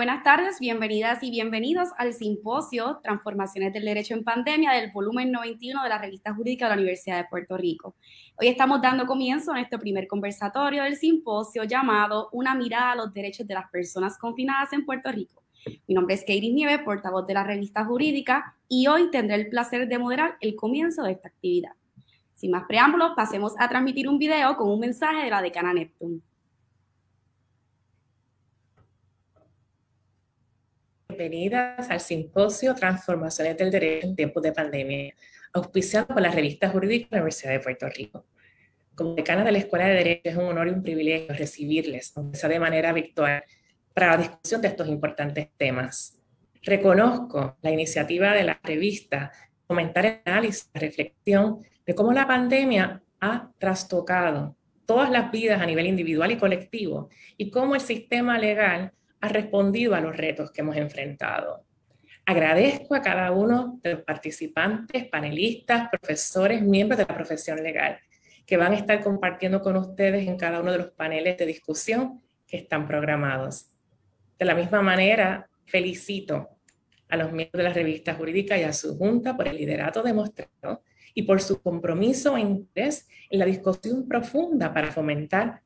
Buenas tardes, bienvenidas y bienvenidos al simposio Transformaciones del Derecho en Pandemia del volumen 91 de la revista jurídica de la Universidad de Puerto Rico. Hoy estamos dando comienzo a nuestro primer conversatorio del simposio llamado Una mirada a los derechos de las personas confinadas en Puerto Rico. Mi nombre es Katie Nieves, portavoz de la revista jurídica, y hoy tendré el placer de moderar el comienzo de esta actividad. Sin más preámbulos, pasemos a transmitir un video con un mensaje de la decana Neptune. Bienvenidas al simposio Transformaciones del Derecho en tiempos de pandemia, auspiciado por la revista jurídica de la Universidad de Puerto Rico. Como decana de la Escuela de Derecho es un honor y un privilegio recibirles, aunque sea de manera virtual, para la discusión de estos importantes temas. Reconozco la iniciativa de la revista, comentar el análisis, la reflexión de cómo la pandemia ha trastocado todas las vidas a nivel individual y colectivo y cómo el sistema legal ha respondido a los retos que hemos enfrentado. Agradezco a cada uno de los participantes, panelistas, profesores, miembros de la profesión legal, que van a estar compartiendo con ustedes en cada uno de los paneles de discusión que están programados. De la misma manera, felicito a los miembros de la revista jurídica y a su junta por el liderato demostrado y por su compromiso e interés en la discusión profunda para fomentar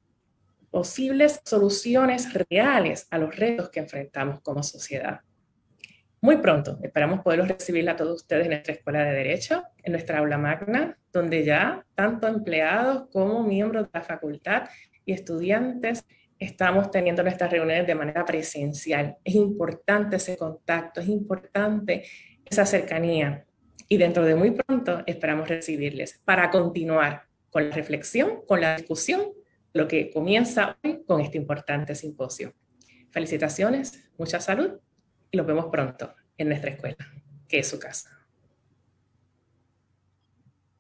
posibles soluciones reales a los retos que enfrentamos como sociedad. Muy pronto esperamos poderlos recibir a todos ustedes en nuestra Escuela de Derecho, en nuestra aula magna, donde ya tanto empleados como miembros de la facultad y estudiantes estamos teniendo nuestras reuniones de manera presencial. Es importante ese contacto, es importante esa cercanía. Y dentro de muy pronto esperamos recibirles para continuar con la reflexión, con la discusión lo que comienza hoy con este importante simposio. Felicitaciones, mucha salud y nos vemos pronto en nuestra escuela, que es su casa.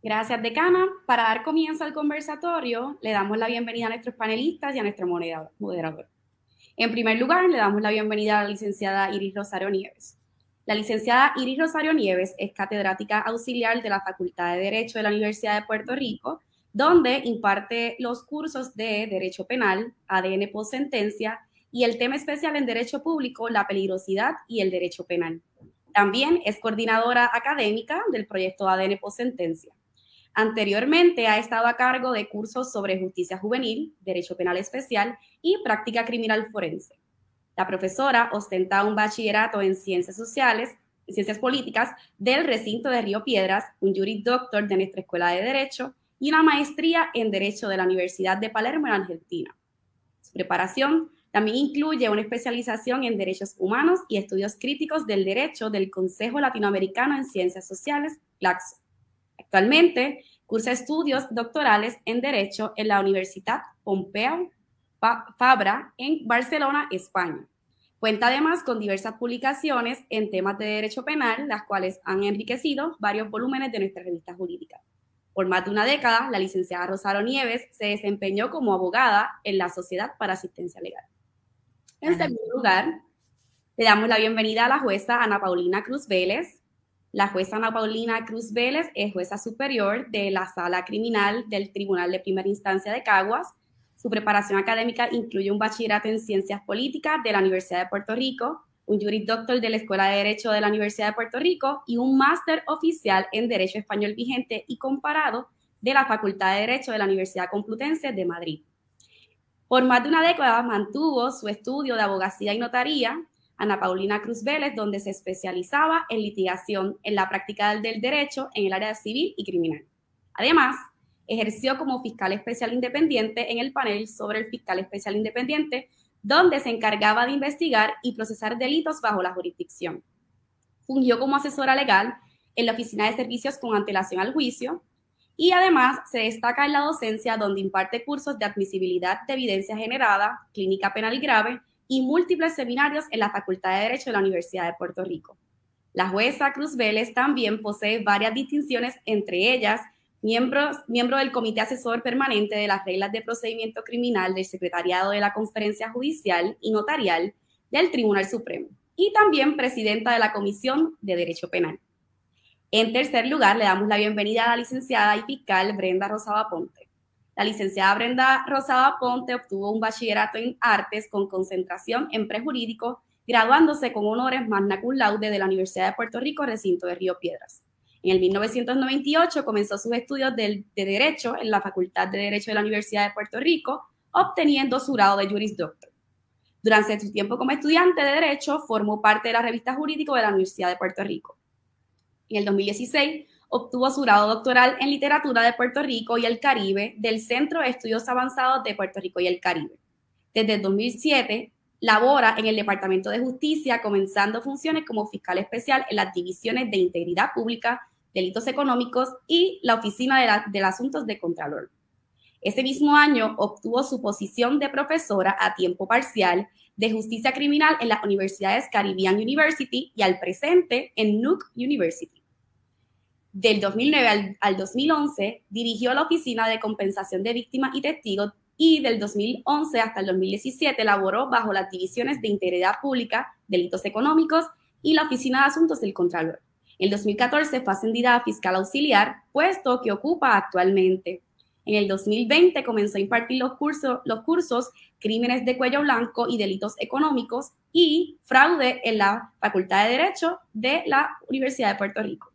Gracias, decana. Para dar comienzo al conversatorio, le damos la bienvenida a nuestros panelistas y a nuestro moderador. En primer lugar, le damos la bienvenida a la licenciada Iris Rosario Nieves. La licenciada Iris Rosario Nieves es catedrática auxiliar de la Facultad de Derecho de la Universidad de Puerto Rico donde imparte los cursos de Derecho Penal, ADN post sentencia y el tema especial en Derecho Público, la peligrosidad y el Derecho Penal. También es coordinadora académica del proyecto ADN post sentencia. Anteriormente ha estado a cargo de cursos sobre justicia juvenil, derecho penal especial y práctica criminal forense. La profesora ostenta un bachillerato en ciencias sociales y ciencias políticas del recinto de Río Piedras, un juris doctor de nuestra Escuela de Derecho y una maestría en Derecho de la Universidad de Palermo en Argentina. Su preparación también incluye una especialización en Derechos Humanos y Estudios Críticos del Derecho del Consejo Latinoamericano en Ciencias Sociales, CLACSO. Actualmente cursa estudios doctorales en Derecho en la Universidad Pompeu Fabra en Barcelona, España. Cuenta además con diversas publicaciones en temas de derecho penal, las cuales han enriquecido varios volúmenes de nuestra revista jurídica. Por más de una década, la licenciada Rosario Nieves se desempeñó como abogada en la Sociedad para Asistencia Legal. En segundo lugar, le damos la bienvenida a la jueza Ana Paulina Cruz Vélez. La jueza Ana Paulina Cruz Vélez es jueza superior de la Sala Criminal del Tribunal de Primera Instancia de Caguas. Su preparación académica incluye un bachillerato en Ciencias Políticas de la Universidad de Puerto Rico, un juris doctor de la Escuela de Derecho de la Universidad de Puerto Rico y un máster oficial en Derecho Español Vigente y Comparado de la Facultad de Derecho de la Universidad Complutense de Madrid. Por más de una década mantuvo su estudio de abogacía y notaría, Ana Paulina Cruz Vélez, donde se especializaba en litigación en la práctica del derecho en el área civil y criminal. Además, ejerció como fiscal especial independiente en el panel sobre el fiscal especial independiente donde se encargaba de investigar y procesar delitos bajo la jurisdicción. Fungió como asesora legal en la Oficina de Servicios con antelación al juicio y además se destaca en la docencia donde imparte cursos de admisibilidad de evidencia generada, clínica penal grave y múltiples seminarios en la Facultad de Derecho de la Universidad de Puerto Rico. La jueza Cruz Vélez también posee varias distinciones, entre ellas miembro, del Comité Asesor Permanente de las Reglas de Procedimiento Criminal del Secretariado de la Conferencia Judicial y Notarial del Tribunal Supremo y también presidenta de la Comisión de Derecho Penal. En tercer lugar, le damos la bienvenida a la licenciada y fiscal Brenda Rosada Ponte. La licenciada Brenda Rosada Ponte obtuvo un bachillerato en artes con concentración en prejurídico graduándose con honores magna cum laude de la Universidad de Puerto Rico, recinto de Río Piedras. En el 1998 comenzó sus estudios de, Derecho en la Facultad de Derecho de la Universidad de Puerto Rico, obteniendo su grado de Juris Doctor. Durante su tiempo como estudiante de Derecho, formó parte de la revista jurídico de la Universidad de Puerto Rico. En el 2016, obtuvo su grado doctoral en Literatura de Puerto Rico y el Caribe del Centro de Estudios Avanzados de Puerto Rico y el Caribe. Desde el 2007, labora en el Departamento de Justicia, comenzando funciones como fiscal especial en las divisiones de Integridad Pública, Delitos Económicos y la Oficina de, de Asuntos de Contralor. Ese mismo año obtuvo su posición de profesora a tiempo parcial de justicia criminal en las universidades Caribbean University y al presente en Nuke University. Del 2009 al, 2011 dirigió la Oficina de Compensación de Víctimas y Testigos y del 2011 hasta el 2017 laboró bajo las divisiones de Integridad Pública, Delitos Económicos y la Oficina de Asuntos del Contralor. En el 2014 fue ascendida a fiscal auxiliar, puesto que ocupa actualmente. En el 2020 comenzó a impartir los cursos, los cursos Crímenes de Cuello Blanco y Delitos Económicos y Fraude en la Facultad de Derecho de la Universidad de Puerto Rico.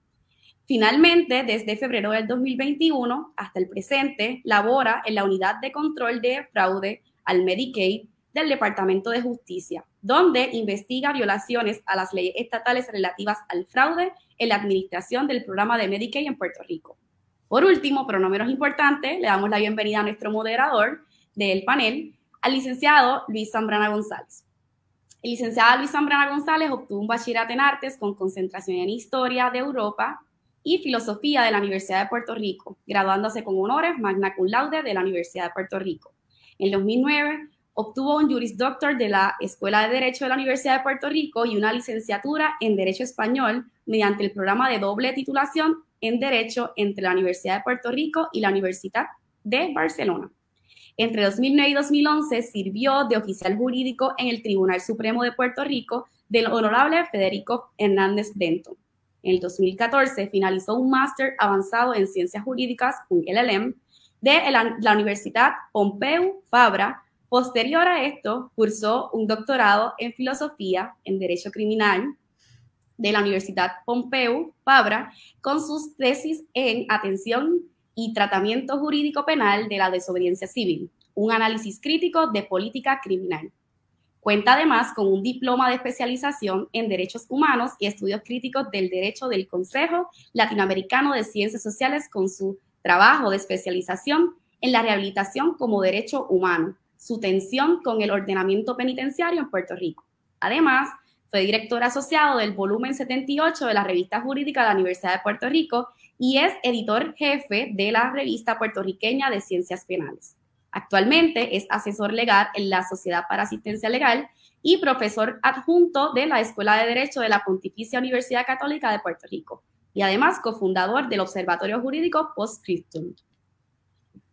Finalmente, desde febrero del 2021 hasta el presente, labora en la Unidad de Control de Fraude al Medicaid del Departamento de Justicia, donde investiga violaciones a las leyes estatales relativas al fraude en la administración del programa de Medicaid en Puerto Rico. Por último, pero no menos importante, le damos la bienvenida a nuestro moderador del panel, al licenciado Luis Zambrana González. El licenciado Luis Zambrana González obtuvo un bachillerato en artes con concentración en Historia de Europa y Filosofía de la Universidad de Puerto Rico, graduándose con honores magna cum laude de la Universidad de Puerto Rico. En 2009 obtuvo un Juris Doctor de la Escuela de Derecho de la Universidad de Puerto Rico y una licenciatura en Derecho Español mediante el programa de doble titulación en Derecho entre la Universidad de Puerto Rico y la Universidad de Barcelona. Entre 2009 y 2011 sirvió de oficial jurídico en el Tribunal Supremo de Puerto Rico del honorable Federico Hernández Denton. En el 2014 finalizó un máster avanzado en ciencias jurídicas, un LLM, de la Universidad Pompeu Fabra. Posterior a esto, cursó un doctorado en filosofía en Derecho Criminal de la Universidad Pompeu Fabra con sus tesis en atención y tratamiento jurídico penal de la desobediencia civil, un análisis crítico de política criminal. Cuenta además con un diploma de especialización en derechos humanos y estudios críticos del derecho del Consejo Latinoamericano de Ciencias Sociales con su trabajo de especialización en la rehabilitación como derecho humano, su tensión con el ordenamiento penitenciario en Puerto Rico. Además, fue director asociado del volumen 78 de la revista jurídica de la Universidad de Puerto Rico y es editor jefe de la revista puertorriqueña de ciencias penales. Actualmente es asesor legal en la Sociedad para Asistencia Legal y profesor adjunto de la Escuela de Derecho de la Pontificia Universidad Católica de Puerto Rico y además cofundador del Observatorio Jurídico Postscriptum.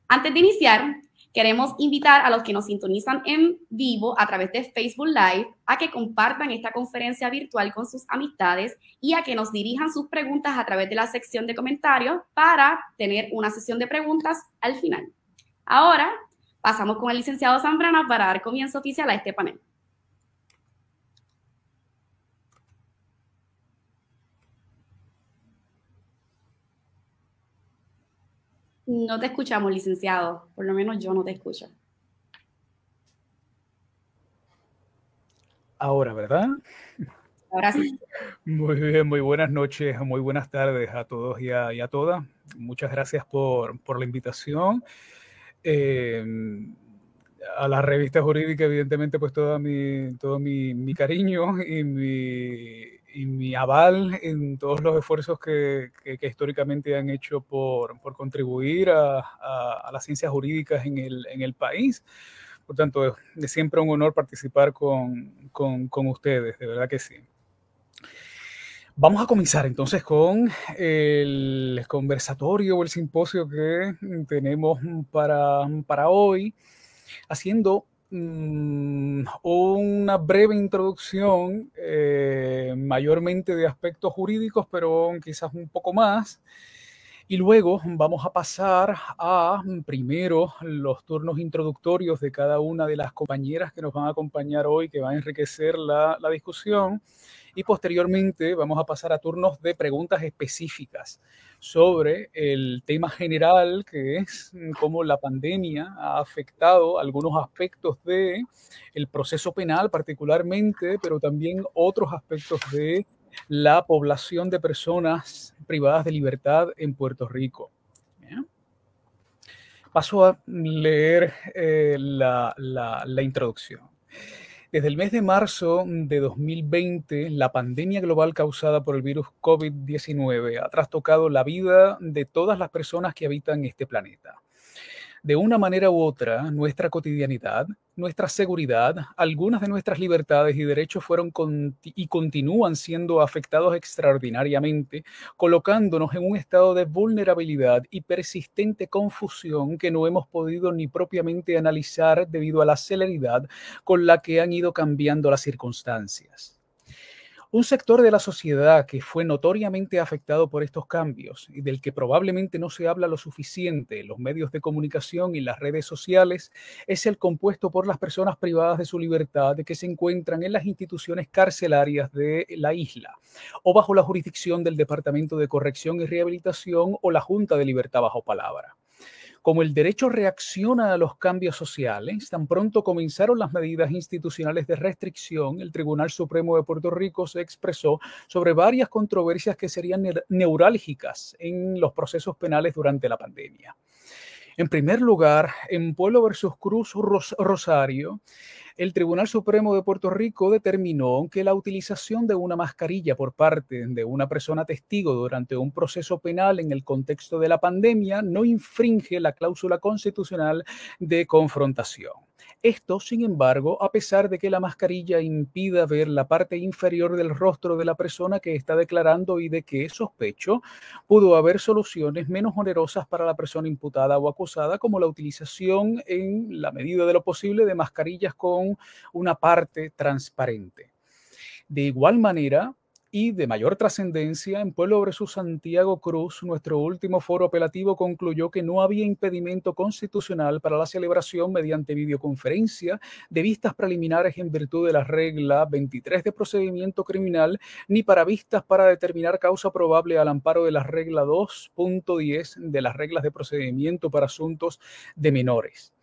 Antes de iniciar, Queremos invitar a los que nos sintonizan en vivo a través de Facebook Live a que compartan esta conferencia virtual con sus amistades y a que nos dirijan sus preguntas a través de la sección de comentarios para tener una sesión de preguntas al final. Ahora pasamos con el licenciado Zambrana para dar comienzo oficial a este panel. No te escuchamos, licenciado. Por lo menos yo no te escucho. Ahora, ¿verdad? Ahora sí. Muy bien, muy buenas noches, muy buenas tardes a todos y a, todas. Muchas gracias por, la invitación. Eh, a la revista jurídica, evidentemente, pues todo mi, todo mi cariño y mi, y mi aval en todos los esfuerzos que, que, históricamente han hecho por, por contribuir a, a, las ciencias jurídicas en el, en el, país. Por tanto, es siempre un honor participar con, con, con ustedes, de verdad que sí. Vamos a comenzar entonces con el conversatorio o el simposio que tenemos para, para hoy, haciendo Mm, una breve introducción, eh, mayormente de aspectos jurídicos, pero quizás un poco más. Y luego vamos a pasar a mm, primero los turnos introductorios de cada una de las compañeras que nos van a acompañar hoy, que van a enriquecer la, la discusión. Y posteriormente vamos a pasar a turnos de preguntas específicas sobre el tema general que es cómo la pandemia ha afectado algunos aspectos de el proceso penal particularmente, pero también otros aspectos de la población de personas privadas de libertad en Puerto Rico. Paso a leer eh, la, la introducción. Desde el mes de marzo de 2020, la pandemia global causada por el virus COVID-19 ha trastocado la vida de todas las personas que habitan este planeta de una manera u otra, nuestra cotidianidad, nuestra seguridad, algunas de nuestras libertades y derechos fueron y continúan siendo afectados extraordinariamente, colocándonos en un estado de vulnerabilidad y persistente confusión que no hemos podido ni propiamente analizar debido a la celeridad con la que han ido cambiando las circunstancias. Un sector de la sociedad que fue notoriamente afectado por estos cambios y del que probablemente no se habla lo suficiente en los medios de comunicación y las redes sociales es el compuesto por las personas privadas de su libertad que se encuentran en las instituciones carcelarias de la isla o bajo la jurisdicción del Departamento de Corrección y Rehabilitación o la Junta de Libertad bajo palabra. Como el derecho reacciona a los cambios sociales, tan pronto comenzaron las medidas institucionales de restricción, el Tribunal Supremo de Puerto Rico se expresó sobre varias controversias que serían neurálgicas en los procesos penales durante la pandemia. En primer lugar, en Pueblo versus Cruz Rosario, el Tribunal Supremo de Puerto Rico determinó que la utilización de una mascarilla por parte de una persona testigo durante un proceso penal en el contexto de la pandemia no infringe la cláusula constitucional de confrontación. Esto, sin embargo, a pesar de que la mascarilla impida ver la parte inferior del rostro de la persona que está declarando y de que, sospecho, pudo haber soluciones menos onerosas para la persona imputada o acusada, como la utilización en la medida de lo posible de mascarillas con una parte transparente. De igual manera, y de mayor trascendencia, en Pueblo versus Santiago Cruz, nuestro último foro apelativo concluyó que no había impedimento constitucional para la celebración mediante videoconferencia de vistas preliminares en virtud de la regla 23 de procedimiento criminal, ni para vistas para determinar causa probable al amparo de la regla 2.10 de las reglas de procedimiento para asuntos de menores.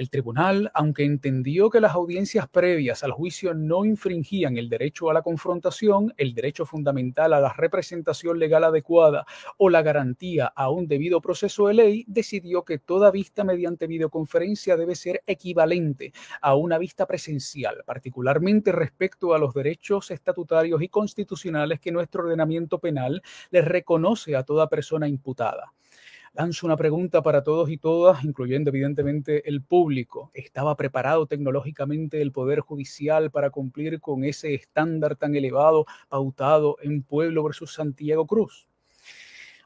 El tribunal, aunque entendió que las audiencias previas al juicio no infringían el derecho a la confrontación, el derecho fundamental a la representación legal adecuada o la garantía a un debido proceso de ley, decidió que toda vista mediante videoconferencia debe ser equivalente a una vista presencial, particularmente respecto a los derechos estatutarios y constitucionales que nuestro ordenamiento penal les reconoce a toda persona imputada. Lanzo una pregunta para todos y todas, incluyendo evidentemente el público. ¿Estaba preparado tecnológicamente el Poder Judicial para cumplir con ese estándar tan elevado pautado en Pueblo versus Santiago Cruz?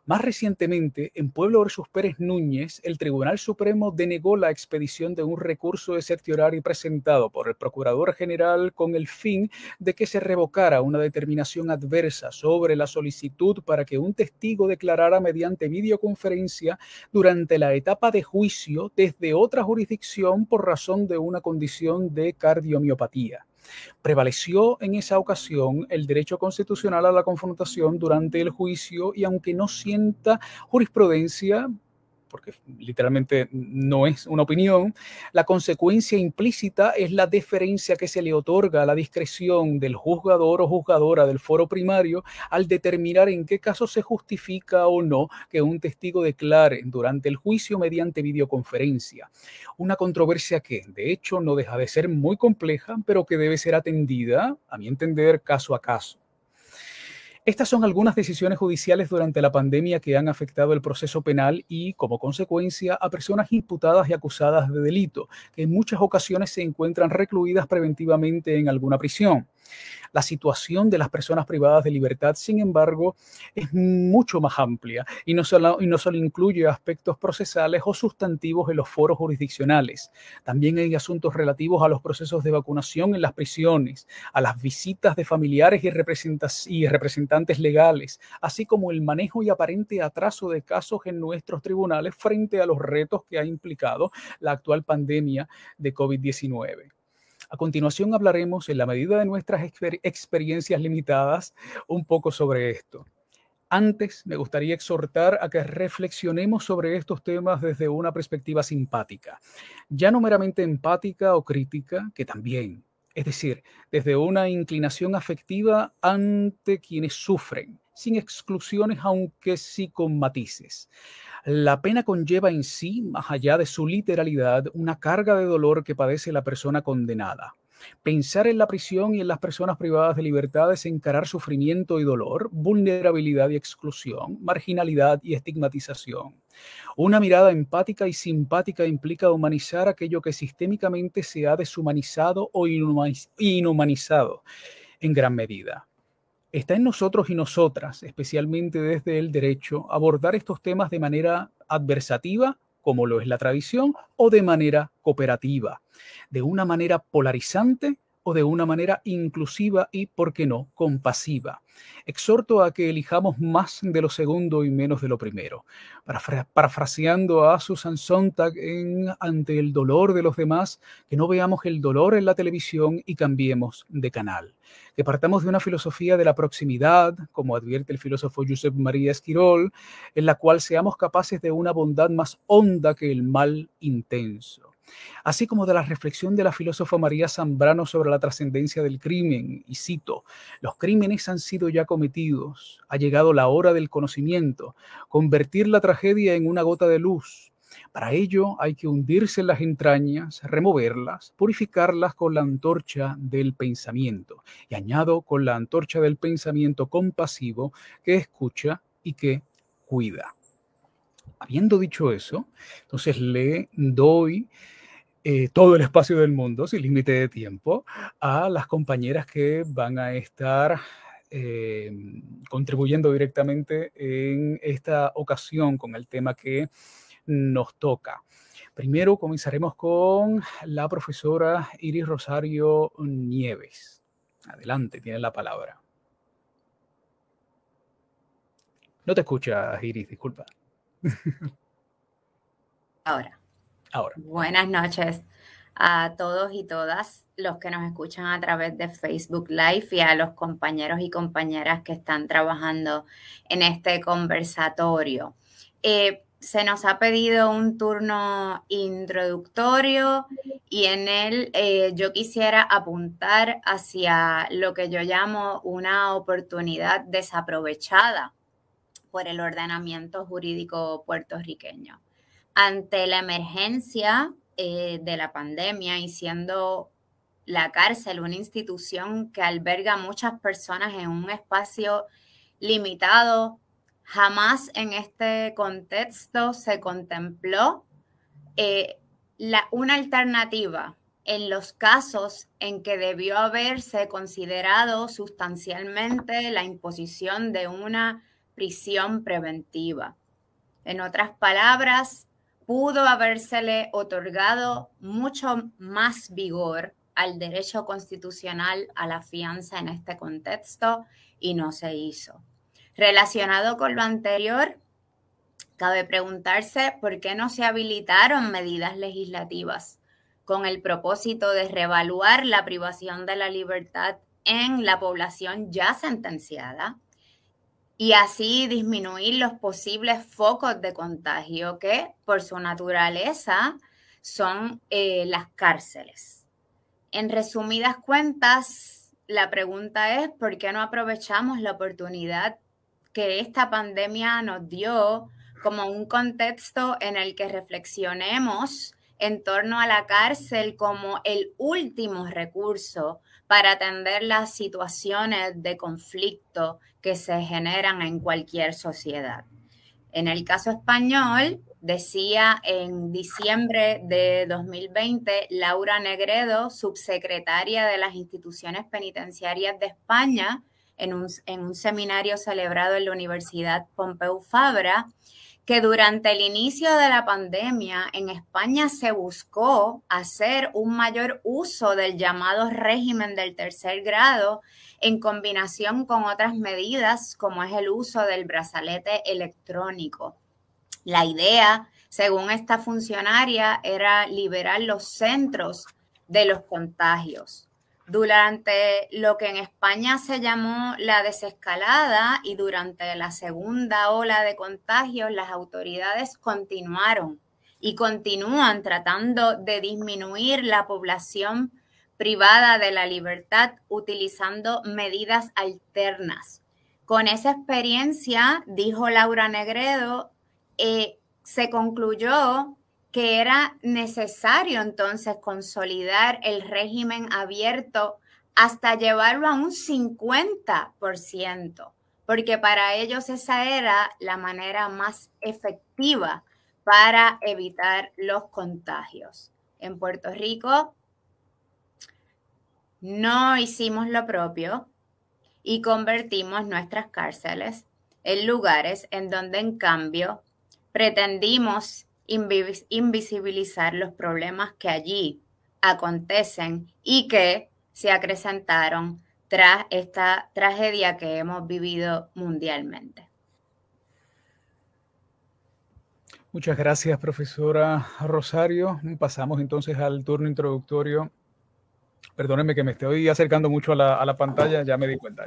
Más recientemente, en Pueblo versus Pérez Núñez, el Tribunal Supremo denegó la expedición de un recurso de certiorari presentado por el Procurador General con el fin de que se revocara una determinación adversa sobre la solicitud para que un testigo declarara mediante videoconferencia durante la etapa de juicio desde otra jurisdicción por razón de una condición de cardiomiopatía. Prevaleció en esa ocasión el derecho constitucional a la confrontación durante el juicio y aunque no sienta jurisprudencia, porque literalmente no es una opinión, la consecuencia implícita es la deferencia que se le otorga a la discreción del juzgador o juzgadora del foro primario al determinar en qué caso se justifica o no que un testigo declare durante el juicio mediante videoconferencia. Una controversia que, de hecho, no deja de ser muy compleja, pero que debe ser atendida, a mi entender, caso a caso. Estas son algunas decisiones judiciales durante la pandemia que han afectado el proceso penal y, como consecuencia, a personas imputadas y acusadas de delito, que en muchas ocasiones se encuentran recluidas preventivamente en alguna prisión. La situación de las personas privadas de libertad, sin embargo, es mucho más amplia y no solo, incluye aspectos procesales o sustantivos en los foros jurisdiccionales. También hay asuntos relativos a los procesos de vacunación en las prisiones, a las visitas de familiares y representantes legales, así como el manejo y aparente atraso de casos en nuestros tribunales frente a los retos que ha implicado la actual pandemia de COVID-19. A continuación hablaremos, en la medida de nuestras experiencias limitadas, un poco sobre esto. Antes, me gustaría exhortar a que reflexionemos sobre estos temas desde una perspectiva simpática, ya no meramente empática o crítica, que también, es decir, desde una inclinación afectiva ante quienes sufren, sin exclusiones, aunque sí con matices. La pena conlleva en sí, más allá de su literalidad, una carga de dolor que padece la persona condenada. Pensar en la prisión y en las personas privadas de libertad es encarar sufrimiento y dolor, vulnerabilidad y exclusión, marginalidad y estigmatización. Una mirada empática y simpática implica humanizar aquello que sistémicamente se ha deshumanizado o inhumanizado en gran medida. Está en nosotros y nosotras, especialmente desde el derecho, abordar estos temas de manera adversativa, como lo es la tradición, o de manera cooperativa, de una manera polarizante o de una manera inclusiva y, por qué no, compasiva. Exhorto a que elijamos más de lo segundo y menos de lo primero. parafraseando a Susan Sontag en Ante el dolor de los demás, que no veamos el dolor en la televisión y cambiemos de canal. Que partamos de una filosofía de la proximidad, como advierte el filósofo Josep María Esquirol, en la cual seamos capaces de una bondad más honda que el mal intenso así como de la reflexión de la filósofa María Zambrano sobre la trascendencia del crimen. Y cito, los crímenes han sido ya cometidos, ha llegado la hora del conocimiento, convertir la tragedia en una gota de luz. Para ello hay que hundirse en las entrañas, removerlas, purificarlas con la antorcha del pensamiento. Y añado con la antorcha del pensamiento compasivo que escucha y que cuida. Habiendo dicho eso, entonces le doy eh, todo el espacio del mundo, sin límite de tiempo, a las compañeras que van a estar eh, contribuyendo directamente en esta ocasión con el tema que nos toca. Primero comenzaremos con la profesora Iris Rosario Nieves. Adelante, tiene la palabra. No te escuchas, Iris, disculpa. Ahora. Buenas noches a todos y todas los que nos escuchan a través de Facebook Live y a los compañeros y compañeras que están trabajando en este conversatorio. Eh, se nos ha pedido un turno introductorio y en él eh, yo quisiera apuntar hacia lo que yo llamo una oportunidad desaprovechada por el ordenamiento jurídico puertorriqueño ante la emergencia eh, de la pandemia y siendo la cárcel una institución que alberga muchas personas en un espacio limitado, jamás en este contexto se contempló eh, la, una alternativa en los casos en que debió haberse considerado sustancialmente la imposición de una prisión preventiva. En otras palabras, pudo habérsele otorgado mucho más vigor al derecho constitucional a la fianza en este contexto y no se hizo. Relacionado con lo anterior, cabe preguntarse por qué no se habilitaron medidas legislativas con el propósito de reevaluar la privación de la libertad en la población ya sentenciada y así disminuir los posibles focos de contagio que por su naturaleza son eh, las cárceles. En resumidas cuentas, la pregunta es, ¿por qué no aprovechamos la oportunidad que esta pandemia nos dio como un contexto en el que reflexionemos en torno a la cárcel como el último recurso para atender las situaciones de conflicto que se generan en cualquier sociedad. En el caso español, decía en diciembre de 2020 Laura Negredo, subsecretaria de las instituciones penitenciarias de España, en un, en un seminario celebrado en la Universidad Pompeu Fabra, que durante el inicio de la pandemia en España se buscó hacer un mayor uso del llamado régimen del tercer grado en combinación con otras medidas como es el uso del brazalete electrónico. La idea, según esta funcionaria, era liberar los centros de los contagios durante lo que en España se llamó la desescalada y durante la segunda ola de contagios, las autoridades continuaron y continúan tratando de disminuir la población privada de la libertad utilizando medidas alternas. Con esa experiencia, dijo Laura Negredo, eh, se concluyó que era necesario entonces consolidar el régimen abierto hasta llevarlo a un 50%, porque para ellos esa era la manera más efectiva para evitar los contagios. En Puerto Rico no hicimos lo propio y convertimos nuestras cárceles en lugares en donde en cambio pretendimos invisibilizar los problemas que allí acontecen y que se acrecentaron tras esta tragedia que hemos vivido mundialmente. Muchas gracias, profesora Rosario. Pasamos entonces al turno introductorio. Perdónenme que me estoy acercando mucho a la, a la pantalla, ya me di cuenta.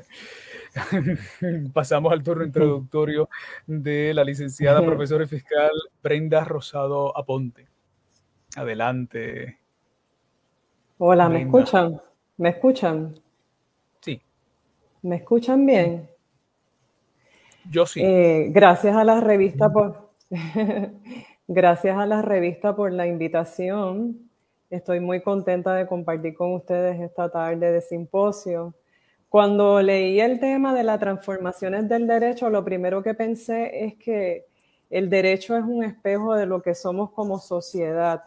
Pasamos al turno introductorio de la licenciada profesora fiscal Brenda Rosado Aponte. Adelante. Hola, ¿me escuchan? ¿Me escuchan? Sí. ¿Me escuchan bien? Yo sí. Eh, gracias a la revista por gracias a la revista por la invitación. Estoy muy contenta de compartir con ustedes esta tarde de simposio. Cuando leí el tema de las transformaciones del derecho, lo primero que pensé es que el derecho es un espejo de lo que somos como sociedad.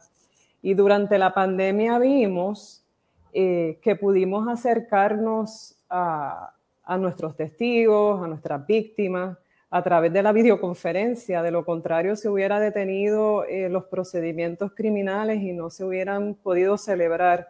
Y durante la pandemia vimos eh, que pudimos acercarnos a, nuestros testigos, a nuestras víctimas, a través de la videoconferencia. De lo contrario, se hubiera detenido eh, los procedimientos criminales y no se hubieran podido celebrar.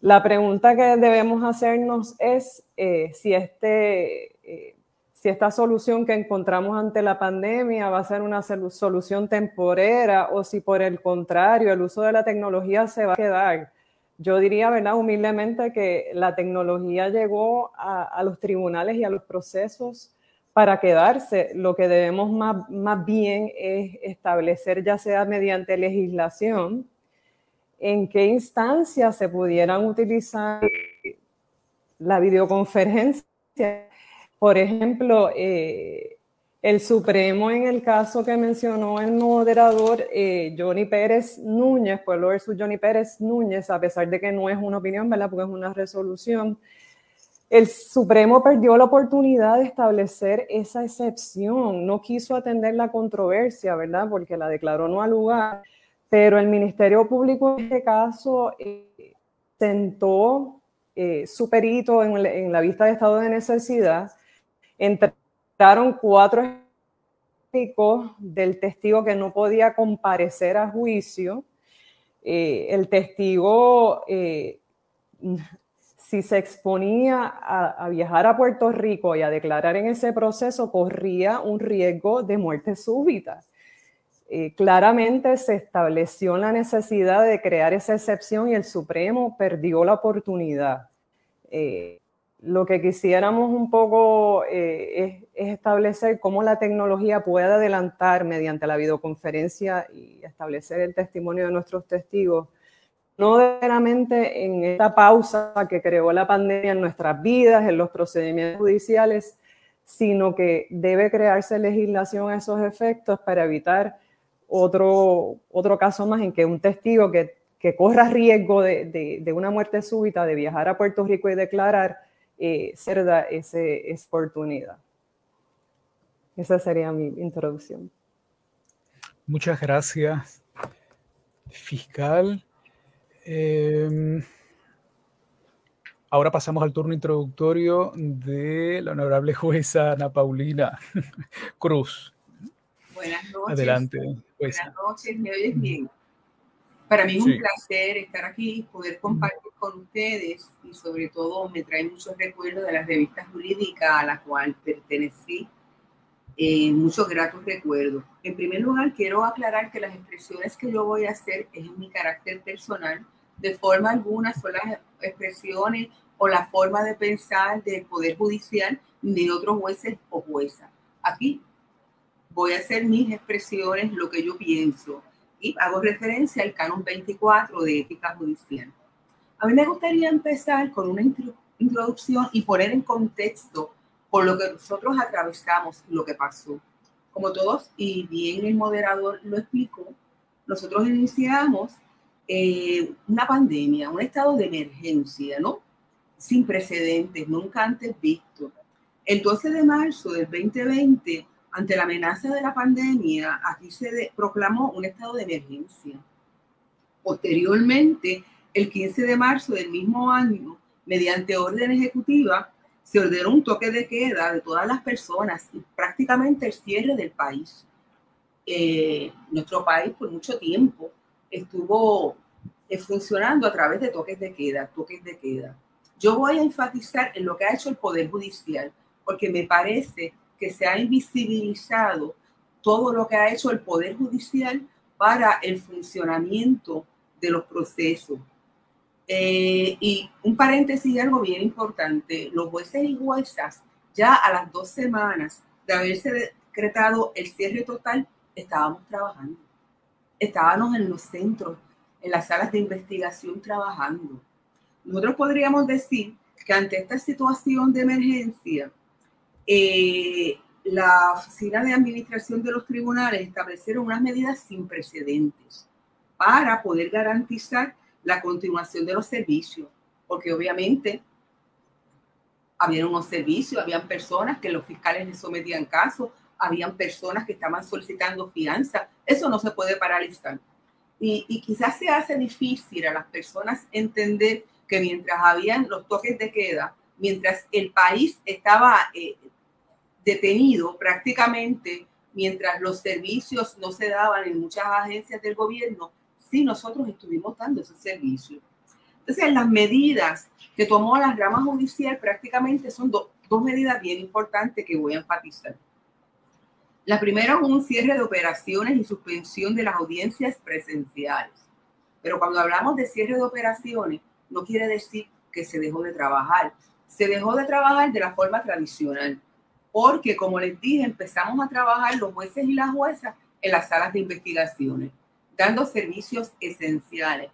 La pregunta que debemos hacernos es eh, si, este, eh, si esta solución que encontramos ante la pandemia va a ser una solución temporera o si por el contrario el uso de la tecnología se va a quedar. Yo diría, ¿verdad? Humildemente que la tecnología llegó a, los tribunales y a los procesos para quedarse. Lo que debemos más, más bien es establecer, ya sea mediante legislación, en qué instancias se pudieran utilizar la videoconferencia. Por ejemplo, eh, el Supremo en el caso que mencionó el moderador eh, Johnny Pérez Núñez, Pueblo versus Johnny Pérez Núñez, a pesar de que no es una opinión, ¿verdad? Porque es una resolución. El Supremo perdió la oportunidad de establecer esa excepción, no quiso atender la controversia, ¿verdad? Porque la declaró no al lugar pero el Ministerio Público en este caso eh, tentó eh, su perito en, la vista de estado de necesidad. Entraron cuatro del testigo que no podía comparecer a juicio. Eh, el testigo, si se exponía a, viajar a Puerto Rico y a declarar en ese proceso, corría un riesgo de muerte súbita. Eh, claramente se estableció la necesidad de crear esa excepción y el Supremo perdió la oportunidad. Eh, lo que quisiéramos un poco eh, es, establecer cómo la tecnología puede adelantar mediante la videoconferencia y establecer el testimonio de nuestros testigos, no meramente en esta pausa que creó la pandemia en nuestras vidas, en los procedimientos judiciales, sino que debe crearse legislación a esos efectos para evitar otro, otro caso más en que un testigo que, que corra riesgo de, de, una muerte súbita, de viajar a Puerto Rico y declarar, eh, esa oportunidad. Esa sería mi introducción. Muchas gracias, fiscal. Em, ahora pasamos al turno introductorio de la honorable jueza Ana Paulina Cruz. Buenas noches. Adelante. Buenas noches, ¿me oyes bien? Para mí es un placer estar aquí, poder compartir con ustedes y sobre todo me trae muchos recuerdos de la revista jurídica a la cual pertenecí. Eh, muchos gratos recuerdos. En primer lugar, quiero aclarar que las expresiones que yo voy a hacer es en mi carácter personal. De forma alguna son las expresiones o la forma de pensar del Poder Judicial de otros jueces o juezas. Aquí voy a hacer mis expresiones, lo que yo pienso y hago referencia al canon 24 de ética judicial. A mí me gustaría empezar con una introducción y poner en contexto por lo que nosotros atravesamos, lo que pasó. Como todos, y bien el moderador lo explicó, nosotros iniciamos eh, una pandemia, un estado de emergencia, ¿no? Sin precedentes, nunca antes visto. El 12 de marzo del 2020 ante la amenaza de la pandemia, aquí se proclamó un estado de emergencia. Posteriormente, el 15 de marzo del mismo año, mediante orden ejecutiva, se ordenó un toque de queda de todas las personas y prácticamente el cierre del país. Eh, nuestro país por mucho tiempo estuvo eh, funcionando a través de toques de queda, toques de queda. Yo voy a enfatizar en lo que ha hecho el Poder Judicial, porque me parece que se ha invisibilizado todo lo que ha hecho el Poder Judicial para el funcionamiento de los procesos. Eh, y un paréntesis algo bien importante, los jueces y juezas ya a las dos semanas de haberse decretado el cierre total, estábamos trabajando. Estábamos en los centros, en las salas de investigación trabajando. Nosotros podríamos decir que ante esta situación de emergencia, eh, la Oficina de Administración de los Tribunales establecieron unas medidas sin precedentes para poder garantizar la continuación de los servicios, porque obviamente había unos servicios, habían personas que los fiscales les sometían casos, habían personas que estaban solicitando fianza, eso no se puede paralizar. Y, y, quizás se hace difícil a las personas entender que mientras habían los toques de queda, mientras el país estaba eh, detenido prácticamente mientras los servicios no se daban en muchas agencias del gobierno, sí nosotros estuvimos dando esos servicios. Entonces, las medidas que tomó la rama judicial prácticamente son dos medidas bien importantes que voy a enfatizar. La primera es un cierre de operaciones y suspensión de las audiencias presenciales. Pero cuando hablamos de cierre de operaciones, no quiere decir que se dejó de trabajar. Se dejó de trabajar de la forma tradicional porque como les dije, empezamos a trabajar los jueces y las juezas en las salas de investigaciones, dando servicios esenciales.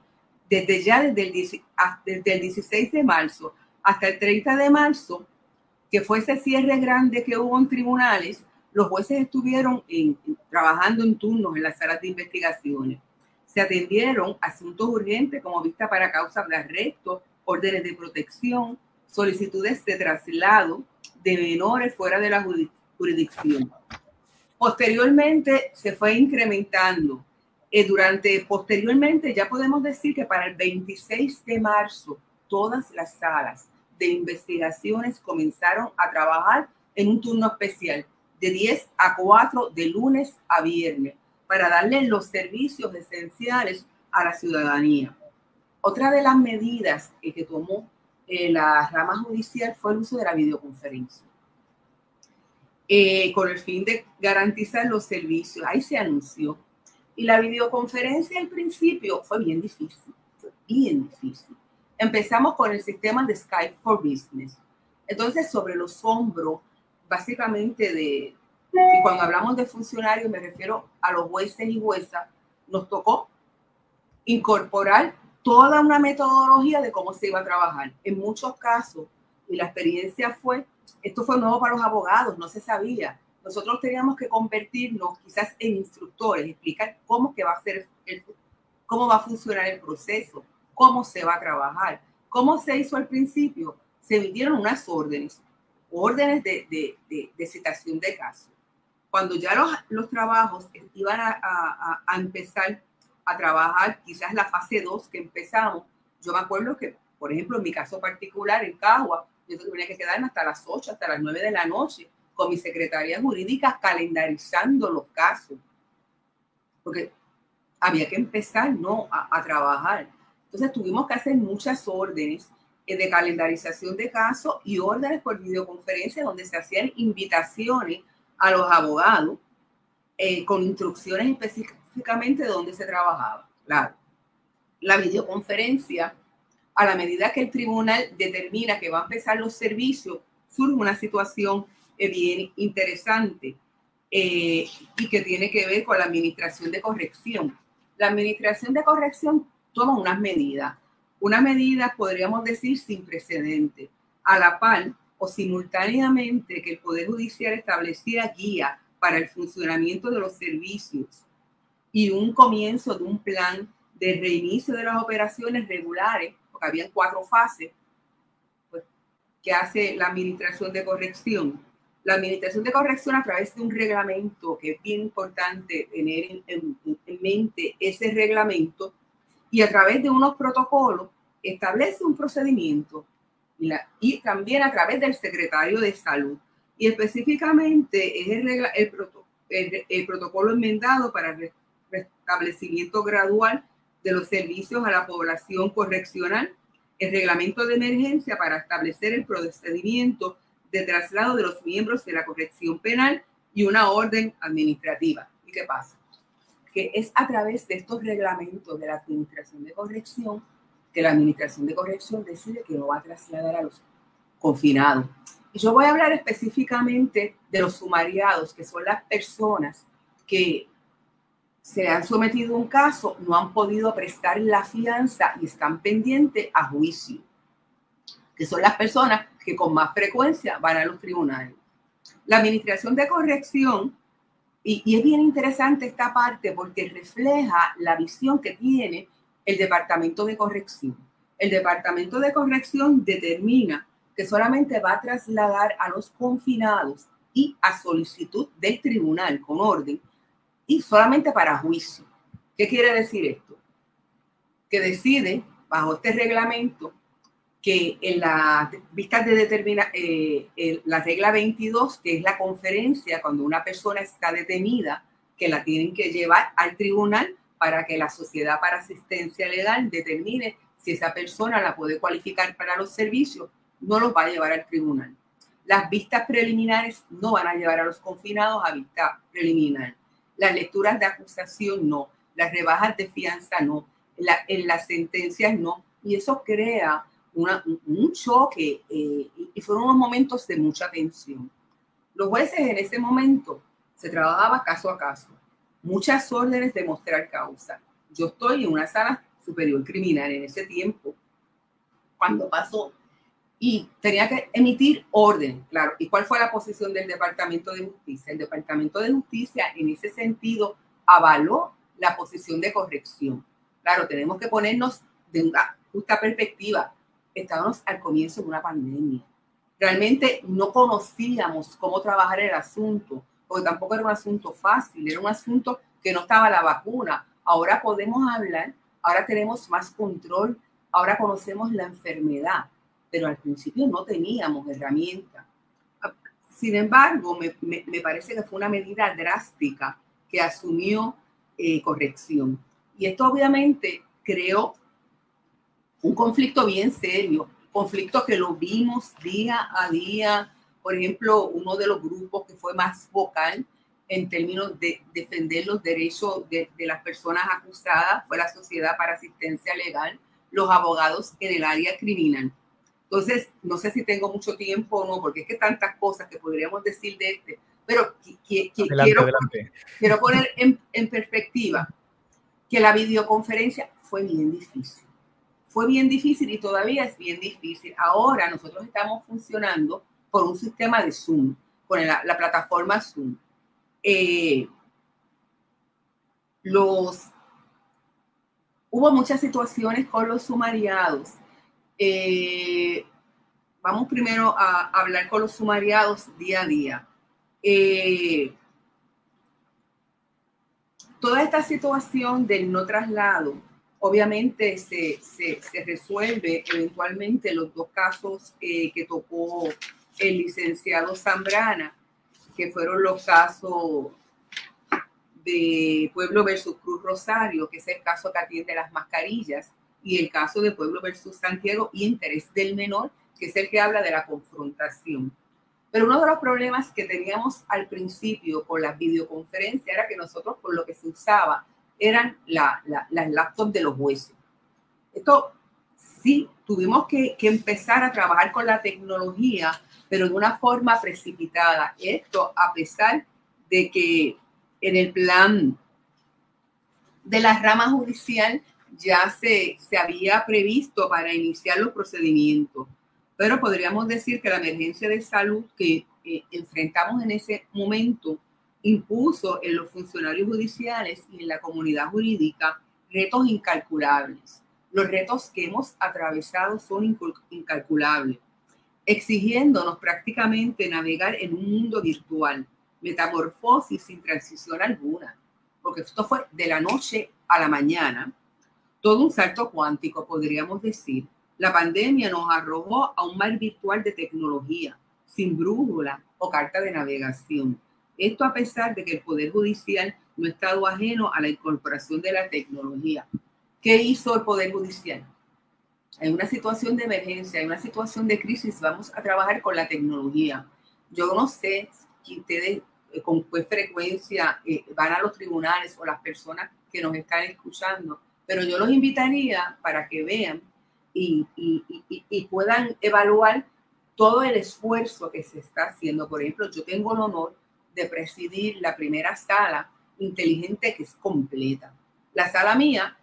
Desde ya, desde el, desde el 16 de marzo hasta el 30 de marzo, que fue ese cierre grande que hubo en tribunales, los jueces estuvieron trabajando en turnos en las salas de investigaciones. Se atendieron asuntos urgentes como vista para causas de arresto, órdenes de protección, solicitudes de traslado, de menores fuera de la jurisdicción. Posteriormente se fue incrementando. Eh, durante, posteriormente ya podemos decir que para el 26 de marzo todas las salas de investigaciones comenzaron a trabajar en un turno especial de 10 a 4 de lunes a viernes para darle los servicios esenciales a la ciudadanía. Otra de las medidas que tomó eh, la rama judicial fue el uso de la videoconferencia. Eh, con el fin de garantizar los servicios. Ahí se anunció. Y la videoconferencia al principio fue bien difícil, bien difícil. Empezamos con el sistema de Skype for Business. Entonces, sobre los hombros, básicamente de, y cuando hablamos de funcionarios, me refiero a los jueces y juezas, nos tocó incorporar toda una metodología de cómo se iba a trabajar. En muchos casos, y la experiencia fue, esto fue nuevo para los abogados, no se sabía. Nosotros teníamos que convertirnos quizás en instructores, explicar cómo que va a ser cómo va a funcionar el proceso, cómo se va a trabajar, cómo se hizo al principio. Se emitieron unas órdenes, órdenes de, de, de, citación de caso. cuando ya los, los trabajos iban a, empezar a trabajar, quizás la fase 2 que empezamos, yo me acuerdo que, por ejemplo, en mi caso particular, en Cagua, yo tenía que quedarme hasta las 8, hasta las 9 de la noche, con mi secretaría jurídica calendarizando los casos. Porque había que empezar, ¿no? A, trabajar. Entonces tuvimos que hacer muchas órdenes eh, de calendarización de casos y órdenes por videoconferencia donde se hacían invitaciones a los abogados eh, con instrucciones específicamente de dónde se trabajaba. Claro, la videoconferencia, a la medida que el tribunal determina que va a empezar los servicios, surge una situación eh, bien interesante y que tiene que ver con la administración de corrección. La administración de corrección toma unas medidas una medida, podríamos decir, sin precedente, a la par o simultáneamente que el Poder Judicial establecía guía para el funcionamiento de los servicios y un comienzo de un plan de reinicio de las operaciones regulares, porque había cuatro fases pues, que hace la Administración de Corrección. La Administración de Corrección a través de un reglamento, que es bien importante tener en, en mente ese reglamento, y a través de unos protocolos establece un procedimiento y, la, y también a través del secretario de salud. Y específicamente es el, el, el, protocolo enmendado para el restablecimiento gradual de los servicios a la población correccional, el reglamento de emergencia para establecer el procedimiento de traslado de los miembros de la corrección penal y una orden administrativa. ¿Y qué pasa? que es a través de estos reglamentos de la Administración de Corrección que la Administración de Corrección decide que no va a trasladar a los confinados. Y yo voy a hablar específicamente de los sumariados, que son las personas que se han sometido a un caso, no han podido prestar la fianza y están pendientes a juicio, que son las personas que con más frecuencia van a los tribunales. La Administración de Corrección y, es bien interesante esta parte porque refleja la visión que tiene el Departamento de Corrección. El Departamento de Corrección determina que solamente va a trasladar a los confinados y a solicitud del tribunal con orden y solamente para juicio. ¿Qué quiere decir esto? Que decide, bajo este reglamento, que en la vista de determinar eh, la regla 22, que es la conferencia cuando una persona está detenida, que la tienen que llevar al tribunal para que la Sociedad para Asistencia Legal determine si esa persona la puede cualificar para los servicios, no los va a llevar al tribunal. Las vistas preliminares no van a llevar a los confinados a vista preliminar. Las lecturas de acusación no. Las rebajas de fianza no. en las sentencias no. Y eso crea un choque eh, y fueron unos momentos de mucha tensión. Los jueces en ese momento se trabajaba caso a caso, muchas órdenes de mostrar causa. Yo estoy en una sala superior criminal en ese tiempo, cuando pasó, y tenía que emitir orden, claro. ¿Y cuál fue la posición del Departamento de Justicia? El Departamento de Justicia en ese sentido avaló la posición de corrección. Claro, tenemos que ponernos de una justa perspectiva estábamos al comienzo de una pandemia. Realmente no conocíamos cómo trabajar el asunto, porque tampoco era un asunto fácil, era un asunto que no estaba la vacuna. Ahora podemos hablar, ahora tenemos más control, ahora conocemos la enfermedad, pero al principio no teníamos herramientas. Sin embargo, me, me, parece que fue una medida drástica que asumió eh, corrección. Y esto obviamente creó un conflicto bien serio, conflicto que lo vimos día a día. Por ejemplo, uno de los grupos que fue más vocal en términos de defender los derechos de, de las personas acusadas fue la Sociedad para Asistencia Legal, los abogados en el área criminal. Entonces, no sé si tengo mucho tiempo o no, porque es que tantas cosas que podríamos decir de este, pero quiero, quiero poner en, en perspectiva que la videoconferencia fue bien difícil fue bien difícil y todavía es bien difícil. Ahora nosotros estamos funcionando por un sistema de Zoom, con la, plataforma Zoom. Eh, los, hubo muchas situaciones con los sumariados. Eh, vamos primero a hablar con los sumariados día a día. Eh, Toda esta situación del no traslado, obviamente se, se, resuelve eventualmente los dos casos eh, que tocó el licenciado Zambrana, que fueron los casos de Pueblo versus Cruz Rosario, que es el caso que atiende las mascarillas, y el caso de Pueblo versus Santiago y interés del menor, que es el que habla de la confrontación. Pero uno de los problemas que teníamos al principio con las videoconferencias era que nosotros por lo que se usaba eran la, las laptops de los jueces. Esto sí, tuvimos que, que empezar a trabajar con la tecnología, pero de una forma precipitada. Esto a pesar de que en el plan de la rama judicial ya se, se había previsto para iniciar los procedimientos, pero podríamos decir que la emergencia de salud que eh, enfrentamos en ese momento impuso en los funcionarios judiciales y en la comunidad jurídica retos incalculables. Los retos que hemos atravesado son incalculables, exigiéndonos prácticamente navegar en un mundo virtual metamorfosis sin transición alguna, porque esto fue de la noche a la mañana, todo un salto cuántico, podríamos decir. La pandemia nos arrojó a un mar virtual de tecnología, sin brújula o carta de navegación. Esto a pesar de que el Poder Judicial no ha estado ajeno a la incorporación de la tecnología. ¿Qué hizo el Poder Judicial? En una situación de emergencia, en una situación de crisis, vamos a trabajar con la tecnología. Yo no sé que ustedes eh, con qué frecuencia eh, van a los tribunales o las personas que nos están escuchando, pero yo los invitaría para que vean y, puedan evaluar todo el esfuerzo que se está haciendo. Por ejemplo, yo tengo el honor de presidir la primera sala inteligente que es completa. La sala mía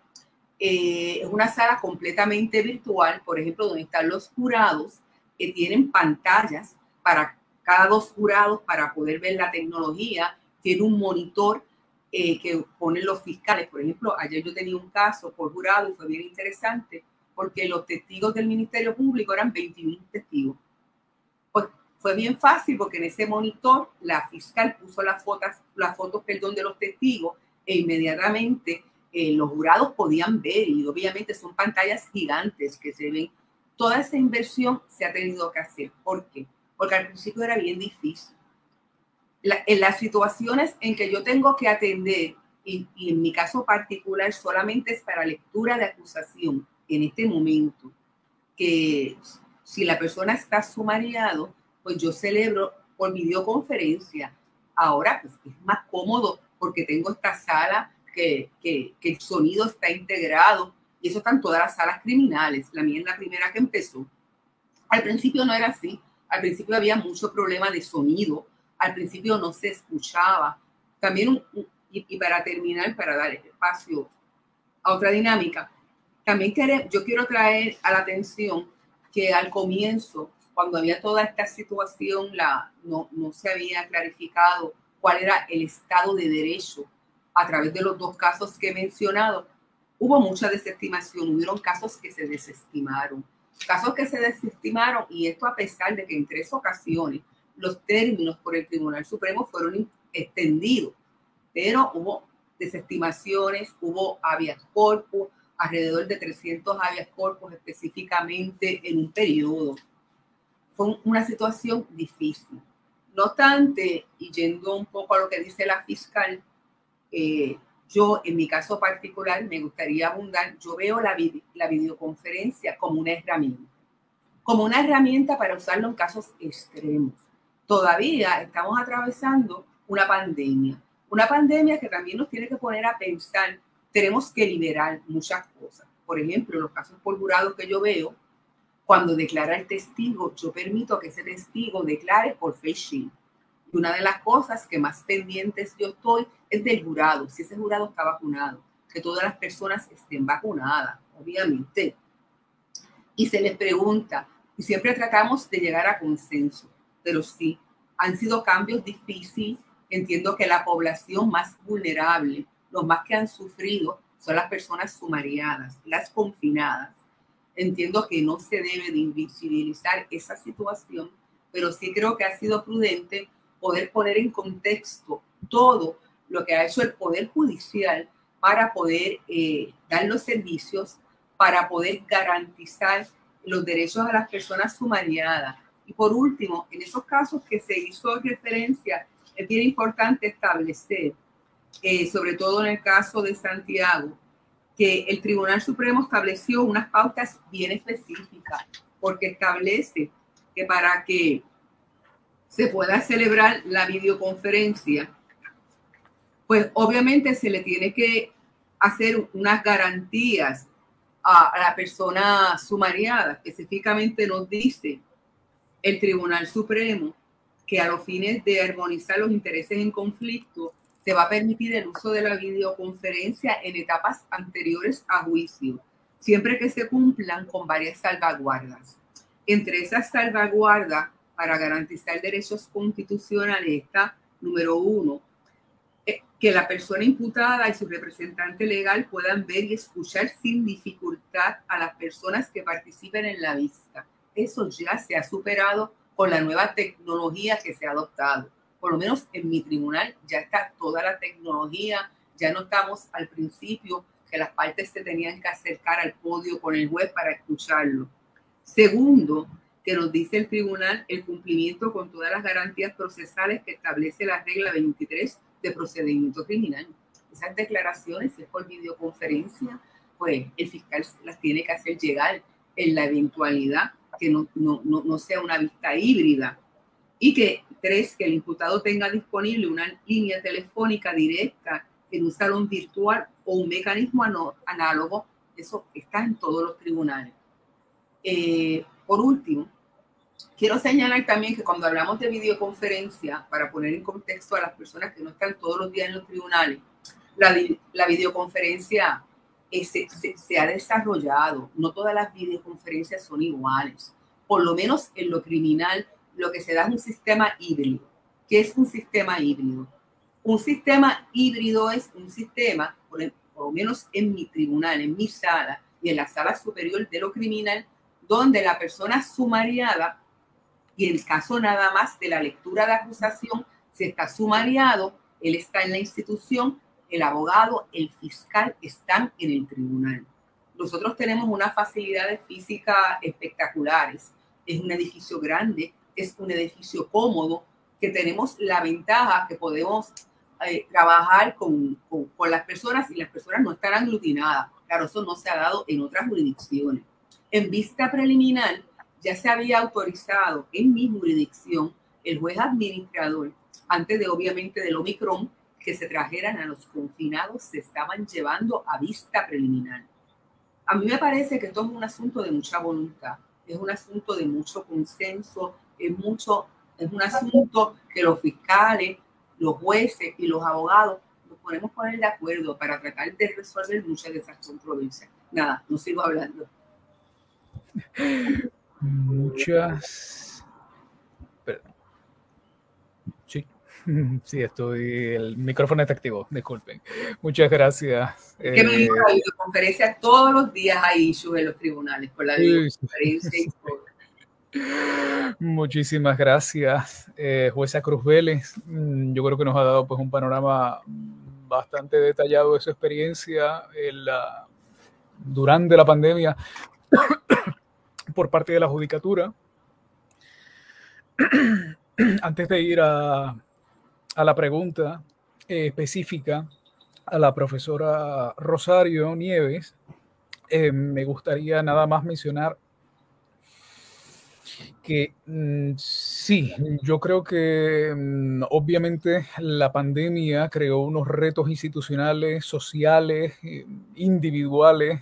eh, es una sala completamente virtual, por ejemplo, donde están los jurados que tienen pantallas para cada dos jurados para poder ver la tecnología, tiene un monitor eh, que ponen los fiscales. Por ejemplo, ayer yo tenía un caso por jurado y fue bien interesante porque los testigos del Ministerio Público eran 21 testigos. Pues fue bien fácil porque en ese monitor la fiscal puso las fotos, las fotos perdón, de los testigos e inmediatamente eh, los jurados podían ver y obviamente son pantallas gigantes que se ven. Toda esa inversión se ha tenido que hacer. ¿Por qué? porque al principio era bien difícil. En las situaciones en que yo tengo que atender, y, en mi caso particular solamente es para lectura de acusación en este momento, que si la persona está sumariado, pues yo celebro por videoconferencia. Ahora pues es más cómodo porque tengo esta sala que, que, que el sonido está integrado y eso están todas las salas criminales. La mía es la primera que empezó. Al principio no era así. Al principio había mucho problema de sonido, al principio no se escuchaba. También, y, para terminar, para dar espacio a otra dinámica, también yo quiero traer a la atención que al comienzo, cuando había toda esta situación, la, no, no se había clarificado cuál era el estado de derecho a través de los dos casos que he mencionado, hubo mucha desestimación, hubieron casos que se desestimaron casos que se desestimaron y esto a pesar de que en tres ocasiones los términos por el Tribunal Supremo fueron extendidos, pero hubo desestimaciones, hubo habeas corpus, alrededor de 300 habeas corpus específicamente en un periodo. Fue una situación difícil. No obstante, y yendo un poco a lo que dice la fiscal, eh, yo, en mi caso particular, me gustaría abundar, yo veo la, la videoconferencia como una herramienta, como una herramienta para usarlo en casos extremos. Todavía estamos atravesando una pandemia, una pandemia que también nos tiene que poner a pensar, tenemos que liberar muchas cosas. Por ejemplo, los casos por jurado que yo veo, cuando declara el testigo, yo permito que ese testigo declare por face y una de las cosas que más pendientes yo estoy es del jurado, si ese jurado está vacunado, que todas las personas estén vacunadas, obviamente. Y se les pregunta, y siempre tratamos de llegar a consenso, pero sí, han sido cambios difíciles. Entiendo que la población más vulnerable, los más que han sufrido, son las personas sumariadas, las confinadas. Entiendo que no se debe de invisibilizar esa situación, pero sí creo que ha sido prudente poder poner en contexto todo lo que ha hecho el Poder Judicial para poder eh, dar los servicios, para poder garantizar los derechos a las personas sumariadas. Por último, en esos casos que se hizo referencia, es bien importante establecer, eh, sobre todo en el caso de Santiago, que el Tribunal Supremo estableció unas pautas bien específicas, porque establece que para que se pueda celebrar la videoconferencia, pues obviamente se le tiene que hacer unas garantías a, la persona sumariada. Específicamente nos dice el Tribunal Supremo que a los fines de armonizar los intereses en conflicto, se va a permitir el uso de la videoconferencia en etapas anteriores a juicio, siempre que se cumplan con varias salvaguardas. Entre esas salvaguardas, para garantizar derechos constitucionales, está, número uno, eh, que la persona imputada y su representante legal puedan ver y escuchar sin dificultad a las personas que participen en la vista. Eso ya se ha superado con la nueva tecnología que se ha adoptado. Por lo menos en mi tribunal ya está toda la tecnología, ya no estamos al principio que las partes se tenían que acercar al podio con el juez para escucharlo. Segundo, que nos dice el tribunal el cumplimiento con todas las garantías procesales que establece la regla 23 de procedimiento criminal. Esas declaraciones, si es por videoconferencia, pues el fiscal las tiene que hacer llegar en la eventualidad que no, no, no, sea una vista híbrida. Y que, tres, que el imputado tenga disponible una línea telefónica directa en un salón virtual o un mecanismo análogo. Eso está en todos los tribunales. Eh, por último, quiero señalar también que cuando hablamos de videoconferencia, para poner en contexto a las personas que no están todos los días en los tribunales, la, la videoconferencia eh, se, ha desarrollado. No todas las videoconferencias son iguales. Por lo menos en lo criminal, lo que se da es un sistema híbrido. ¿Qué es un sistema híbrido? Un sistema híbrido es un sistema, por, por lo menos en mi tribunal, en mi sala y en la sala superior de lo criminal, donde la persona sumariada, y en el caso nada más de la lectura de acusación, si está sumariado, él está en la institución el abogado, el fiscal están en el tribunal. Nosotros tenemos unas facilidades físicas espectaculares. Es un edificio grande, es un edificio cómodo, que tenemos la ventaja que podemos eh, trabajar con, con, las personas y las personas no están aglutinadas. Claro, eso no se ha dado en otras jurisdicciones. En vista preliminar, ya se había autorizado en mi jurisdicción el juez administrador, antes de obviamente del Omicron, que se trajeran a los confinados se estaban llevando a vista preliminar. A mí me parece que esto es un asunto de mucha voluntad, es un asunto de mucho consenso, es, mucho, es un asunto que los fiscales, los jueces y los abogados nos podemos poner de acuerdo para tratar de resolver muchas de esas controversias. Nada, no sigo hablando. Muchas Sí, estoy. El micrófono está activo, disculpen. Muchas gracias. que me dijo la videoconferencia todos los días hay issues en los tribunales por la videoconferencia Muchísimas gracias, eh, jueza Cruz Vélez. Mm, yo creo que nos ha dado pues un panorama bastante detallado de su experiencia en la, durante la pandemia por parte de la judicatura. Antes de ir a, a la pregunta eh, específica a la profesora Rosario Nieves, eh, me gustaría nada más mencionar que mm, sí, yo creo que mm, obviamente la pandemia creó unos retos institucionales, sociales, eh, individuales,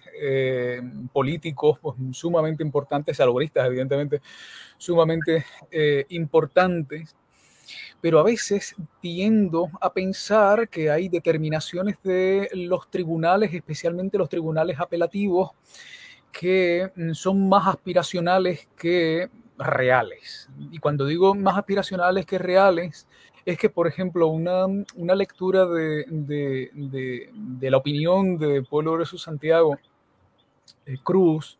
políticos pues, sumamente importantes, salubristas evidentemente, sumamente importantes pero a veces tiendo a pensar que hay determinaciones de los tribunales, especialmente los tribunales apelativos, que mm, son más aspiracionales que reales. Y cuando digo más aspiracionales que reales, es que, por ejemplo, una, lectura de, la opinión de Pueblo de Santiago, eh, Cruz,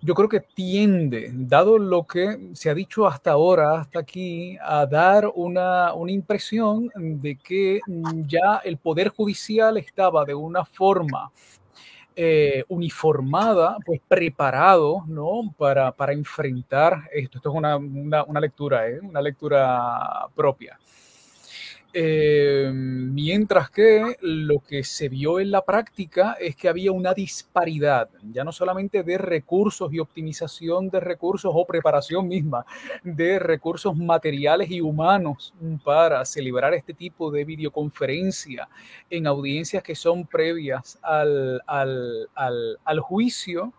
yo creo que tiende, dado lo que se ha dicho hasta ahora, hasta aquí, a dar una, una impresión de que ya el Poder Judicial estaba de una forma eh, uniformada, pues preparado, ¿no? Para, para enfrentar esto. Esto es una, una, una lectura, ¿eh? Una lectura propia. Eh, mientras que lo que se vio en la práctica es que había una disparidad, ya no solamente de recursos y optimización de recursos o preparación misma de recursos materiales y humanos para celebrar este tipo de videoconferencia en audiencias que son previas al, juicio.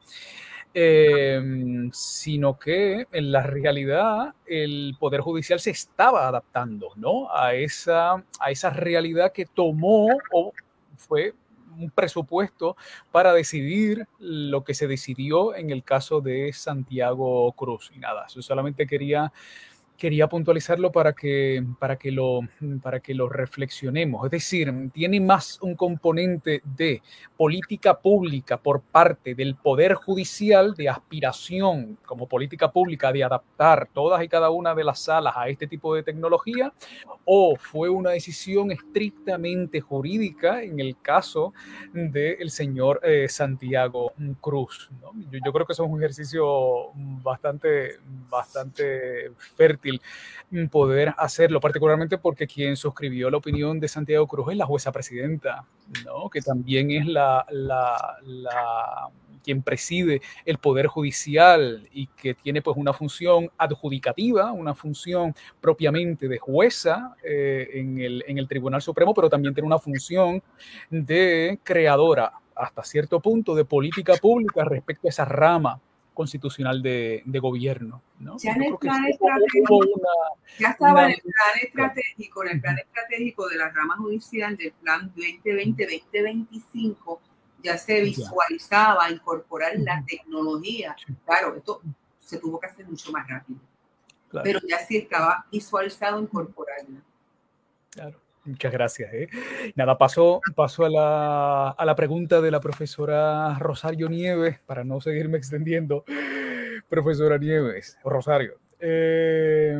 Em, sino que en la realidad el Poder Judicial se estaba adaptando ¿no? a, esa, a esa realidad que tomó o fue un presupuesto para decidir lo que se decidió en el caso de Santiago Cruz. Y nada, yo solamente quería quería puntualizarlo para que, para, que lo, para que lo reflexionemos. Es decir, tiene más un componente de política pública por parte del Poder Judicial, de aspiración como política pública de adaptar todas y cada una de las salas a este tipo de tecnología, o fue una decisión estrictamente jurídica en el caso del señor eh, Santiago Cruz. Yo, yo, creo que eso es un ejercicio bastante, bastante fértil Poder hacerlo, particularmente porque quien suscribió la opinión de Santiago Cruz es la jueza presidenta, ¿no? que también es la, la, la quien preside el Poder Judicial y que tiene pues una función adjudicativa, una función propiamente de jueza eh, en, el, en el Tribunal Supremo, pero también tiene una función de creadora hasta cierto punto de política pública respecto a esa rama constitucional de, de gobierno. ¿no? Ya, en el plan estratégico, ya estaba en el plan estratégico, en el plan estratégico de la rama judicial del plan 2020-2025, ya se visualizaba incorporar la tecnología. Claro, esto se tuvo que hacer mucho más rápido, claro. pero ya sí estaba visualizado incorporarla. Claro. Muchas gracias. ¿eh? Nada, paso, paso a, la, a la pregunta de la profesora Rosario Nieves, para no seguirme extendiendo. Profesora Nieves, Rosario, eh,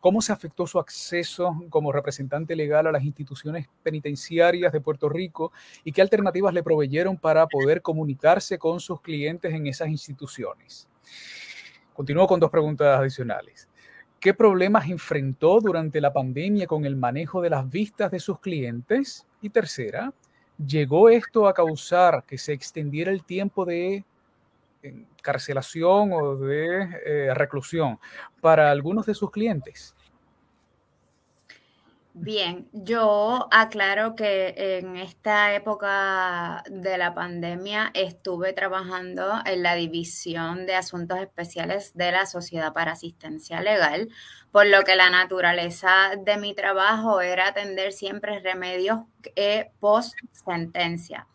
¿cómo se afectó su acceso como representante legal a las instituciones penitenciarias de Puerto Rico y qué alternativas le proveyeron para poder comunicarse con sus clientes en esas instituciones? Continúo con dos preguntas adicionales. ¿Qué problemas enfrentó durante la pandemia con el manejo de las vistas de sus clientes? Y tercera, ¿llegó esto a causar que se extendiera el tiempo de encarcelación o de eh, reclusión para algunos de sus clientes? Bien, yo aclaro que en esta época de la pandemia estuve trabajando en la División de Asuntos Especiales de la Sociedad para Asistencia Legal, por lo que la naturaleza de mi trabajo era atender siempre remedios eh, post sentencia.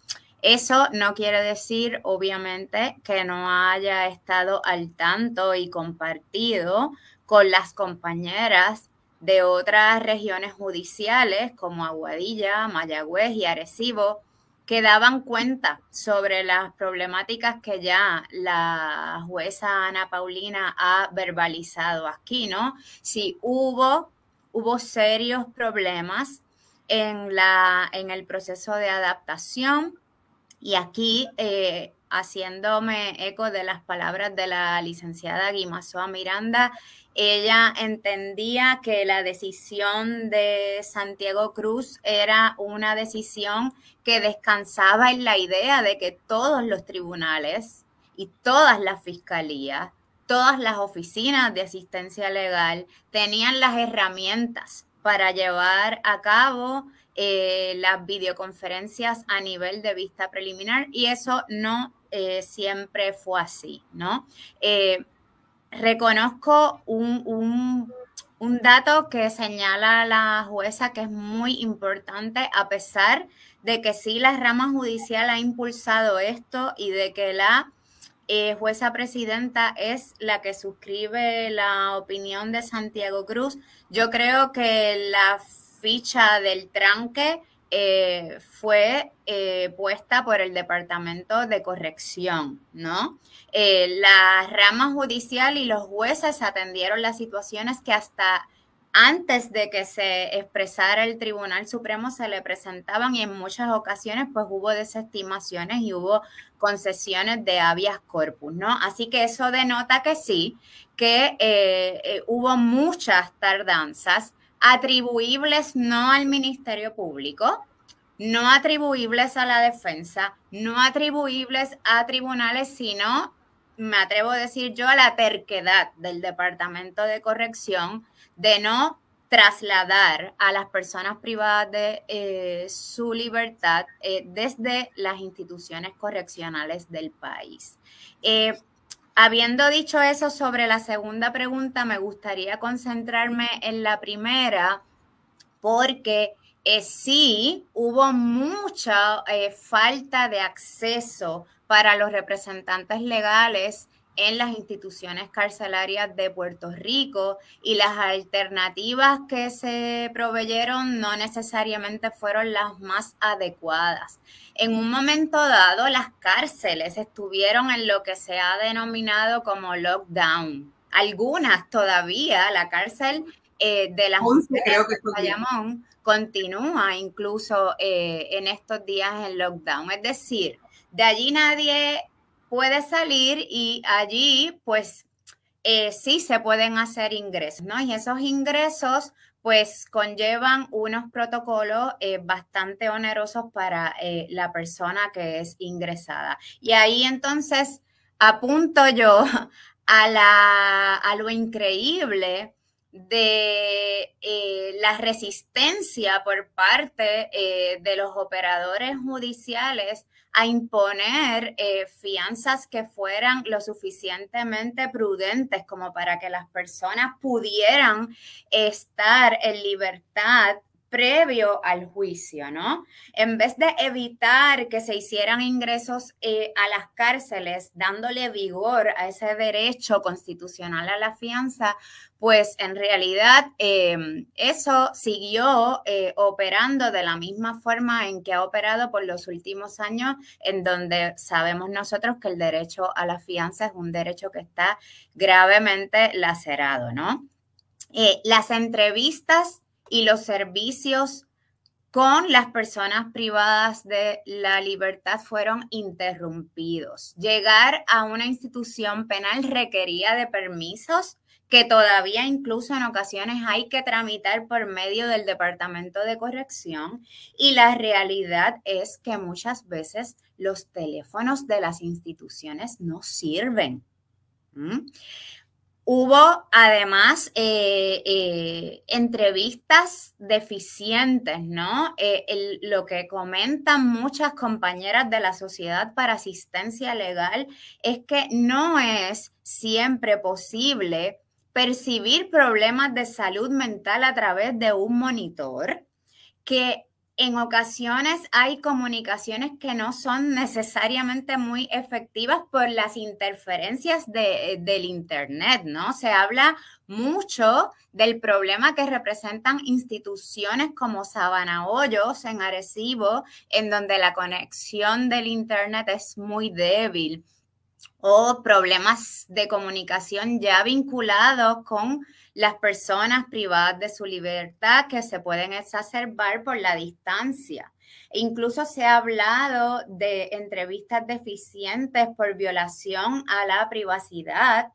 Eso no quiere decir, obviamente, que no haya estado al tanto y compartido con las compañeras de otras regiones judiciales como Aguadilla, Mayagüez y Arecibo, que daban cuenta sobre las problemáticas que ya la jueza Ana Paulina ha verbalizado aquí, ¿no? Si hubo, hubo serios problemas en, la, en el proceso de adaptación y aquí, eh, haciéndome eco de las palabras de la licenciada Guimasoa Miranda, ella entendía que la decisión de Santiago Cruz era una decisión que descansaba en la idea de que todos los tribunales y todas las fiscalías, todas las oficinas de asistencia legal tenían las herramientas para llevar a cabo eh, las videoconferencias a nivel de vista preliminar y eso no eh, siempre fue así, ¿no? Eh, reconozco un, dato que señala la jueza que es muy importante, a pesar de que sí la rama judicial ha impulsado esto y de que la jueza presidenta es la que suscribe la opinión de Santiago Cruz. Yo creo que la ficha del tranque eh, fue eh, puesta por el Departamento de Corrección, ¿no? Eh, la rama judicial y los jueces atendieron las situaciones que hasta antes de que se expresara el Tribunal Supremo se le presentaban y en muchas ocasiones pues hubo desestimaciones y hubo concesiones de habeas corpus, ¿no? Así que eso denota que sí, que hubo muchas tardanzas atribuibles no al Ministerio Público, no atribuibles a la defensa, no atribuibles a tribunales, sino, me atrevo a decir yo, a la terquedad del Departamento de Corrección de no trasladar a las personas privadas de eh, su libertad eh, desde las instituciones correccionales del país. Eh, Habiendo dicho eso sobre la segunda pregunta, me gustaría concentrarme en la primera, porque eh, sí hubo mucha eh, falta de acceso para los representantes legales en las instituciones carcelarias de Puerto Rico y las alternativas que se proveyeron no necesariamente fueron las más adecuadas. En un momento dado, las cárceles estuvieron en lo que se ha denominado como lockdown. Algunas todavía, la cárcel eh, de la Bayamón continúa incluso eh, en estos días en lockdown. Es decir, de allí nadie puede salir y allí pues eh, sí se pueden hacer ingresos, ¿no? Y esos ingresos pues conllevan unos protocolos eh, bastante onerosos para eh, la persona que es ingresada. Y ahí entonces apunto yo a, la, a lo increíble de la resistencia por parte de los operadores judiciales a imponer eh, fianzas que fueran lo suficientemente prudentes como para que las personas pudieran estar en libertad previo al juicio, ¿no? En vez de evitar que se hicieran ingresos eh, a las cárceles, dándole vigor a ese derecho constitucional a la fianza, pues en realidad em, eso siguió eh, operando de la misma forma en que ha operado por los últimos años, en donde sabemos nosotros que el derecho a la fianza es un derecho que está gravemente lacerado, ¿no? Eh, las entrevistas y los servicios con las personas privadas de la libertad fueron interrumpidos. Llegar a una institución penal requería de permisos que todavía incluso en ocasiones hay que tramitar por medio del Departamento de Corrección y la realidad es que muchas veces los teléfonos de las instituciones no sirven. Hubo además eh, eh, entrevistas deficientes, ¿no? Eh, lo que comentan muchas compañeras de la Sociedad para Asistencia Legal es que no es siempre posible percibir problemas de salud mental a través de un monitor, que en ocasiones hay comunicaciones que no son necesariamente muy efectivas por las interferencias de, del Internet, ¿no? Se habla mucho del problema que representan instituciones como Sabana Hoyos en Arecibo, en donde la conexión del Internet es muy débil, o problemas de comunicación ya vinculados con las personas privadas de su libertad que se pueden exacerbar por la distancia. Incluso se ha hablado de entrevistas deficientes por violación a la privacidad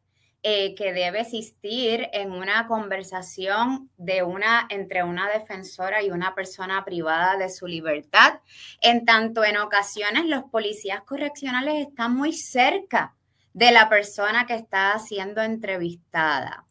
eh, que debe existir en una conversación de una, entre una defensora y una persona privada de su libertad. En tanto, en ocasiones los policías correccionales están muy cerca de la persona que está siendo entrevistada.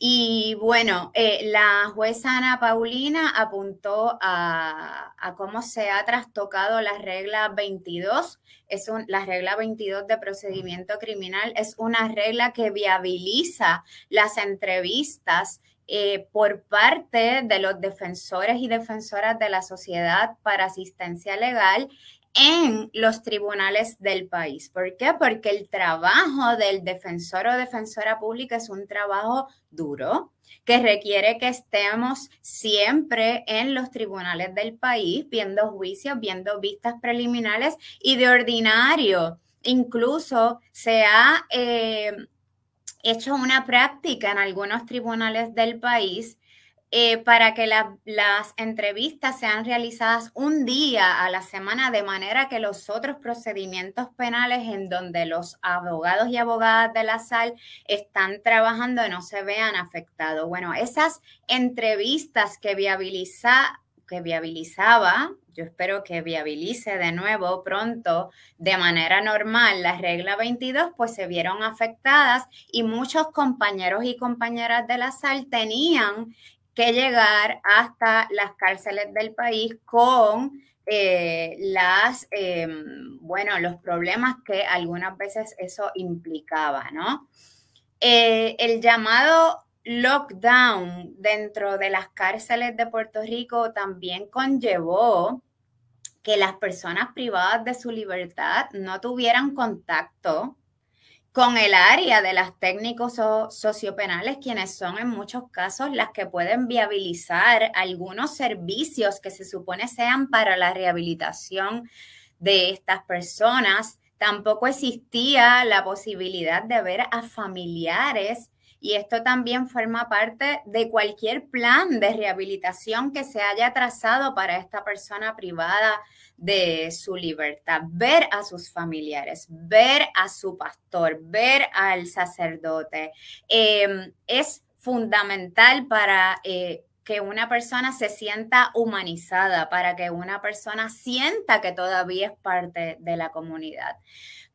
Y bueno, eh, la jueza Ana Paulina apuntó a, cómo se ha trastocado la regla 22. Es la regla 22 de procedimiento criminal es una regla que viabiliza las entrevistas eh, por parte de los defensores y defensoras de la sociedad para asistencia legal en los tribunales del país. ¿Por qué? Porque el trabajo del defensor o defensora pública es un trabajo duro que requiere que estemos siempre en los tribunales del país viendo juicios, viendo vistas preliminares y de ordinario. Incluso se ha eh, hecho una práctica en algunos tribunales del país eh, para que las entrevistas sean realizadas un día a la semana, de manera que los otros procedimientos penales en donde los abogados y abogadas de la sal están trabajando no se vean afectados. Bueno, esas entrevistas que viabiliza que viabilizaba, yo espero que viabilice de nuevo pronto de manera normal la regla 22, pues se vieron afectadas y muchos compañeros y compañeras de la sal tenían que llegar hasta las cárceles del país con eh, las, em, bueno, los problemas que algunas veces eso implicaba, ¿no? Eh, el llamado lockdown dentro de las cárceles de Puerto Rico también conllevó que las personas privadas de su libertad no tuvieran contacto con el área de las técnicos sociopenales, quienes son en muchos casos las que pueden viabilizar algunos servicios que se supone sean para la rehabilitación de estas personas. Tampoco existía la posibilidad de ver a familiares y esto también forma parte de cualquier plan de rehabilitación que se haya trazado para esta persona privada de su libertad, ver a sus familiares, ver a su pastor, ver al sacerdote. Em, es fundamental para eh, que una persona se sienta humanizada, para que una persona sienta que todavía es parte de la comunidad.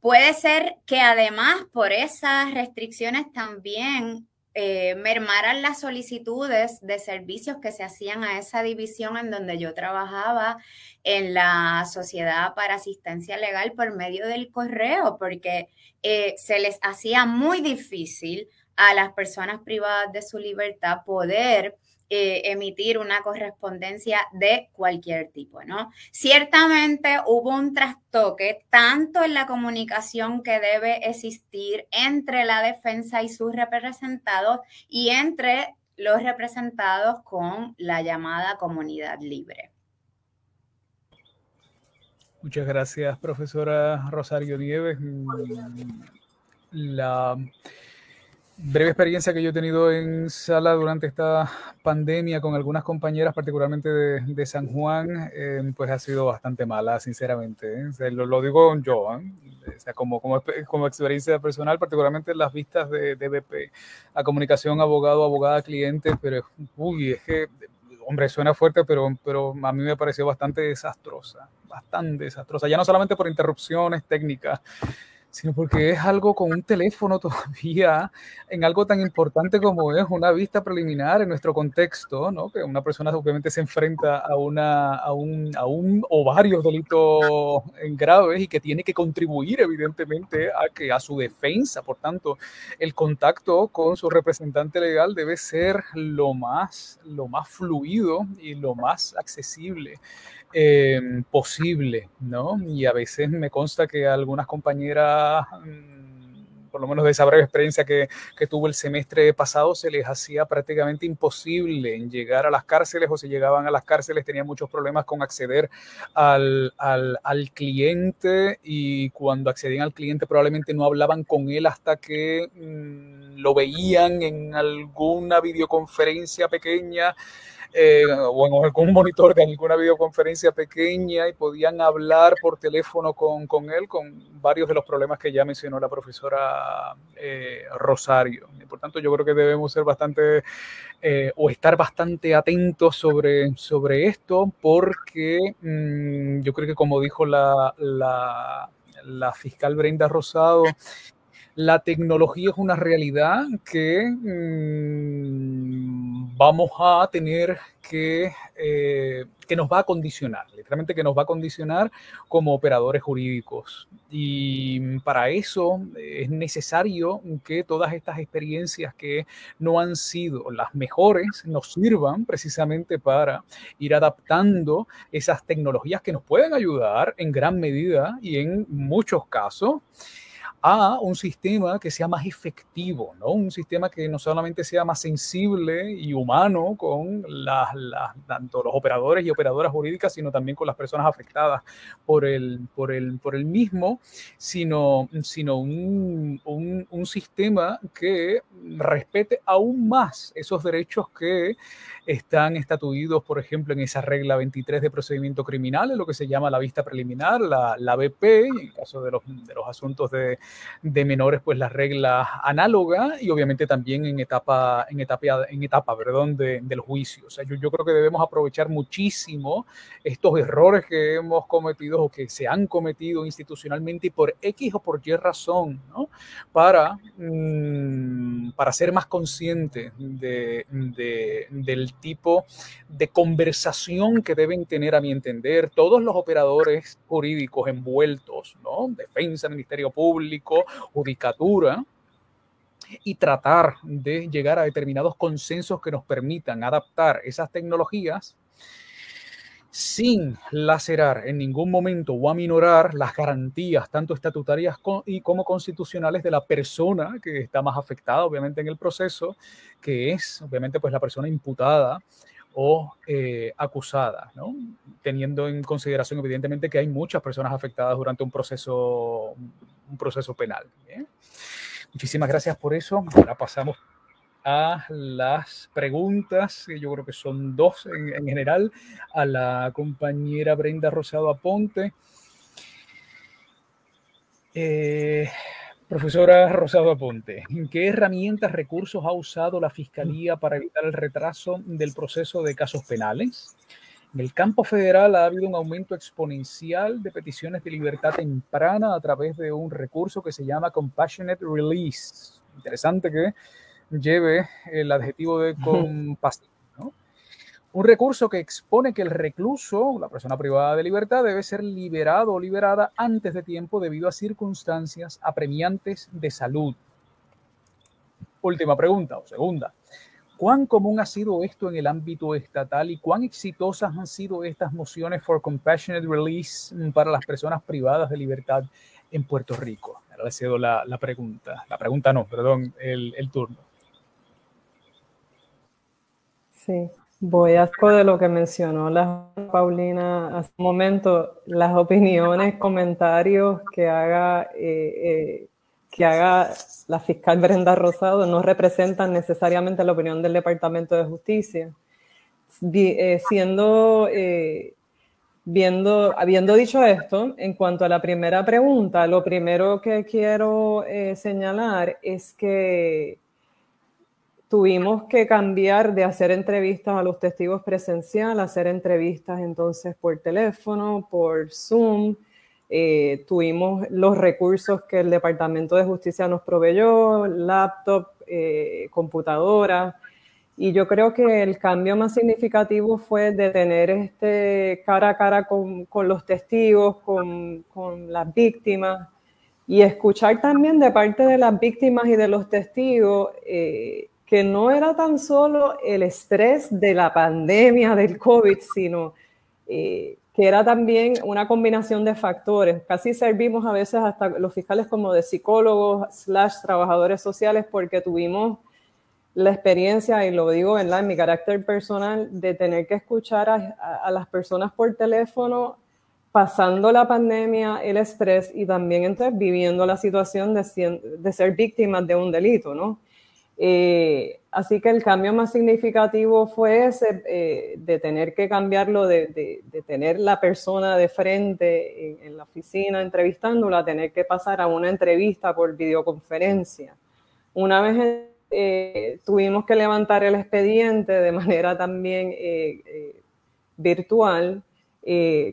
Puede ser que además por esas restricciones también eh, mermaran las solicitudes de servicios que se hacían a esa división en donde yo trabajaba en la Sociedad para Asistencia Legal por medio del correo, porque eh, se les hacía muy difícil a las personas privadas de su libertad poder eh, emitir una correspondencia de cualquier tipo, ¿no? Ciertamente hubo un trastoque tanto en la comunicación que debe existir entre la defensa y sus representados y entre los representados con la llamada comunidad libre. Muchas gracias, profesora Rosario Nieves. La breve experiencia que yo he tenido en sala durante esta pandemia con algunas compañeras, particularmente de, San Juan, eh, pues ha sido bastante mala, sinceramente. ¿eh? lo, digo yo, ¿eh? o sea, como, como, como, experiencia personal, particularmente en las vistas de, de BP, a comunicación abogado, abogada, cliente, pero uy, es que, hombre, suena fuerte, pero, pero a mí me pareció bastante desastrosa, bastante desastrosa, ya no solamente por interrupciones técnicas, sino porque es algo con un teléfono todavía, en algo tan importante como es una vista preliminar en nuestro contexto, ¿no? que una persona obviamente se enfrenta a, una, a, un, a un o varios delitos graves y que tiene que contribuir evidentemente a, que, a su defensa. Por tanto, el contacto con su representante legal debe ser lo más, lo más fluido y lo más accesible Em, posible, ¿no? Y a veces me consta que algunas compañeras, mm, por lo menos de esa breve experiencia que, que, tuvo el semestre pasado, se les hacía prácticamente imposible en llegar a las cárceles o si llegaban a las cárceles tenían muchos problemas con acceder al, al, al cliente y cuando accedían al cliente probablemente no hablaban con él hasta que mm, lo veían en alguna videoconferencia pequeña eh, o en algún monitor de alguna videoconferencia pequeña y podían hablar por teléfono con, con él con varios de los problemas que ya mencionó la profesora eh, Rosario. Por tanto, yo creo que debemos ser bastante eh, o estar bastante atentos sobre, sobre esto porque mm, yo creo que como dijo la, la, la fiscal Brenda Rosado, la tecnología es una realidad que mm, vamos a tener que, eh, que nos va a condicionar. literalmente que nos va a condicionar como operadores jurídicos. Y para eso es necesario que todas estas experiencias que no han sido las mejores nos sirvan precisamente para ir adaptando esas tecnologías que nos pueden ayudar en gran medida y en muchos casos a un sistema que sea más efectivo, ¿no? Un sistema que no solamente sea más sensible y humano con las, tanto los operadores y operadoras jurídicas, sino también con las personas afectadas por el, por el, por el mismo, sino, sino un, un, sistema que respete aún más esos derechos que están estatuidos, por ejemplo, en esa regla 23 de procedimiento criminal, en lo que se llama la vista preliminar, la, la BP, en el caso de los, de los asuntos de, de, menores, pues las reglas análogas y obviamente también en etapa, en etapa, en etapa perdón, de, del juicio. O sea, yo, yo creo que debemos aprovechar muchísimo estos errores que hemos cometido o que se han cometido institucionalmente y por X o por Y razón, ¿no? Para, mmm, para ser más conscientes de, del tipo de conversación que deben tener, a mi entender, todos los operadores jurídicos envueltos, ¿no? Defensa, Ministerio Público, Judicatura, y tratar de llegar a determinados consensos que nos permitan adaptar esas tecnologías sin lacerar en ningún momento o aminorar las garantías tanto estatutarias y como constitucionales de la persona que está más afectada obviamente en el proceso, que es obviamente pues la persona imputada o eh, acusada, teniendo en consideración evidentemente que hay muchas personas afectadas durante un proceso, un proceso penal. Muchísimas gracias por eso. Ahora pasamos a las preguntas, que yo creo que son dos en, en general, a la compañera Brenda Rosado Aponte. Eh, profesora Rosado Aponte, ¿en qué herramientas, recursos ha usado la Fiscalía para evitar el retraso del proceso de casos penales? En el campo federal ha habido un aumento exponencial de peticiones de libertad temprana a través de un recurso que se llama Compassionate Release. Interesante que lleve el adjetivo de compasivo. ¿no? Un recurso que expone que el recluso, la persona privada de libertad, debe ser liberado o liberada antes de tiempo debido a circunstancias apremiantes de salud. Última pregunta o segunda. ¿Cuán común ha sido esto en el ámbito estatal y cuán exitosas han sido estas mociones for compassionate release para las personas privadas de libertad en Puerto Rico? Ahora le la, la pregunta. La pregunta no, perdón, el, el turno. Sí, voy a de lo que mencionó la Paulina hace un momento, las opiniones, comentarios que haga, eh, eh, que haga la fiscal Brenda Rosado no representan necesariamente la opinión del Departamento de Justicia. Eh, siendo, eh, viendo, habiendo dicho esto, en cuanto a la primera pregunta, lo primero que quiero eh, señalar es que tuvimos que cambiar de hacer entrevistas a los testigos presencial a hacer entrevistas entonces por teléfono, por Zoom. Eh, tuvimos los recursos que el Departamento de Justicia nos proveyó, laptop, eh, computadora. Y yo creo que el cambio más significativo fue de tener este cara a cara con, con los testigos, con, con las víctimas, y escuchar también de parte de las víctimas y de los testigos eh, que no era tan solo el estrés de la pandemia del COVID, sino eh, que era también una combinación de factores. Casi servimos a veces hasta los fiscales como de psicólogos slash trabajadores sociales porque tuvimos la experiencia, y lo digo en mi carácter personal, de tener que escuchar a, a, las personas por teléfono pasando la pandemia, el estrés y también entonces viviendo la situación de, de ser víctimas de un delito, ¿no? Eh, así que el cambio más significativo fue ese, eh, de tener que cambiarlo, de, tener la persona de frente en, la oficina entrevistándola, tener que pasar a una entrevista por videoconferencia. Una vez eh, tuvimos que levantar el expediente de manera también virtual,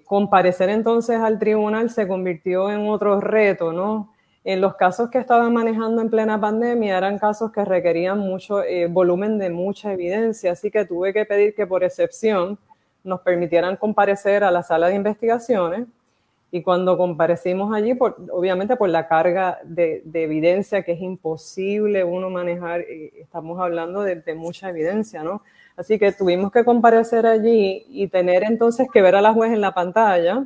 comparecer entonces al tribunal se convirtió en otro reto, ¿no? En los casos que estaban manejando en plena pandemia eran casos que requerían mucho eh, volumen de mucha evidencia, así que tuve que pedir que por excepción nos permitieran comparecer a la sala de investigaciones. Y cuando comparecimos allí, por, obviamente por la carga de, evidencia que es imposible uno manejar, eh, estamos hablando de, de, mucha evidencia, ¿no? Así que tuvimos que comparecer allí y tener entonces que ver a la juez en la pantalla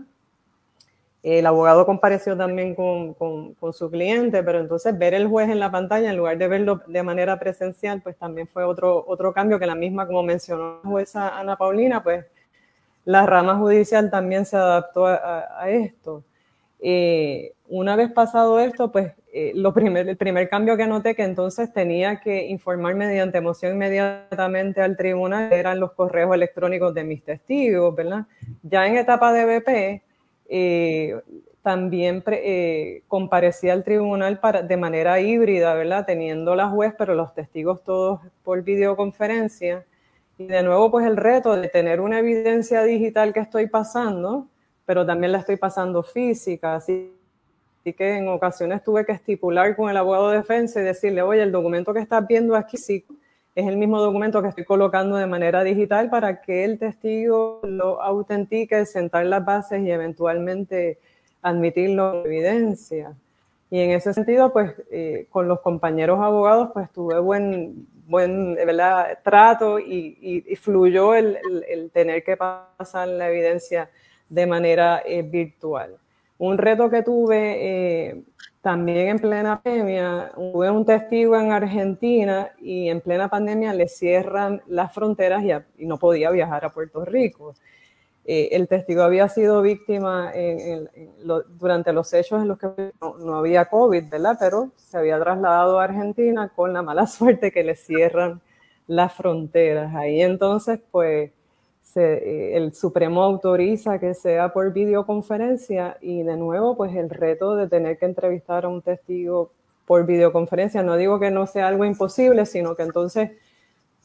el abogado compareció también con, con, su cliente, pero entonces ver el juez en la pantalla en lugar de verlo de manera presencial, pues también fue otro, otro cambio que la misma, como mencionó la jueza Ana Paulina, pues la rama judicial también se adaptó a, esto. Eh, una vez pasado esto, pues eh, lo primer, el primer cambio que noté que entonces tenía que informar mediante emoción inmediatamente al tribunal eran los correos electrónicos de mis testigos, ¿verdad? Ya en etapa de BP, eh, también eh, comparecía al tribunal para, de manera híbrida, ¿verdad? Teniendo la juez, pero los testigos todos por videoconferencia. Y de nuevo, pues el reto de tener una evidencia digital que estoy pasando, pero también la estoy pasando física. Así, que en ocasiones tuve que estipular con el abogado de defensa y decirle, oye, el documento que estás viendo aquí sí es el mismo documento que estoy colocando de manera digital para que el testigo lo autentique, sentar las bases y eventualmente admitirlo en evidencia. Y en ese sentido, pues eh, con los compañeros abogados, pues tuve buen, buen ¿verdad? trato y, fluyó el, tener que pasar la evidencia de manera eh, virtual. Un reto que tuve eh, también en plena pandemia, hubo un testigo en Argentina y en plena pandemia le cierran las fronteras y, no podía viajar a Puerto Rico. Eh, el testigo había sido víctima durante los hechos en los que no, había COVID, ¿verdad? Pero se había trasladado a Argentina con la mala suerte que le cierran las fronteras. Ahí entonces, pues, eh, el Supremo autoriza que sea por videoconferencia y de nuevo, pues el reto de tener que entrevistar a un testigo por videoconferencia, no digo que no sea algo imposible, sino que entonces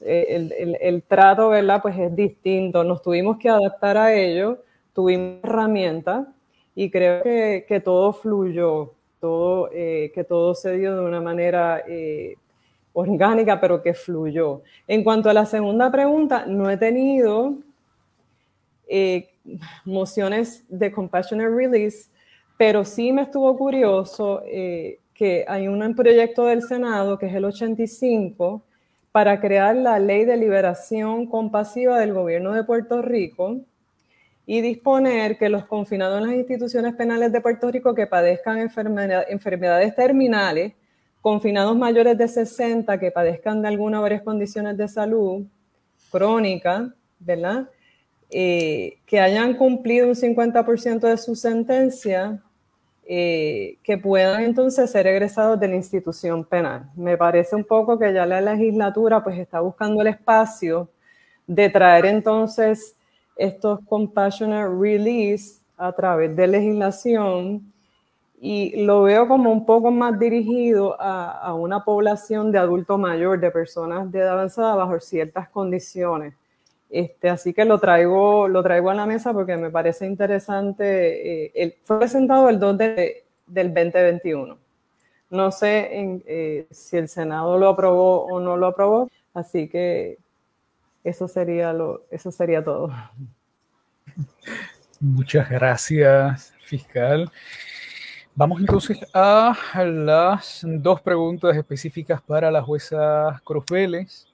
eh, el, trato, ¿verdad? Pues es distinto, nos tuvimos que adaptar a ello, tuvimos herramientas y creo que, todo fluyó, todo, eh, que todo se dio de una manera orgánica, pero que fluyó. En cuanto a la segunda pregunta, no he tenido eh, mociones de compassionate release, pero sí me estuvo curioso eh, que hay un proyecto del Senado, que es el 85, para crear la ley de liberación compasiva del gobierno de Puerto Rico y disponer que los confinados en las instituciones penales de Puerto Rico que padezcan enfermedades terminales, confinados mayores de 60 que padezcan de alguna o varias condiciones de salud crónica, ¿verdad? Eh, que hayan cumplido un 50% de su sentencia, eh, que puedan entonces ser egresados de la institución penal. Me parece un poco que ya la legislatura pues está buscando el espacio de traer entonces estos compassionate release a través de legislación y lo veo como un poco más dirigido a, a una población de adulto mayor, de personas de edad avanzada bajo ciertas condiciones. Este, así que lo traigo, lo traigo a la mesa porque me parece interesante. Eh, fue presentado el 2 de, del 2021. No sé eh, si el Senado lo aprobó o no lo aprobó, así que eso sería, lo, eso sería todo. Muchas gracias, fiscal. Vamos entonces a las dos preguntas específicas para la jueza Cruz Vélez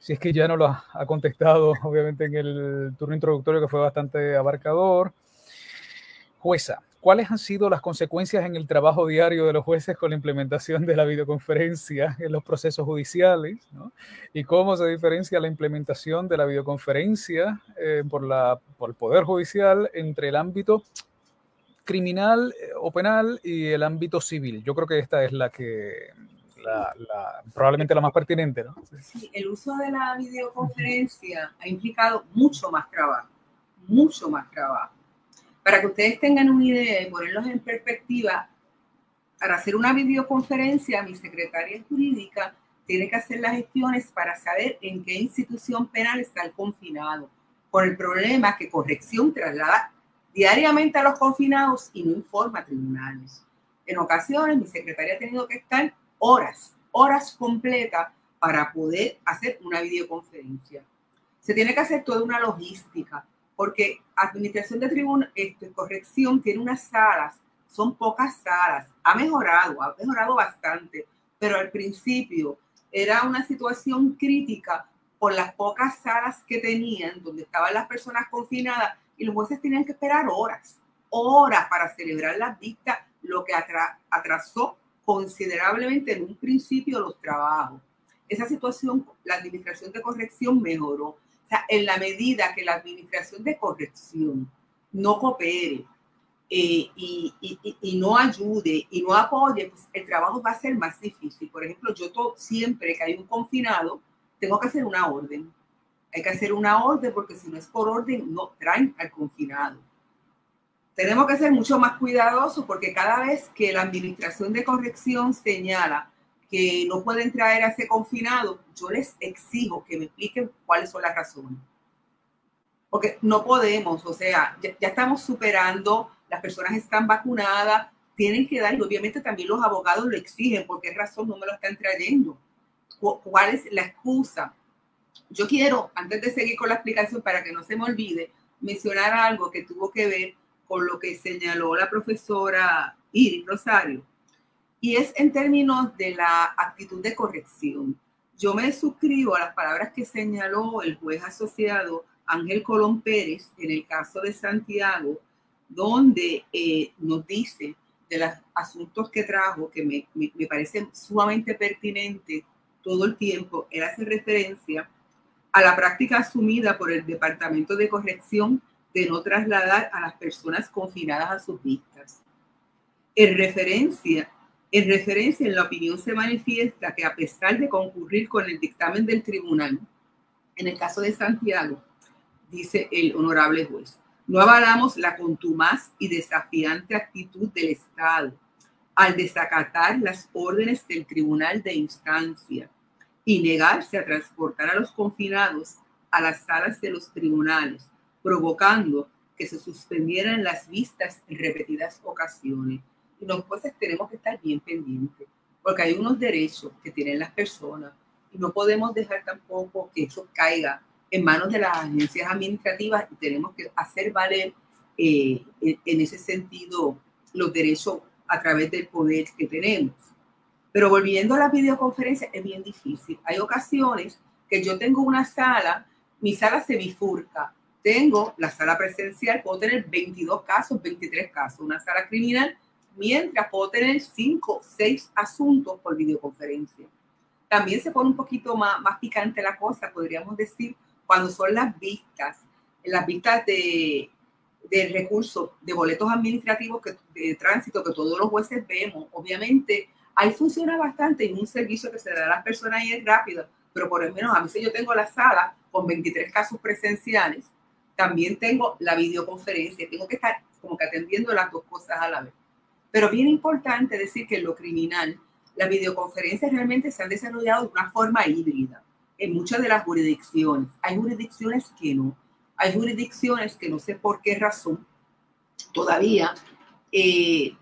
si es que ya no lo ha, contestado, obviamente en el turno introductorio que fue bastante abarcador. Jueza, ¿cuáles han sido las consecuencias en el trabajo diario de los jueces con la implementación de la videoconferencia en los procesos judiciales? ¿Y cómo se diferencia la implementación de la videoconferencia eh, por, la, por el Poder Judicial entre el ámbito criminal eh, o penal y el ámbito civil? Yo creo que esta es la que la, probablemente la más pertinente, ¿no? Sí, el uso de la videoconferencia ha implicado mucho más trabajo, mucho más trabajo. Para que ustedes tengan una idea y ponerlos en perspectiva, para hacer una videoconferencia, mi secretaria jurídica tiene que hacer las gestiones para saber en qué institución penal está el confinado, por el problema que corrección traslada diariamente a los confinados y no informa a tribunales. En ocasiones, mi secretaria ha tenido que estar horas, horas completas para poder hacer una videoconferencia. Se tiene que hacer toda una logística, porque administración de tribuna, este, corrección tiene unas salas, son pocas salas, ha mejorado, ha mejorado bastante, pero al principio era una situación crítica por las pocas salas que tenían, donde estaban las personas confinadas y los jueces tenían que esperar horas, horas para celebrar las vistas, lo que atrasó considerablemente en un principio los trabajos. Esa situación, la administración de corrección mejoró. O sea, en la medida que la administración de corrección no coopere eh, y, y, y, no ayude y no apoye, pues el trabajo va a ser más difícil. Por ejemplo, yo todo, siempre que hay un confinado, tengo que hacer una orden. Hay que hacer una orden porque si no es por orden, no traen al confinado tenemos que ser mucho más cuidadosos porque cada vez que la administración de corrección señala que no pueden traer a ese confinado, yo les exijo que me expliquen cuáles son las razones. Porque no podemos, o sea, ya, estamos superando, las personas están vacunadas, tienen que dar, y obviamente también los abogados lo exigen, ¿por qué razón no me lo están trayendo? ¿Cuál es la excusa? Yo quiero, antes de seguir con la explicación, para que no se me olvide, mencionar algo que tuvo que ver por lo que señaló la profesora Iris Rosario, y es en términos de la actitud de corrección. Yo me suscribo a las palabras que señaló el juez asociado Ángel Colón Pérez en el caso de Santiago, donde eh, nos dice de los asuntos que trajo, que me, me, me parecen sumamente pertinentes todo el tiempo, él hace referencia a la práctica asumida por el Departamento de Corrección de no trasladar a las personas confinadas a sus vistas. En referencia, en referencia en la opinión se manifiesta que a pesar de concurrir con el dictamen del tribunal, en el caso de Santiago, dice el honorable juez, no avalamos la contumaz y desafiante actitud del Estado al desacatar las órdenes del tribunal de instancia y negarse a transportar a los confinados a las salas de los tribunales provocando que se suspendieran las vistas en repetidas ocasiones. Y los jueces tenemos que estar bien pendientes, porque hay unos derechos que tienen las personas y no podemos dejar tampoco que eso caiga en manos de las agencias administrativas y tenemos que hacer valer eh, en ese sentido los derechos a través del poder que tenemos. Pero volviendo a la videoconferencia, es bien difícil. Hay ocasiones que yo tengo una sala, mi sala se bifurca tengo la sala presencial, puedo tener 22 casos, 23 casos, una sala criminal, mientras puedo tener 5, 6 asuntos por videoconferencia. También se pone un poquito más, más picante la cosa, podríamos decir, cuando son las vistas, las vistas de, de recursos, de boletos administrativos que, de tránsito que todos los jueces vemos. Obviamente, ahí funciona bastante y un servicio que se da a las personas y es rápido, pero por lo menos a si yo tengo la sala con 23 casos presenciales, también tengo la videoconferencia, tengo que estar como que atendiendo las dos cosas a la vez. Pero bien importante decir que en lo criminal, las videoconferencias realmente se han desarrollado de una forma híbrida en muchas de las jurisdicciones. Hay jurisdicciones que no. Hay jurisdicciones que no sé por qué razón todavía eh,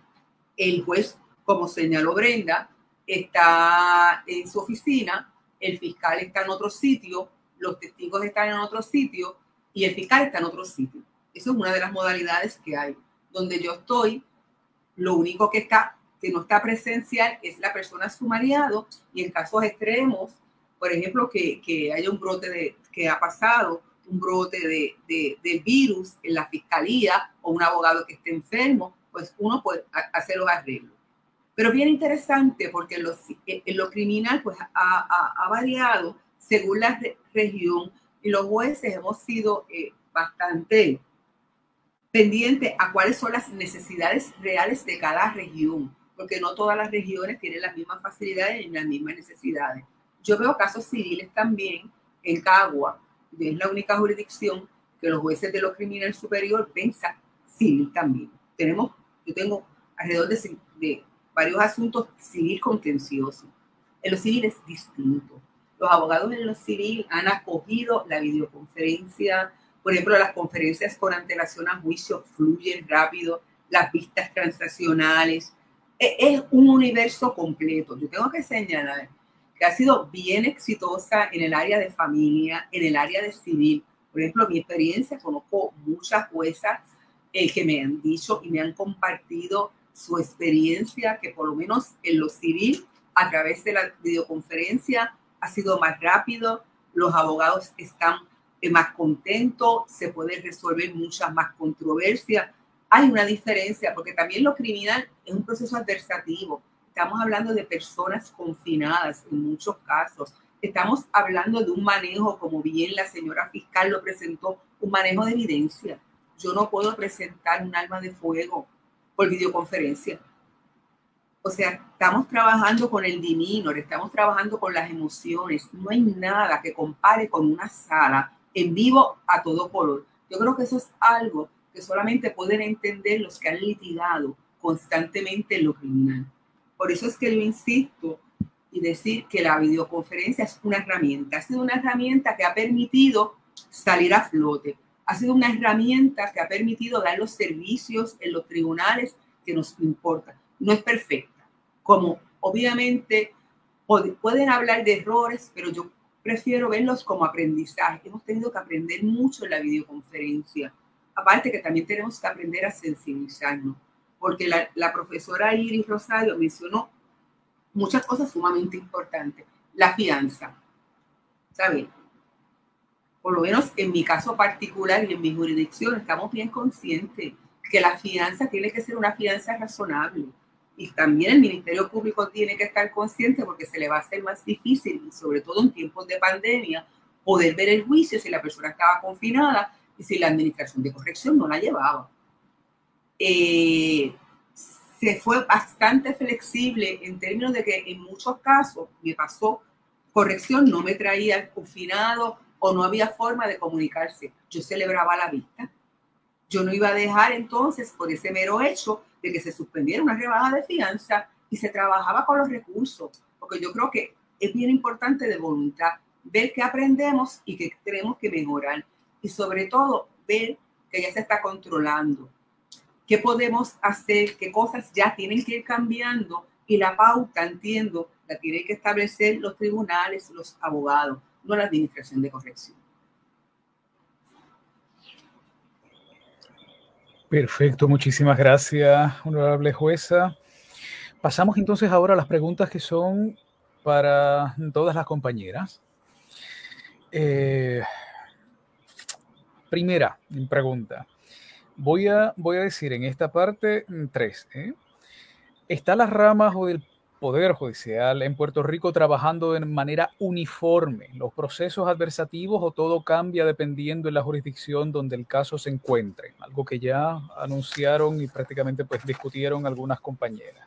el juez, como señaló Brenda, está en su oficina, el fiscal está en otro sitio, los testigos están en otro sitio y el fiscal está en otro sitio. Eso es una de las modalidades que hay. Donde yo estoy, lo único que está que no está presencial es la persona sumariado y en casos extremos, por ejemplo, que, que haya un brote de, que ha pasado, un brote de, de, de, virus en la fiscalía o un abogado que esté enfermo, pues uno puede hacer los arreglos. Pero bien interesante porque en lo, en lo criminal pues ha, ha, ha variado según la región, y los jueces hemos sido eh, bastante pendientes a cuáles son las necesidades reales de cada región, porque no todas las regiones tienen las mismas facilidades y las mismas necesidades. Yo veo casos civiles también en Cagua, y es la única jurisdicción que los jueces de lo criminal superior pensan civil también. Tenemos, yo tengo alrededor de, de varios asuntos civil contenciosos. En los civiles es distinto los abogados en lo civil han acogido la videoconferencia, por ejemplo, las conferencias con antelación a juicio fluyen rápido, las vistas transaccionales. E, es un universo completo. Yo tengo que señalar que ha sido bien exitosa en el área de familia, en el área de civil, Por ejemplo, mi experiencia, conozco muchas juezas eh, que me han dicho y me han compartido su experiencia, que por lo menos en lo civil, a través de la videoconferencia, ha sido más rápido, los abogados están eh, más contentos, se pueden resolver muchas más controversias. Hay una diferencia, porque también lo criminal es un proceso adversativo. Estamos hablando de personas confinadas en muchos casos. Estamos hablando de un manejo, como bien la señora fiscal lo presentó, un manejo de evidencia. Yo no puedo presentar un arma de fuego por videoconferencia. O sea, estamos trabajando con el divino, estamos trabajando con las emociones. No hay nada que compare con una sala en vivo a todo color. Yo creo que eso es algo que solamente pueden entender los que han litigado constantemente en lo criminal. Por eso es que yo insisto y decir que la videoconferencia es una herramienta. Ha sido una herramienta que ha permitido salir a flote. Ha sido una herramienta que ha permitido dar los servicios en los tribunales que nos importan. No es perfecta. Como obviamente pueden hablar de errores, pero yo prefiero verlos como aprendizaje. Hemos tenido que aprender mucho en la videoconferencia. Aparte que también tenemos que aprender a sensibilizarnos, porque la, profesora Iris Rosario mencionó muchas cosas sumamente importantes. La fianza, ¿sabes? Por lo menos en mi caso particular y en mi jurisdicción estamos bien conscientes que la fianza tiene que ser una fianza razonable. Y también el Ministerio Público tiene que estar consciente porque se le va a hacer más difícil, y sobre todo en tiempos de pandemia, poder ver el juicio si la persona estaba confinada y si la administración de corrección no la llevaba. Eh, se fue bastante flexible en términos de que en muchos casos me pasó, corrección no me traía confinado o no había forma de comunicarse. Yo celebraba la vista. Yo no iba a dejar entonces por ese mero hecho de que se suspendiera una rebaja de fianza y se trabajaba con los recursos, porque yo creo que es bien importante de voluntad ver qué aprendemos y qué tenemos que mejorar. Y sobre todo ver que ya se está controlando. Qué podemos hacer, qué cosas ya tienen que ir cambiando y la pauta, entiendo, la tienen que establecer los tribunales, los abogados, no la administración de corrección. Perfecto, muchísimas gracias, honorable jueza. Pasamos entonces ahora a las preguntas que son para todas las compañeras. Eh, primera pregunta. Voy a, voy a decir en esta parte mm, tres. ¿eh? ¿Está las ramas o del Poder Judicial en Puerto Rico trabajando de manera uniforme los procesos adversativos o todo cambia dependiendo de la jurisdicción donde el caso se encuentre? Algo que ya anunciaron y prácticamente pues discutieron algunas compañeras.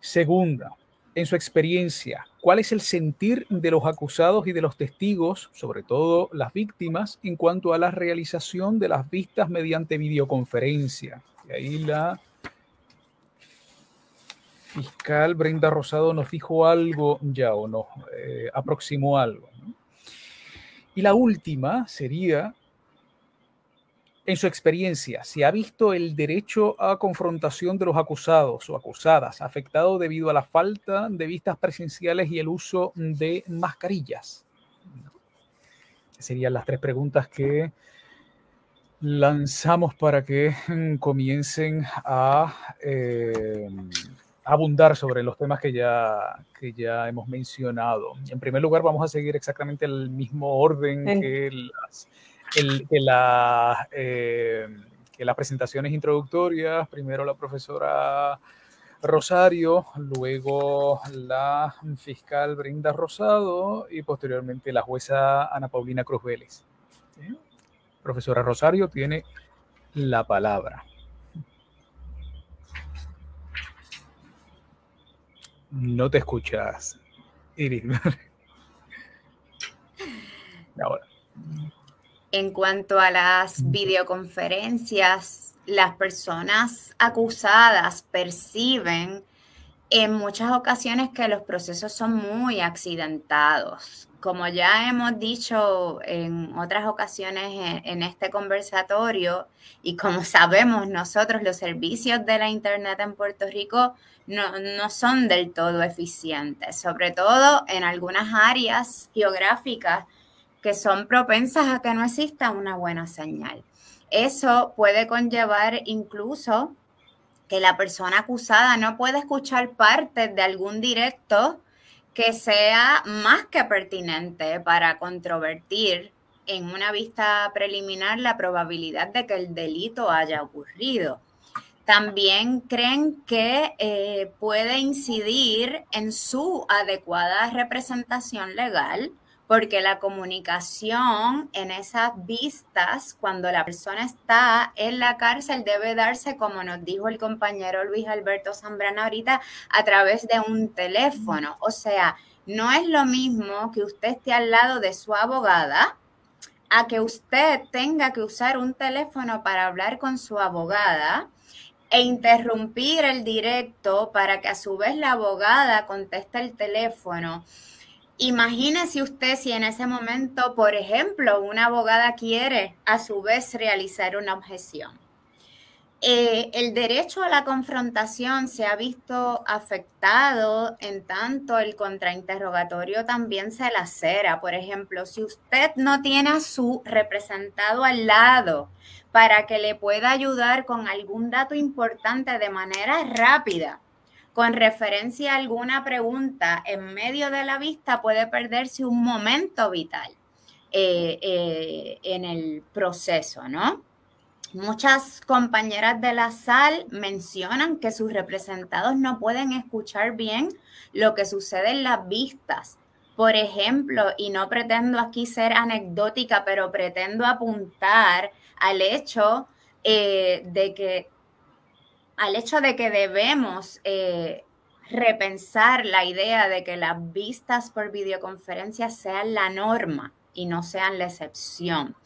Segunda, en su experiencia, ¿cuál es el sentir de los acusados y de los testigos, sobre todo las víctimas, en cuanto a la realización de las vistas mediante videoconferencia? Y ahí la fiscal Brenda Rosado nos dijo algo ya o no, eh, aproximó algo. Y la última sería en su experiencia, ¿se ha visto el derecho a confrontación de los acusados o acusadas afectado debido a la falta de vistas presenciales y el uso de mascarillas? Serían las tres preguntas que lanzamos para que mm, comiencen a eh, abundar sobre los temas que ya, que ya hemos mencionado. En primer lugar, vamos a seguir exactamente el mismo orden que las el, que, la, eh, que las presentaciones introductorias, primero la profesora Rosario, luego la fiscal Brinda Rosado y posteriormente la jueza Ana Paulina Cruz Vélez. Profesora Rosario tiene la palabra. No te escuchas, Iris. Ahora. En cuanto a las videoconferencias, las personas acusadas perciben en muchas ocasiones que los procesos son muy accidentados. Como ya hemos dicho en otras ocasiones en, este conversatorio y como sabemos nosotros, los servicios de la Internet en Puerto Rico no, no son del todo eficientes, sobre todo en algunas áreas geográficas que son propensas a que no exista una buena señal. Eso puede conllevar incluso que la persona acusada no pueda escuchar partes de algún directo que sea más que pertinente para controvertir en una vista preliminar la probabilidad de que el delito haya ocurrido. También creen que eh, puede incidir en su adecuada representación legal, porque la comunicación en esas vistas, cuando la persona está en la cárcel, debe darse, como nos dijo el compañero Luis Alberto Zambrana ahorita, a través de un teléfono. O sea, no es lo mismo que usted esté al lado de su abogada a que usted tenga que usar un teléfono para hablar con su abogada e interrumpir el directo para que a su vez la abogada conteste el teléfono. Imagínese usted si en ese momento, por ejemplo, una abogada quiere a su vez realizar una objeción. Eh, el derecho a la confrontación se ha visto afectado en tanto el contrainterrogatorio también se lacera. Por ejemplo, si usted no tiene a su representado al lado para que le pueda ayudar con algún dato importante de manera rápida, con referencia a alguna pregunta en medio de la vista, puede perderse un momento vital eh, eh, en el proceso, ¿no? Muchas compañeras de la SAL mencionan que sus representados no pueden escuchar bien lo que sucede en las vistas. Por ejemplo, y no pretendo aquí ser anecdótica, pero pretendo apuntar al hecho eh, de que al hecho de que debemos eh, repensar la idea de que las vistas por videoconferencia sean la norma y no sean la excepción.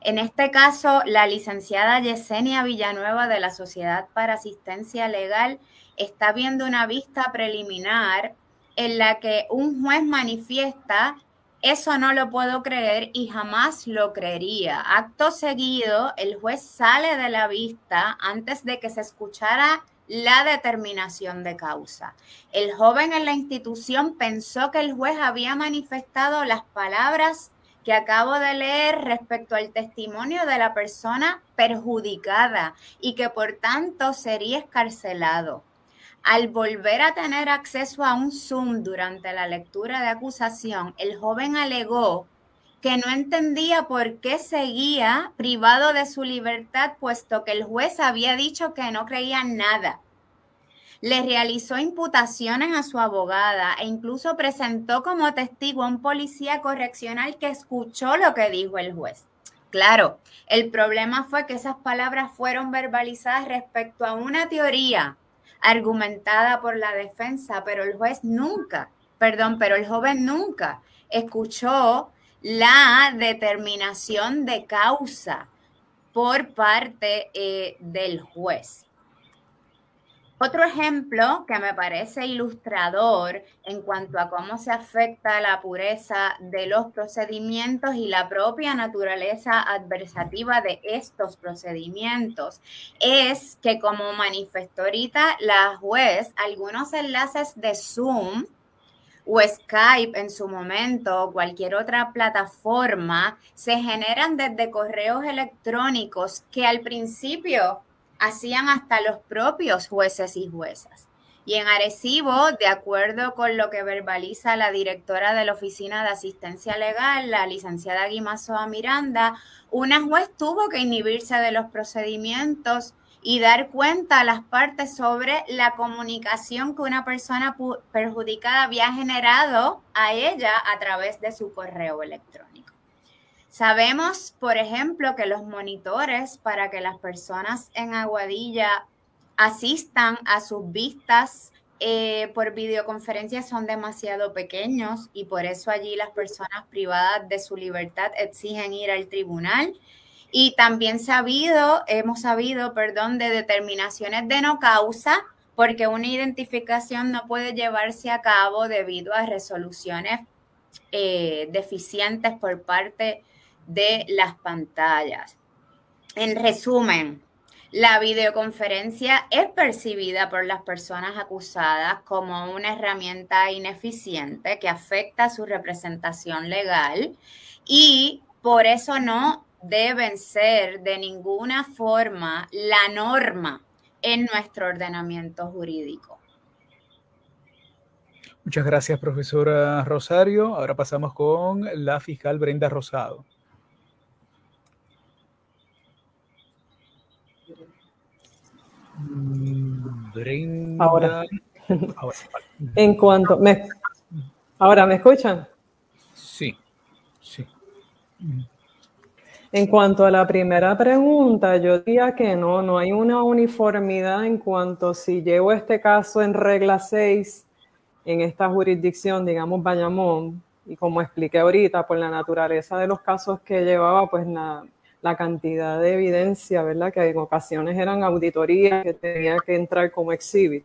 En este caso, la licenciada Yesenia Villanueva de la Sociedad para Asistencia Legal está viendo una vista preliminar en la que un juez manifiesta eso no lo puedo creer y jamás lo creería. Acto seguido, el juez sale de la vista antes de que se escuchara la determinación de causa. El joven en la institución pensó que el juez había manifestado las palabras que acabo de leer respecto al testimonio de la persona perjudicada y que por tanto sería escarcelado. Al volver a tener acceso a un Zoom durante la lectura de acusación, el joven alegó que no entendía por qué seguía privado de su libertad, puesto que el juez había dicho que no creía nada le realizó imputaciones a su abogada e incluso presentó como testigo a un policía correccional que escuchó lo que dijo el juez. Claro, el problema fue que esas palabras fueron verbalizadas respecto a una teoría argumentada por la defensa, pero el juez nunca, perdón, pero el joven nunca escuchó la determinación de causa por parte eh, del juez. Otro ejemplo que me parece ilustrador en cuanto a cómo se afecta la pureza de los procedimientos y la propia naturaleza adversativa de estos procedimientos es que como manifestó ahorita la juez, algunos enlaces de Zoom o Skype en su momento o cualquier otra plataforma se generan desde correos electrónicos que al principio hacían hasta los propios jueces y juezas. Y en Arecibo, de acuerdo con lo que verbaliza la directora de la Oficina de Asistencia Legal, la licenciada Guimazoa Miranda, una juez tuvo que inhibirse de los procedimientos y dar cuenta a las partes sobre la comunicación que una persona perjudicada había generado a ella a través de su correo electrónico. Sabemos, por ejemplo, que los monitores para que las personas en Aguadilla asistan a sus vistas eh, por videoconferencia son demasiado pequeños y por eso allí las personas privadas de su libertad exigen ir al tribunal. Y también sabido, hemos sabido, perdón, de determinaciones de no causa, porque una identificación no puede llevarse a cabo debido a resoluciones eh, deficientes por parte de las pantallas. En resumen, la videoconferencia es percibida por las personas acusadas como una herramienta ineficiente que afecta su representación legal Y por eso no deben ser de ninguna forma la norma en nuestro ordenamiento jurídico. Muchas gracias, profesora Rosario. Ahora pasamos con la fiscal Brenda Rosado. Ahora. En cuanto. Me, ahora, ¿me escuchan? Sí, sí. En cuanto a la primera pregunta, yo diría que no, no hay una uniformidad en cuanto si llevo este caso en regla 6 en esta jurisdicción, digamos Bayamón, y como expliqué ahorita, por la naturaleza de los casos que llevaba, pues la, la cantidad de evidencia, ¿verdad? Que en ocasiones eran auditorías que tenía que entrar como exhibit.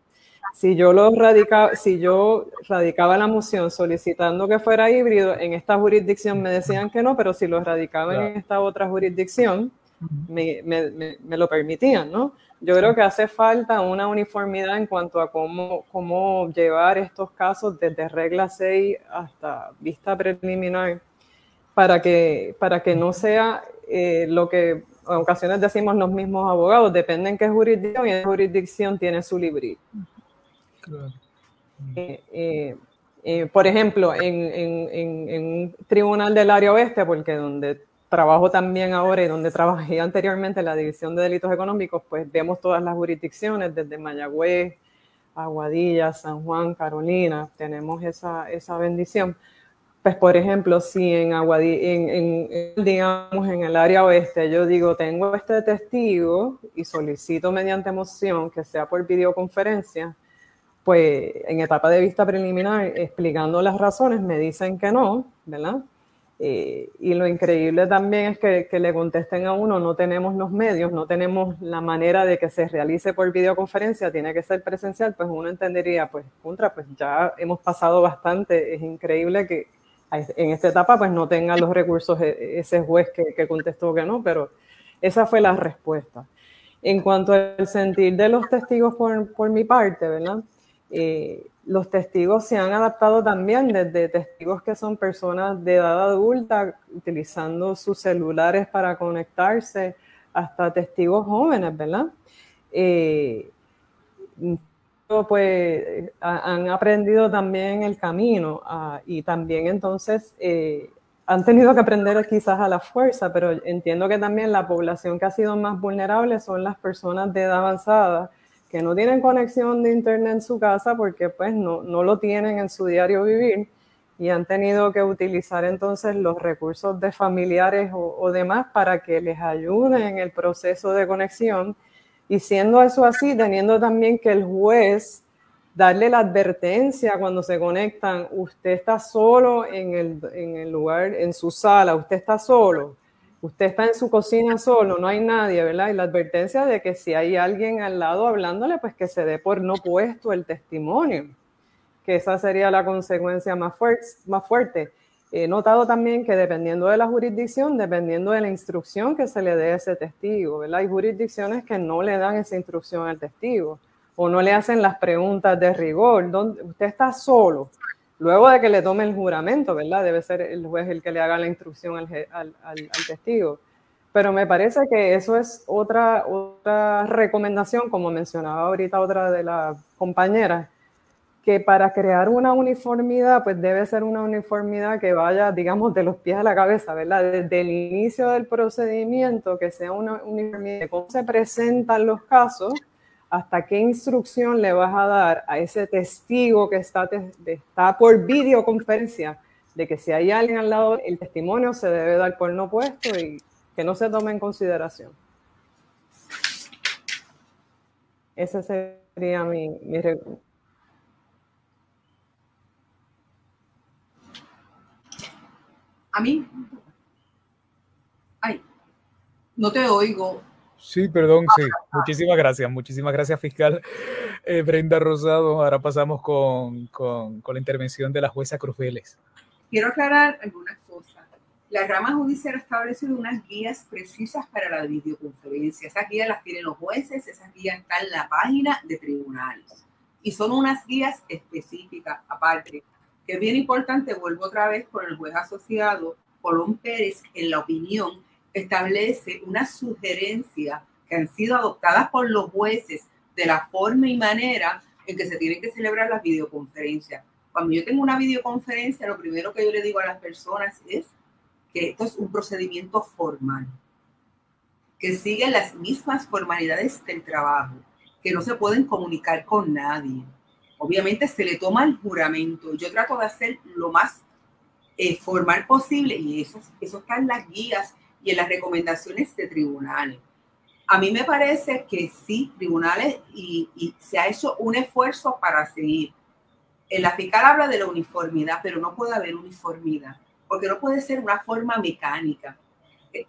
Si yo lo radicaba, si yo radicaba la moción solicitando que fuera híbrido, en esta jurisdicción me decían que no, pero si lo radicaba en esta otra jurisdicción, me, me, me, lo permitían, ¿no? Yo creo que hace falta una uniformidad en cuanto a cómo, cómo llevar estos casos desde regla 6 hasta vista preliminar para que, para que no sea eh, lo que en ocasiones decimos los mismos abogados, depende en qué jurisdicción y esa jurisdicción tiene su librito. Eh, eh, por ejemplo, en, en, en, un tribunal del área oeste, porque donde trabajo también ahora y donde trabajé anteriormente en la División de Delitos Económicos, pues vemos todas las jurisdicciones, desde Mayagüez, Aguadilla, San Juan, Carolina, tenemos esa, esa bendición. Pues, por ejemplo, si en, Aguadilla, en, digamos, en el área oeste yo digo, tengo este testigo y solicito mediante moción que sea por videoconferencia, pues en etapa de vista preliminar, explicando las razones, me dicen que no, ¿verdad? Eh, y lo increíble también es que, que, le contesten a uno, no tenemos los medios, no tenemos la manera de que se realice por videoconferencia, tiene que ser presencial, pues uno entendería, pues, contra, pues ya hemos pasado bastante, es increíble que en esta etapa pues no tenga los recursos e, ese juez que, que contestó que no, pero esa fue la respuesta. En cuanto al sentir de los testigos por, por mi parte, ¿verdad? Eh, los testigos se han adaptado también desde testigos que son personas de edad adulta utilizando sus celulares para conectarse hasta testigos jóvenes, ¿verdad? Eh, pues han aprendido también el camino ah, y también entonces eh, han tenido que aprender quizás a la fuerza, pero entiendo que también la población que ha sido más vulnerable son las personas de edad avanzada que no tienen conexión de internet en su casa porque pues no, no lo tienen en su diario vivir y han tenido que utilizar entonces los recursos de familiares o, o, demás para que les ayuden en el proceso de conexión. Y siendo eso así, teniendo también que el juez darle la advertencia cuando se conectan, usted está solo en el, en el lugar, en su sala, usted está solo usted está en su cocina solo, no hay nadie, ¿verdad? Y la advertencia de que si hay alguien al lado hablándole, pues que se dé por no puesto el testimonio, que esa sería la consecuencia más, más fuerte. He notado también que dependiendo de la jurisdicción, dependiendo de la instrucción que se le dé a ese testigo, ¿verdad? Hay jurisdicciones que no le dan esa instrucción al testigo o no le hacen las preguntas de rigor. ¿Dónde, usted está solo, luego de que le tome el juramento, ¿verdad? Debe ser el juez el que le haga la instrucción al, testigo. Pero me parece que eso es otra, otra recomendación, como mencionaba ahorita otra de las compañeras, que para crear una uniformidad, pues debe ser una uniformidad que vaya, digamos, de los pies a la cabeza, ¿verdad? Desde el inicio del procedimiento, que sea una uniformidad cómo se presentan los casos, hasta qué instrucción le vas a dar a ese testigo que está, está por videoconferencia de que si hay alguien al lado, el testimonio se debe dar por no puesto y que no se tome en consideración. Ese sería mi, mi A mí, ay, no te oigo. Sí, perdón, sí. Muchísimas gracias, muchísimas gracias, fiscal eh, Brenda Rosado. Ahora pasamos con, con, con, la intervención de la jueza Cruz Vélez. Quiero aclarar algunas cosas. La rama judicial ha establecido unas guías precisas para la videoconferencia. Esas guías las tienen los jueces, esas guías están en la página de tribunales. Y son unas guías específicas, aparte, es bien importante, vuelvo otra vez con el juez asociado, Colón Pérez, en la opinión, establece una sugerencia que han sido adoptadas por los jueces de la forma y manera en que se tienen que celebrar las videoconferencias. Cuando yo tengo una videoconferencia, lo primero que yo le digo a las personas es que esto es un procedimiento formal, que sigue las mismas formalidades del trabajo, que no se pueden comunicar con nadie. Obviamente se le toma el juramento. Yo trato de hacer lo más eh, formal posible y eso, está en las guías y en las recomendaciones de tribunales. A mí me parece que sí, tribunales, y, se ha hecho un esfuerzo para seguir. La fiscal habla de la uniformidad, pero no puede haber uniformidad, porque no puede ser una forma mecánica. Eh,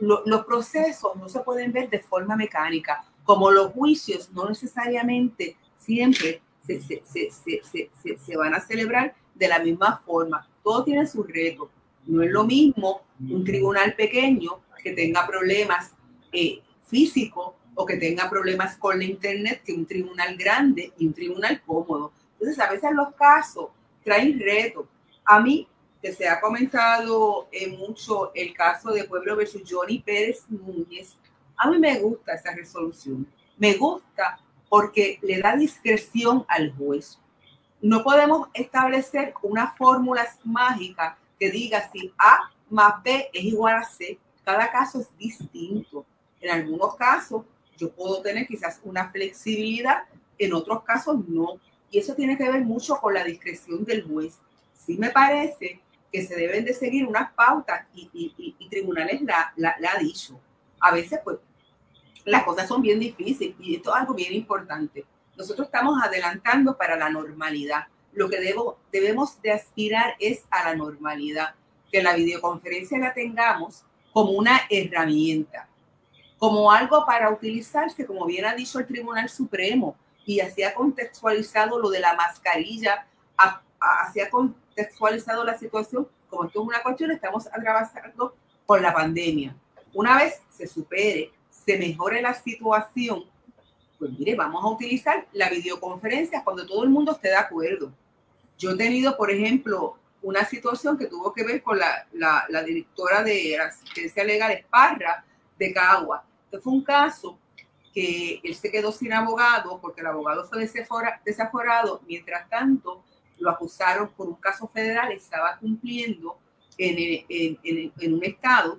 los procesos no se pueden ver de forma mecánica, como los juicios no necesariamente siempre se, se, se, se, van a celebrar de la misma forma. Todo tiene su reto. No es lo mismo un tribunal pequeño que tenga problemas eh, físicos o que tenga problemas con la internet que un tribunal grande y un tribunal cómodo. Entonces, a veces los casos traen retos. A mí, que se ha comentado eh, mucho el caso de Pueblo versus Johnny Pérez Núñez, a mí me gusta esa resolución. Me gusta porque le da discreción al juez. No podemos establecer una fórmula mágica que diga si A más B es igual a C. Cada caso es distinto. En algunos casos yo puedo tener quizás una flexibilidad, en otros casos no. Y eso tiene que ver mucho con la discreción del juez. Sí me parece que se deben de seguir unas pautas y, y, tribunales la, la, la, ha dicho. A veces pues las cosas son bien difíciles y esto es algo bien importante. Nosotros estamos adelantando para la normalidad. Lo que debemos de aspirar es a la normalidad, que la videoconferencia la tengamos como una herramienta, como algo para utilizarse, como bien ha dicho el Tribunal Supremo, y así ha contextualizado lo de la mascarilla, así ha contextualizado la situación, como esto es una cuestión, estamos atravesando por la pandemia. Una vez se supere se mejore la situación, pues mire, vamos a utilizar la videoconferencia cuando todo el mundo esté de acuerdo. Yo he tenido, por ejemplo, una situación que tuvo que ver con la, la, directora de asistencia legal Esparra de Cagua. Este fue un caso que él se quedó sin abogado porque el abogado fue desaforado. Mientras tanto, lo acusaron por un caso federal, estaba cumpliendo en, en, en, en un estado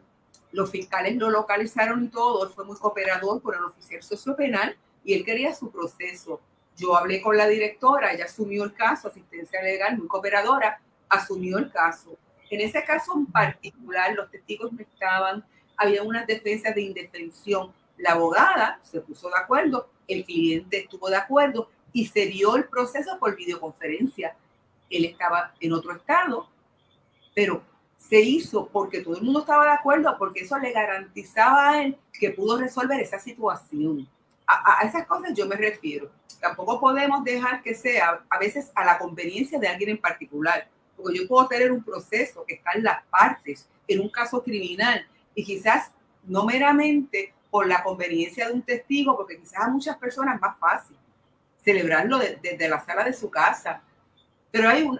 los fiscales lo localizaron y todo, fue muy cooperador con el oficial sociopenal y él quería su proceso. Yo hablé con la directora, ella asumió el caso, asistencia legal, muy cooperadora, asumió el caso. En ese caso en particular, los testigos no estaban, había unas defensas de indefensión. La abogada se puso de acuerdo, el cliente estuvo de acuerdo y se dio el proceso por videoconferencia. Él estaba en otro estado, pero se hizo porque todo el mundo estaba de acuerdo, porque eso le garantizaba a él que pudo resolver esa situación. A, esas cosas yo me refiero. Tampoco podemos dejar que sea a veces a la conveniencia de alguien en particular, porque yo puedo tener un proceso que está en las partes, en un caso criminal, y quizás no meramente por la conveniencia de un testigo, porque quizás a muchas personas es más fácil celebrarlo desde la sala de su casa. Pero hay un,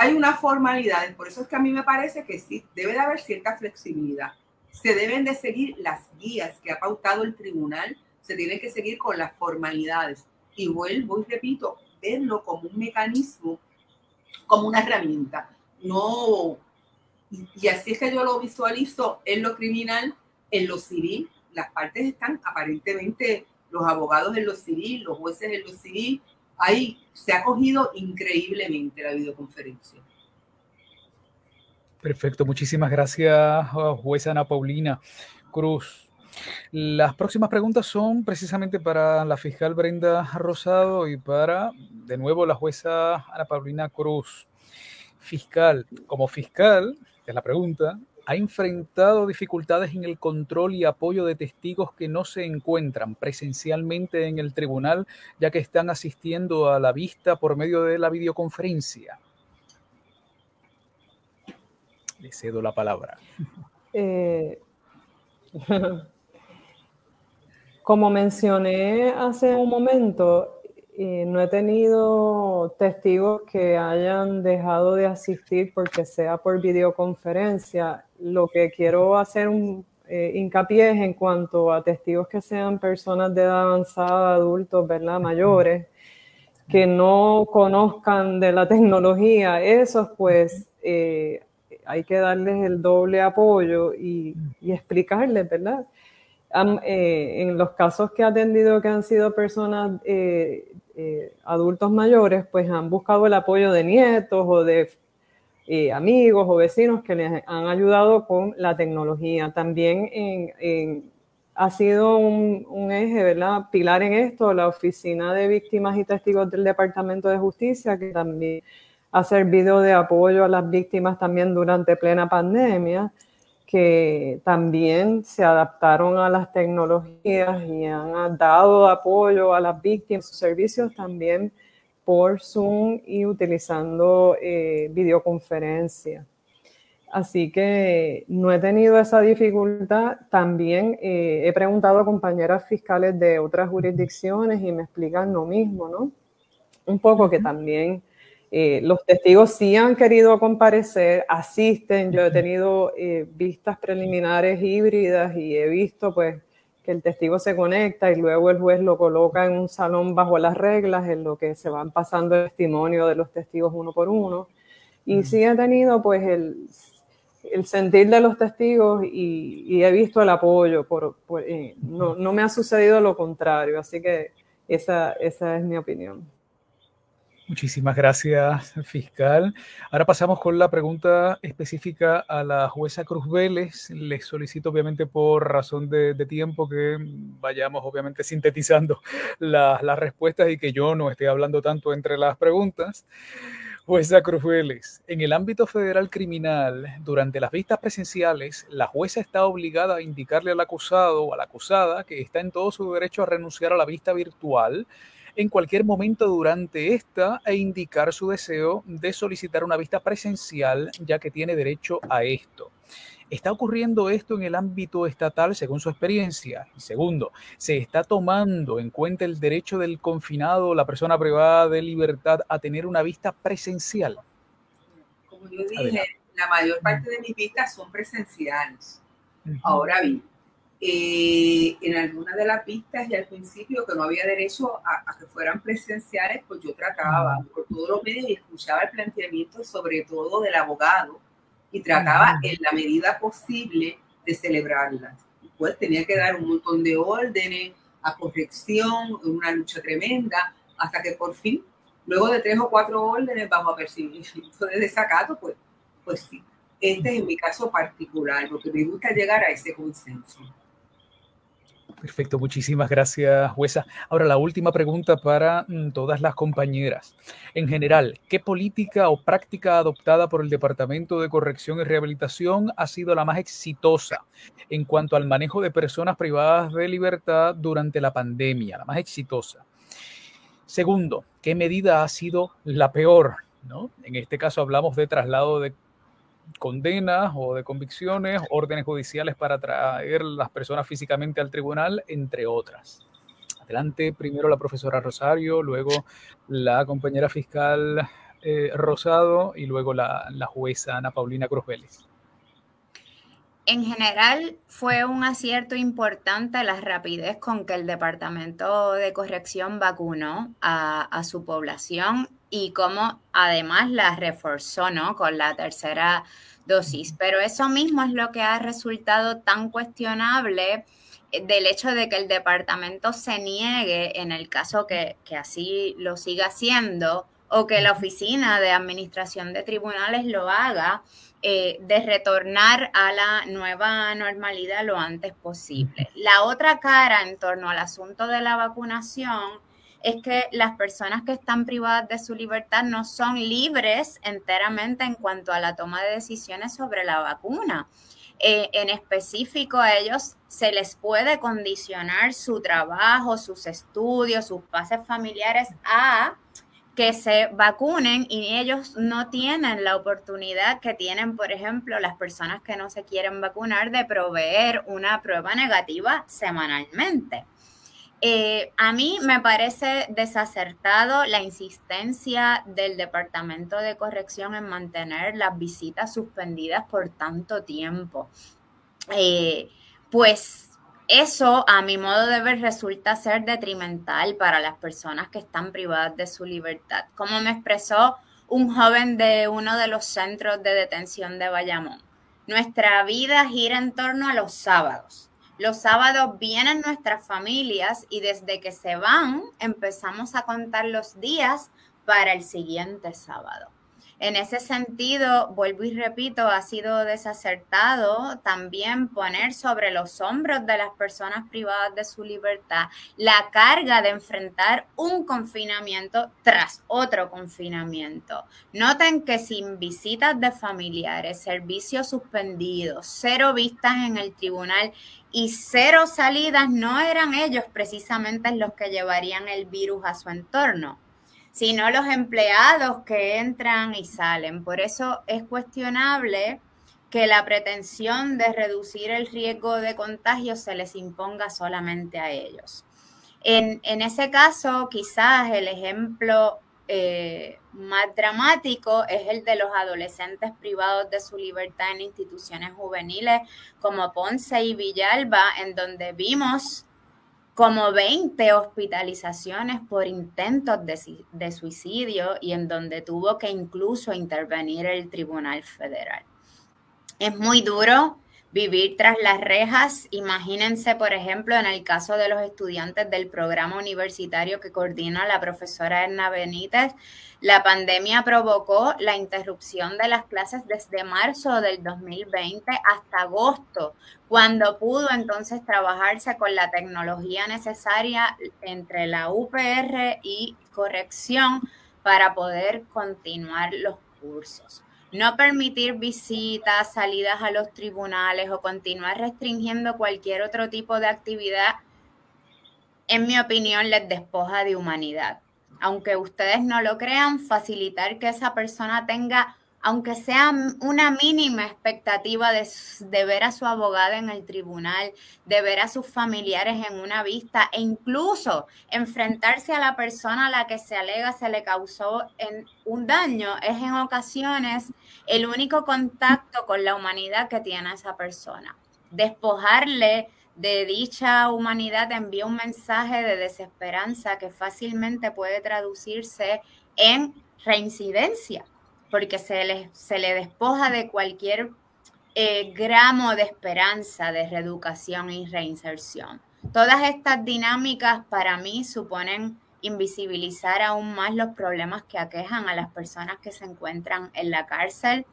hay una formalidad, por eso es que a mí me parece que sí, debe de haber cierta flexibilidad. Se deben de seguir las guías que ha pautado el tribunal, se tienen que seguir con las formalidades. Y vuelvo y repito, verlo como un mecanismo, como una herramienta. No, y así es que yo lo visualizo en lo criminal, en lo civil. Las partes están aparentemente, los abogados en lo civil, los jueces en lo civil, ahí se ha cogido increíblemente la videoconferencia. Perfecto, muchísimas gracias, jueza Ana Paulina Cruz. Las próximas preguntas son precisamente para la fiscal Brenda Rosado y para, de nuevo, la jueza Ana Paulina Cruz. Fiscal, como fiscal, es la pregunta, ha enfrentado dificultades en el control y apoyo de testigos que no se encuentran presencialmente en el tribunal, ya que están asistiendo a la vista por medio de la videoconferencia. Le cedo la palabra. Eh, como mencioné hace un momento, no he tenido testigos que hayan dejado de asistir porque sea por videoconferencia. Lo que quiero hacer un eh, hincapié es en cuanto a testigos que sean personas de edad avanzada, adultos, ¿verdad? Mayores, que no conozcan de la tecnología. Esos, pues, eh, hay que darles el doble apoyo y, y explicarles, ¿verdad? Eh, en los casos que he atendido que han sido personas eh, eh, adultos mayores, pues han buscado el apoyo de nietos o de amigos o vecinos que les han ayudado con la tecnología. También ha sido un, un, eje, ¿verdad? Pilar en esto, la Oficina de Víctimas y Testigos del Departamento de Justicia, que también ha servido de apoyo a las víctimas también durante plena pandemia que también se adaptaron a las tecnologías y han dado apoyo a las víctimas, sus servicios también por Zoom y utilizando eh, videoconferencia. Así que no he tenido esa dificultad. También eh, he preguntado a compañeras fiscales de otras jurisdicciones y me explican lo mismo, ¿no? Un poco que también eh, los testigos sí han querido comparecer, asisten. Yo he tenido eh, vistas preliminares híbridas y he visto pues que el testigo se conecta y luego el juez lo coloca en un salón bajo las reglas en lo que se van pasando el testimonio de los testigos uno por uno. Y sí he tenido pues el, el sentir de los testigos y, he visto el apoyo. Por, eh, no, no, me ha sucedido lo contrario, así que esa, esa es mi opinión. Muchísimas gracias, fiscal. Ahora pasamos con la pregunta específica a la jueza Cruz Vélez. Les solicito, obviamente, por razón de, tiempo, que vayamos, obviamente, sintetizando las respuestas y que yo no esté hablando tanto entre las preguntas. Jueza Cruz Vélez, en el ámbito federal criminal, durante las vistas presenciales, la jueza está obligada a indicarle al acusado o a la acusada que está en todo su derecho a renunciar a la vista virtual en cualquier momento durante esta e indicar su deseo de solicitar una vista presencial, ya que tiene derecho a esto. ¿Está ocurriendo esto en el ámbito estatal según su experiencia? Y segundo, ¿se está tomando en cuenta el derecho del confinado, la persona privada de libertad, a tener una vista presencial? Como yo dije, la mayor parte de mis vistas son presenciales. Ahora bien, eh, en algunas de las pistas y al principio que no había derecho a, que fueran presenciales, pues yo trataba por todos los medios y escuchaba el planteamiento sobre todo del abogado y trataba en la medida posible de celebrarlas. Pues tenía que dar un montón de órdenes a corrección, una lucha tremenda, hasta que por fin, luego de tres o cuatro órdenes bajo apercibimiento de desacato, pues, pues sí. Este es mi caso particular, porque me gusta llegar a ese consenso. Perfecto, muchísimas gracias, jueza. Ahora la última pregunta para mm, todas las compañeras. En general, ¿qué política o práctica adoptada por el Departamento de Corrección y Rehabilitación ha sido la más exitosa en cuanto al manejo de personas privadas de libertad durante la pandemia? La más exitosa. Segundo, ¿qué medida ha sido la peor? ¿No? En este caso hablamos de traslado de condenas o de convicciones, órdenes judiciales para traer las personas físicamente al tribunal, entre otras. Adelante, primero la profesora Rosario, luego la compañera fiscal eh, Rosado y luego la, la, jueza Ana Paulina Cruz Vélez. En general, fue un acierto importante la rapidez con que el Departamento de Corrección vacunó a, a su población y cómo además la reforzó, ¿no? Con la tercera dosis. Pero eso mismo es lo que ha resultado tan cuestionable eh, del hecho de que el departamento se niegue, en el caso que, así lo siga haciendo, o que la oficina de administración de tribunales lo haga, eh, de retornar a la nueva normalidad lo antes posible. La otra cara en torno al asunto de la vacunación es que las personas que están privadas de su libertad no son libres enteramente en cuanto a la toma de decisiones sobre la vacuna. Eh, en específico a ellos se les puede condicionar su trabajo, sus estudios, sus pases familiares a que se vacunen y ellos no tienen la oportunidad que tienen, por ejemplo, las personas que no se quieren vacunar de proveer una prueba negativa semanalmente. Eh, a mí me parece desacertado la insistencia del Departamento de Corrección en mantener las visitas suspendidas por tanto tiempo. Eh, pues eso, a mi modo de ver, resulta ser detrimental para las personas que están privadas de su libertad. Como me expresó un joven de uno de los centros de detención de Bayamón, nuestra vida gira en torno a los sábados los sábados vienen nuestras familias y desde que se van empezamos a contar los días para el siguiente sábado. En ese sentido, vuelvo y repito, ha sido desacertado también poner sobre los hombros de las personas privadas de su libertad la carga de enfrentar un confinamiento tras otro confinamiento. Noten que sin visitas de familiares, servicios suspendidos, cero vistas en el tribunal y cero salidas, no eran ellos precisamente los que llevarían el virus a su entorno sino los empleados que entran y salen. Por eso es cuestionable que la pretensión de reducir el riesgo de contagio se les imponga solamente a ellos. En, ese caso, quizás el ejemplo eh, más dramático es el de los adolescentes privados de su libertad en instituciones juveniles como Ponce y Villalba, en donde vimos como 20 hospitalizaciones por intentos de, suicidio y en donde tuvo que incluso intervenir el Tribunal Federal. Es muy duro vivir tras las rejas. Imagínense, por ejemplo, en el caso de los estudiantes del programa universitario que coordina la profesora Erna Benítez, la pandemia provocó la interrupción de las clases desde marzo del 2020 hasta agosto, cuando pudo entonces trabajarse con la tecnología necesaria entre la UPR y corrección para poder continuar los cursos. No permitir visitas, salidas a los tribunales o continuar restringiendo cualquier otro tipo de actividad, en mi opinión, les despoja de humanidad. Aunque ustedes no lo crean, facilitar que esa persona tenga, aunque sea una mínima expectativa de, ver a su abogada en el tribunal, de ver a sus familiares en una vista e incluso enfrentarse a la persona a la que se alega se le causó un daño, es en ocasiones el único contacto con la humanidad que tiene esa persona. Despojarle de dicha humanidad envía un mensaje de desesperanza que fácilmente puede traducirse en reincidencia, porque se le, se despoja de cualquier eh, gramo de esperanza de reeducación y reinserción. Todas estas dinámicas para mí suponen invisibilizar aún más los problemas que aquejan a las personas que se encuentran en la cárcel.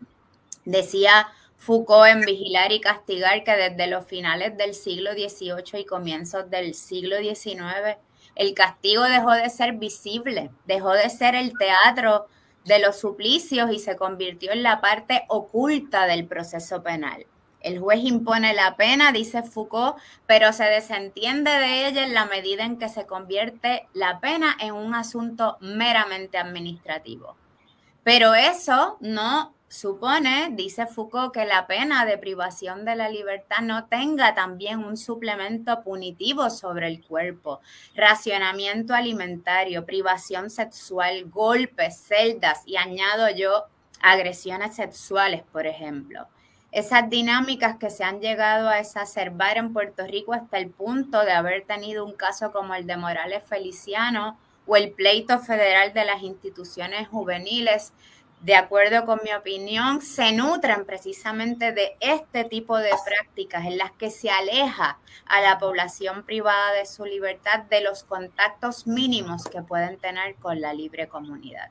Decía Foucault en Vigilar y Castigar que desde los finales del siglo XVIII y comienzos del siglo XIX, el castigo dejó de ser visible, dejó de ser el teatro de los suplicios y se convirtió en la parte oculta del proceso penal. El juez impone la pena, dice Foucault, pero se desentiende de ella en la medida en que se convierte la pena en un asunto meramente administrativo. Pero eso no supone, dice Foucault, que la pena de privación de la libertad no tenga también un suplemento punitivo sobre el cuerpo, racionamiento alimentario, privación sexual, golpes, celdas y añado yo agresiones sexuales, por ejemplo. Esas dinámicas que se han llegado a exacerbar en Puerto Rico hasta el punto de haber tenido un caso como el de Morales Feliciano o el pleito federal de las instituciones juveniles de acuerdo con mi opinión, se nutren precisamente de este tipo de prácticas en las que se aleja a la población privada de su libertad de los contactos mínimos que pueden tener con la libre comunidad.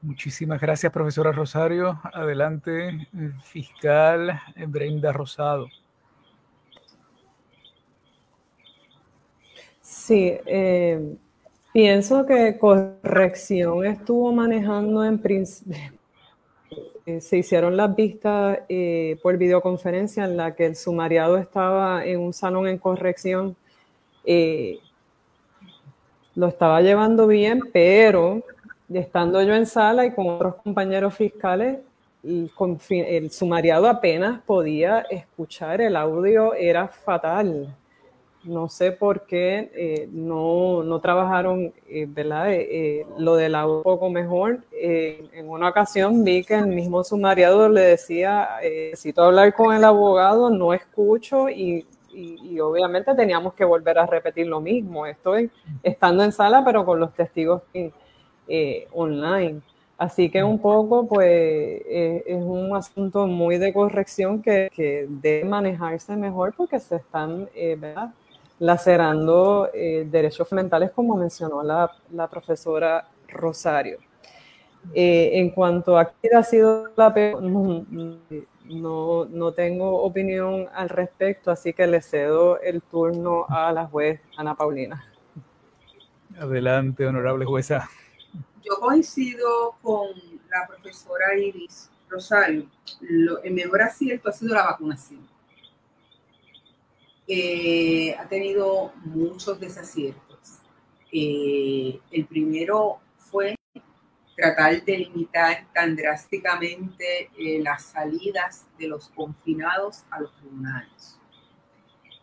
Muchísimas gracias, profesora Rosario. Adelante, fiscal Brenda Rosado. Sí, eh, Pienso que corrección estuvo manejando en principio. Eh, se hicieron las vistas eh, por videoconferencia en la que el sumariado estaba en un salón en corrección. Eh, lo estaba llevando bien, pero estando yo en sala y con otros compañeros fiscales, el, el sumariado apenas podía escuchar, el audio era fatal no sé por qué eh, no, no, trabajaron eh, ¿verdad? Eh, lo del agua un poco mejor. en una ocasión vi que el mismo sumariado le decía, necesito hablar con el abogado, no escucho y, y, obviamente teníamos que volver a repetir lo mismo. Estoy estando en sala pero con los testigos online. Así que un poco, pues, es un asunto muy de corrección que, debe manejarse mejor porque se están, ¿verdad? Lacerando eh, derechos fundamentales, como mencionó la, profesora Rosario. en cuanto a qué ha sido la peor, no, no, tengo opinión al respecto, así que le cedo el turno a la juez Ana Paulina. Adelante, honorable jueza yo coincido con la profesora Iris Rosario. el mejor acierto ha sido la vacunación. Eh, ha tenido muchos desaciertos. Eh, el primero fue tratar de limitar tan drásticamente eh, las salidas de los confinados a los tribunales.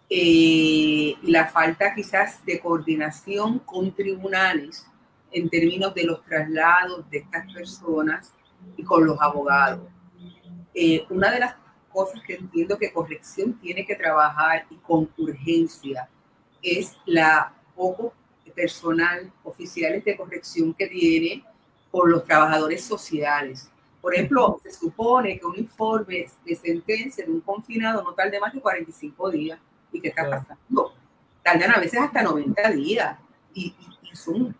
y la falta quizás de coordinación con tribunales en términos de los traslados de estas personas y con los abogados. Eh, una de las cosas que entiendo que corrección tiene que trabajar y con urgencia es la poco personal oficiales de corrección que tiene por los trabajadores sociales. Por ejemplo, se supone que un informe de sentencia de un confinado no tarde más de 45 días. ¿Y qué está pasando? Tardan a veces hasta 90 días. Y, y, y son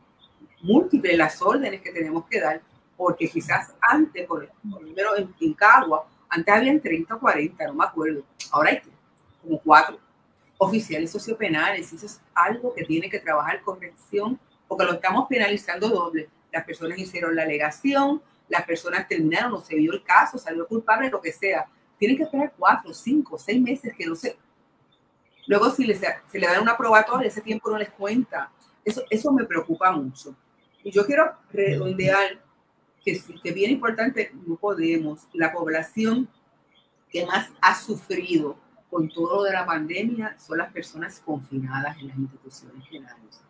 múltiples las órdenes que tenemos que dar, porque quizás antes, por, ejemplo en, en Cagua, antes habían 30 o 40, no me acuerdo, ahora hay como cuatro oficiales sociopenales, eso es algo que tiene que trabajar corrección, porque lo estamos penalizando doble. Las personas hicieron la alegación, las personas terminaron, no se vio el caso, salió culpable, lo que sea. Tienen que esperar cuatro, cinco, seis meses que no se... Luego si se le dan una probatoria, ese tiempo no les cuenta. Eso, eso me preocupa mucho. Y yo quiero redondear que, que bien importante, no podemos, la población que más ha sufrido con todo lo de la pandemia son las personas confinadas en las instituciones penales.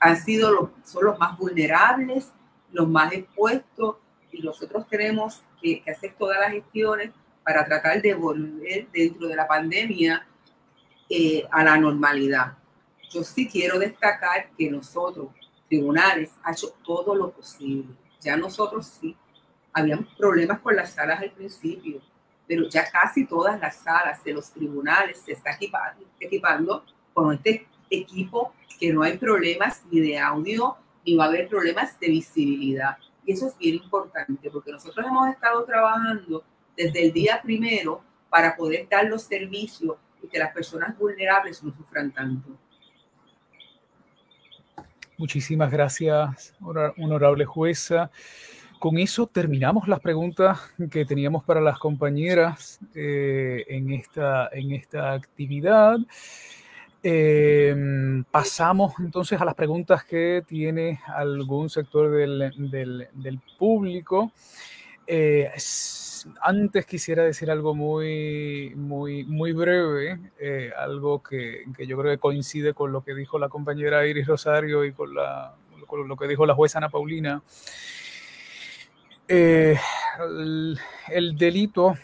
Han sido los, son los más vulnerables, los más expuestos y nosotros tenemos que, que hacer todas las gestiones para tratar de volver dentro de la pandemia eh, a la normalidad. Yo sí quiero destacar que nosotros tribunales ha hecho todo lo posible. Ya nosotros sí, habíamos problemas con las salas al principio, pero ya casi todas las salas de los tribunales se están equipando, equipando con este equipo que no hay problemas ni de audio, ni va a haber problemas de visibilidad. Y eso es bien importante porque nosotros hemos estado trabajando desde el día primero para poder dar los servicios y que las personas vulnerables no sufran tanto. Muchísimas gracias, honorable jueza. Con eso terminamos las preguntas que teníamos para las compañeras eh, en, esta, en esta actividad. Em, pasamos entonces a las preguntas que tiene algún sector del, del, público. Eh, antes quisiera decir algo muy, muy, muy breve, eh, algo que, que, yo creo que coincide con lo que dijo la compañera Iris Rosario y con, la, con lo que dijo la jueza Ana Paulina. Eh, el, delito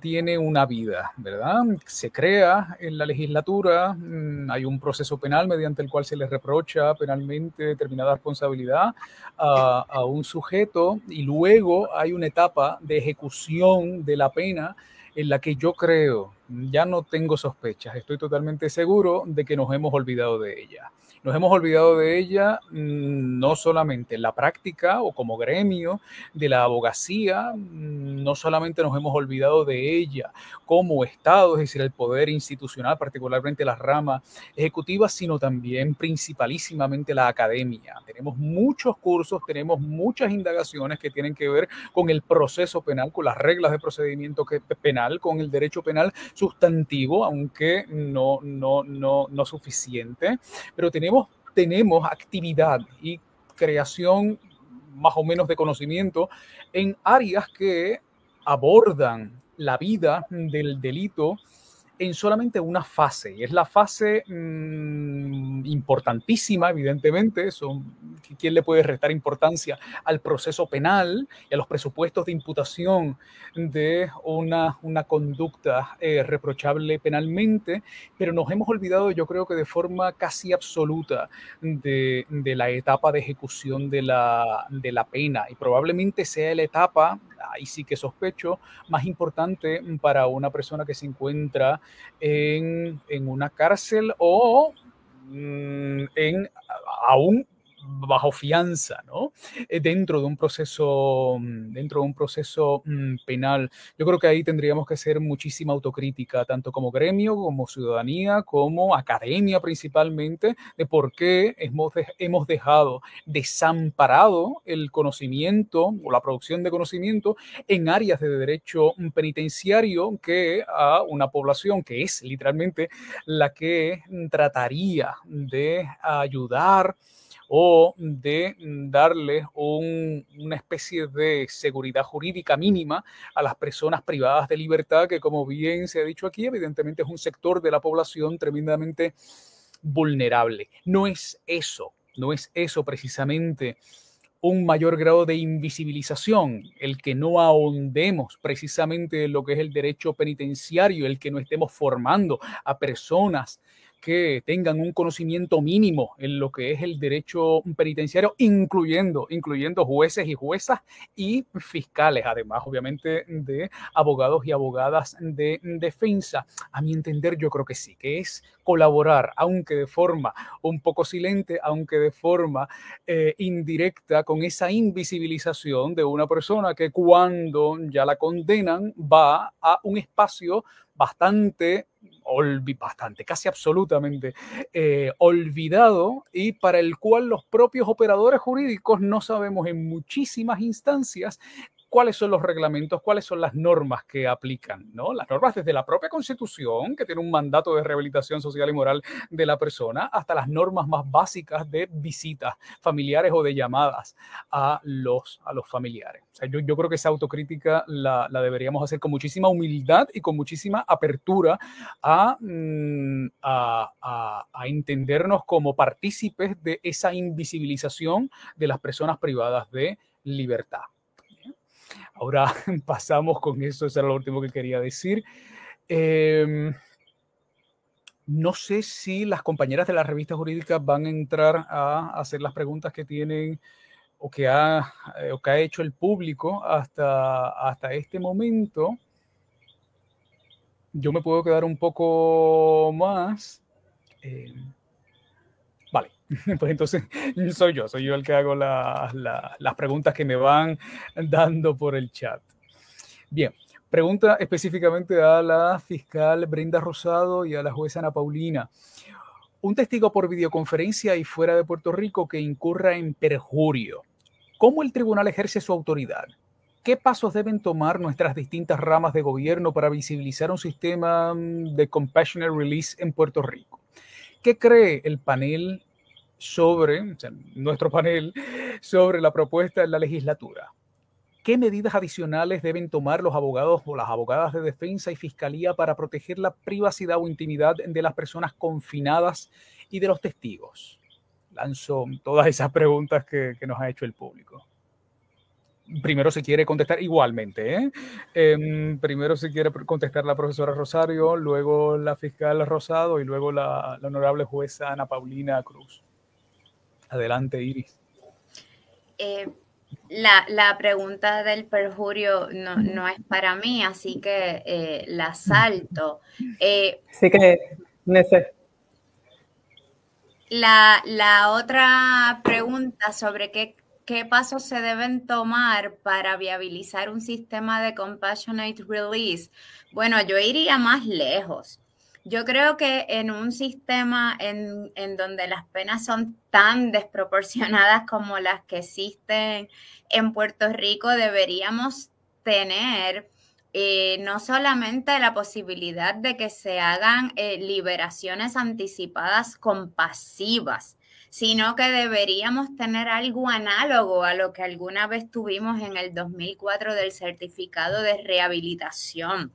tiene una vida, ¿verdad? Se crea en la legislatura, mm, hay un proceso penal mediante el cual se le reprocha penalmente determinada responsabilidad a, a un sujeto y luego hay una etapa de ejecución de la pena en la que yo creo, ya no tengo sospechas, estoy totalmente seguro de que nos hemos olvidado de ella. Nos hemos olvidado de ella mm, no solamente en la práctica o como gremio de la abogacía, mm, no solamente nos hemos olvidado de ella como Estado, es decir, el poder institucional, particularmente las ramas ejecutivas, sino también principalísimamente la academia. Tenemos muchos cursos, tenemos muchas indagaciones que tienen que ver con el proceso penal, con las reglas de procedimiento penal, con el derecho penal sustantivo, aunque no, no, no, no suficiente, pero tenemos tenemos, actividad y creación más o menos de conocimiento en áreas que abordan la vida del delito en solamente una fase, y es la fase mm, importantísima, evidentemente, son, ¿quién le puede restar importancia al proceso penal y a los presupuestos de imputación de una, una conducta eh, reprochable penalmente? Pero nos hemos olvidado, yo creo que de forma casi absoluta, de, de la etapa de ejecución de la, de la pena, y probablemente sea la etapa, ahí sí que sospecho, más importante para una persona que se encuentra en, en una cárcel o mm, en aún bajo fianza, ¿no? Eh, dentro de un proceso, dentro de un proceso mm, penal. Yo creo que ahí tendríamos que hacer muchísima autocrítica, tanto como gremio, como ciudadanía, como academia principalmente, de por qué hemos, hemos dejado desamparado el conocimiento o la producción de conocimiento en áreas de derecho penitenciario que a una población que es literalmente la que trataría de ayudar o de darle una especie de seguridad jurídica mínima a las personas privadas de libertad, que como bien se ha dicho aquí, evidentemente es un sector de la población tremendamente vulnerable. No es eso, no es eso precisamente un mayor grado de invisibilización, el que no ahondemos precisamente en lo que es el derecho penitenciario, el que no estemos formando a personas que tengan un conocimiento mínimo en lo que es el derecho penitenciario, incluyendo, incluyendo jueces y juezas y fiscales, además, obviamente, de abogados y abogadas de defensa. A mi entender, yo creo que sí, que es colaborar, aunque de forma un poco silente, aunque de forma eh, indirecta, con esa invisibilización de una persona que cuando ya la condenan va a un espacio bastante bastante, casi absolutamente eh, olvidado y para el cual los propios operadores jurídicos no sabemos en muchísimas instancias cuáles son los reglamentos, cuáles son las normas que aplican, ¿no? Las normas desde la propia Constitución, que tiene un mandato de rehabilitación social y moral de la persona, hasta las normas más básicas de visitas familiares o de llamadas a los, a los familiares. O sea, yo, creo que esa autocrítica la, la, deberíamos hacer con muchísima humildad y con muchísima apertura a, mm, a, a, a entendernos como partícipes de esa invisibilización de las personas privadas de libertad. Ahora pasamos con eso, eso era lo último que quería decir. Eh, no sé si las compañeras de la revista jurídica van a entrar a hacer las preguntas que tienen o que ha, o que ha hecho el público hasta, hasta este momento. Yo me puedo quedar un poco más. Eh, Vale, pues entonces soy yo, soy yo el que hago la, la, las preguntas que me van dando por el chat. Bien, pregunta específicamente a la fiscal Brenda Rosado y a la jueza Ana Paulina. Un testigo por videoconferencia y fuera de Puerto Rico que incurra en perjurio. ¿Cómo el tribunal ejerce su autoridad? ¿Qué pasos deben tomar nuestras distintas ramas de gobierno para visibilizar un sistema mm, de compassionate release en Puerto Rico? ¿Qué cree el panel sobre, o sea, nuestro panel, sobre la propuesta de la legislatura? ¿Qué medidas adicionales deben tomar los abogados o las abogadas de defensa y fiscalía para proteger la privacidad o intimidad de las personas confinadas y de los testigos? Lanzo todas esas preguntas que nos ha hecho el público primero se quiere contestar igualmente. ¿eh? Eh, primero se quiere contestar la profesora Rosario, luego la fiscal Rosado y luego la, la honorable jueza Ana Paulina Cruz. Adelante, Iris. Eh, la, la, pregunta del perjurio no, no, es para mí, así que eh, la salto. Eh, sí que la, la otra pregunta sobre qué ¿Qué pasos se deben tomar para viabilizar un sistema de compassionate release? Bueno, yo iría más lejos. Yo creo que en un sistema en, en, donde las penas son tan desproporcionadas como las que existen en Puerto Rico, deberíamos tener eh, no solamente la posibilidad de que se hagan eh, liberaciones anticipadas compasivas, sino que deberíamos tener algo análogo a lo que alguna vez tuvimos en el 2004 del certificado de rehabilitación.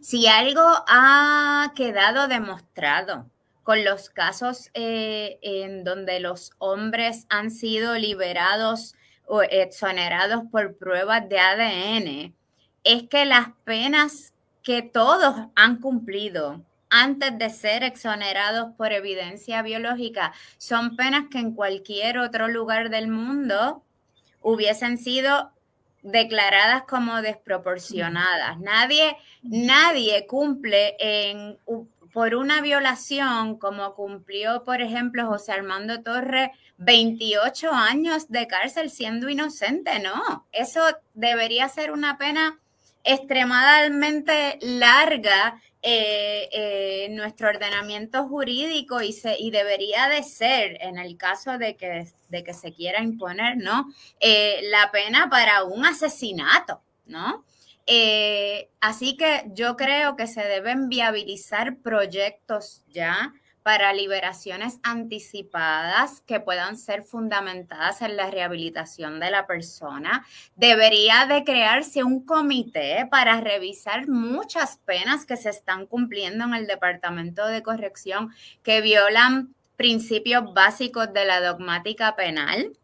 Si algo ha quedado demostrado con los casos eh, en donde los hombres han sido liberados o exonerados por pruebas de ADN, es que las penas que todos han cumplido antes de ser exonerados por evidencia biológica son penas que en cualquier otro lugar del mundo hubiesen sido declaradas como desproporcionadas. Nadie, nadie cumple en, por una violación como cumplió, por ejemplo, José Armando Torres, 28 años de cárcel siendo inocente. No, eso debería ser una pena extremadamente larga eh, eh, nuestro ordenamiento jurídico y, se, y debería de ser, en el caso de que, de que se quiera imponer, ¿no? Eh, la pena para un asesinato, ¿no? así que yo creo que se deben viabilizar proyectos ya para liberaciones anticipadas que puedan ser fundamentadas en la rehabilitación de la persona. Debería de crearse un comité para revisar muchas penas que se están cumpliendo en el Departamento de Corrección que violan principios básicos de la dogmática penal.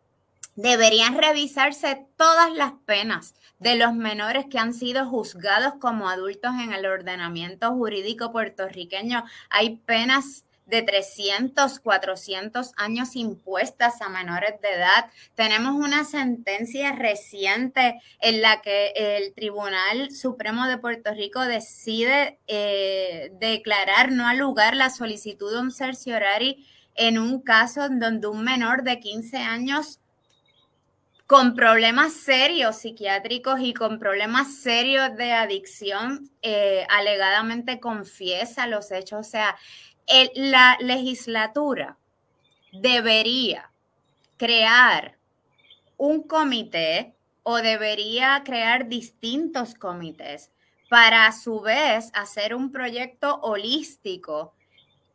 Deberían revisarse todas las penas de los menores que han sido juzgados como adultos en el ordenamiento jurídico puertorriqueño. Hay penas de 300, 400 años impuestas a menores de edad. Tenemos una sentencia reciente en la que el Tribunal Supremo de Puerto Rico decide eh, declarar no al lugar la solicitud de un cerciorari en un caso donde un menor de 15 años con problemas serios psiquiátricos y con problemas serios de adicción, eh, alegadamente confiesa los hechos. O sea, la legislatura debería crear un comité o debería crear distintos comités para a su vez hacer un proyecto holístico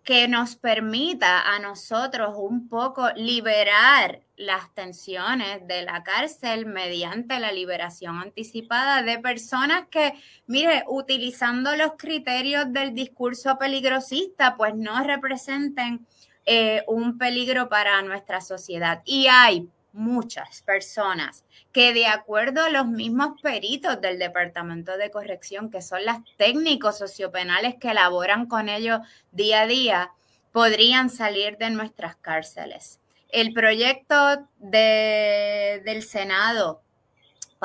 que nos permita a nosotros un poco liberar las tensiones de la cárcel mediante la liberación anticipada de personas que, mire, utilizando los criterios del discurso peligrosista, pues no representen eh, un peligro para nuestra sociedad. Y hay muchas personas que de acuerdo a los mismos peritos del Departamento de Corrección, que son las técnicos sociopenales que elaboran con ellos día a día, podrían salir de nuestras cárceles. El proyecto de, del Senado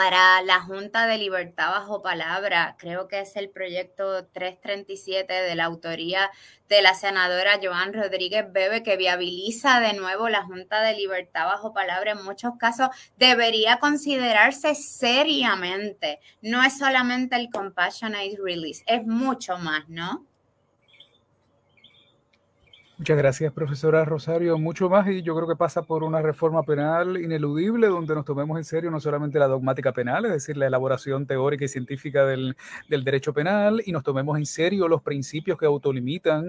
para la Junta de Libertad Bajo Palabra, creo que es el proyecto 337 de la autoría de la senadora Joan Rodríguez Bebe, que viabiliza de nuevo la Junta de Libertad Bajo Palabra en muchos casos, debería considerarse seriamente. No es solamente el Compassionate Release, es mucho más, ¿no? Muchas gracias, profesora Rosario. Mucho más y yo creo que pasa por una reforma penal ineludible donde nos tomemos en serio no solamente la dogmática penal, es decir, la elaboración teórica y científica del, del derecho penal, y nos tomemos en serio los principios que autolimitan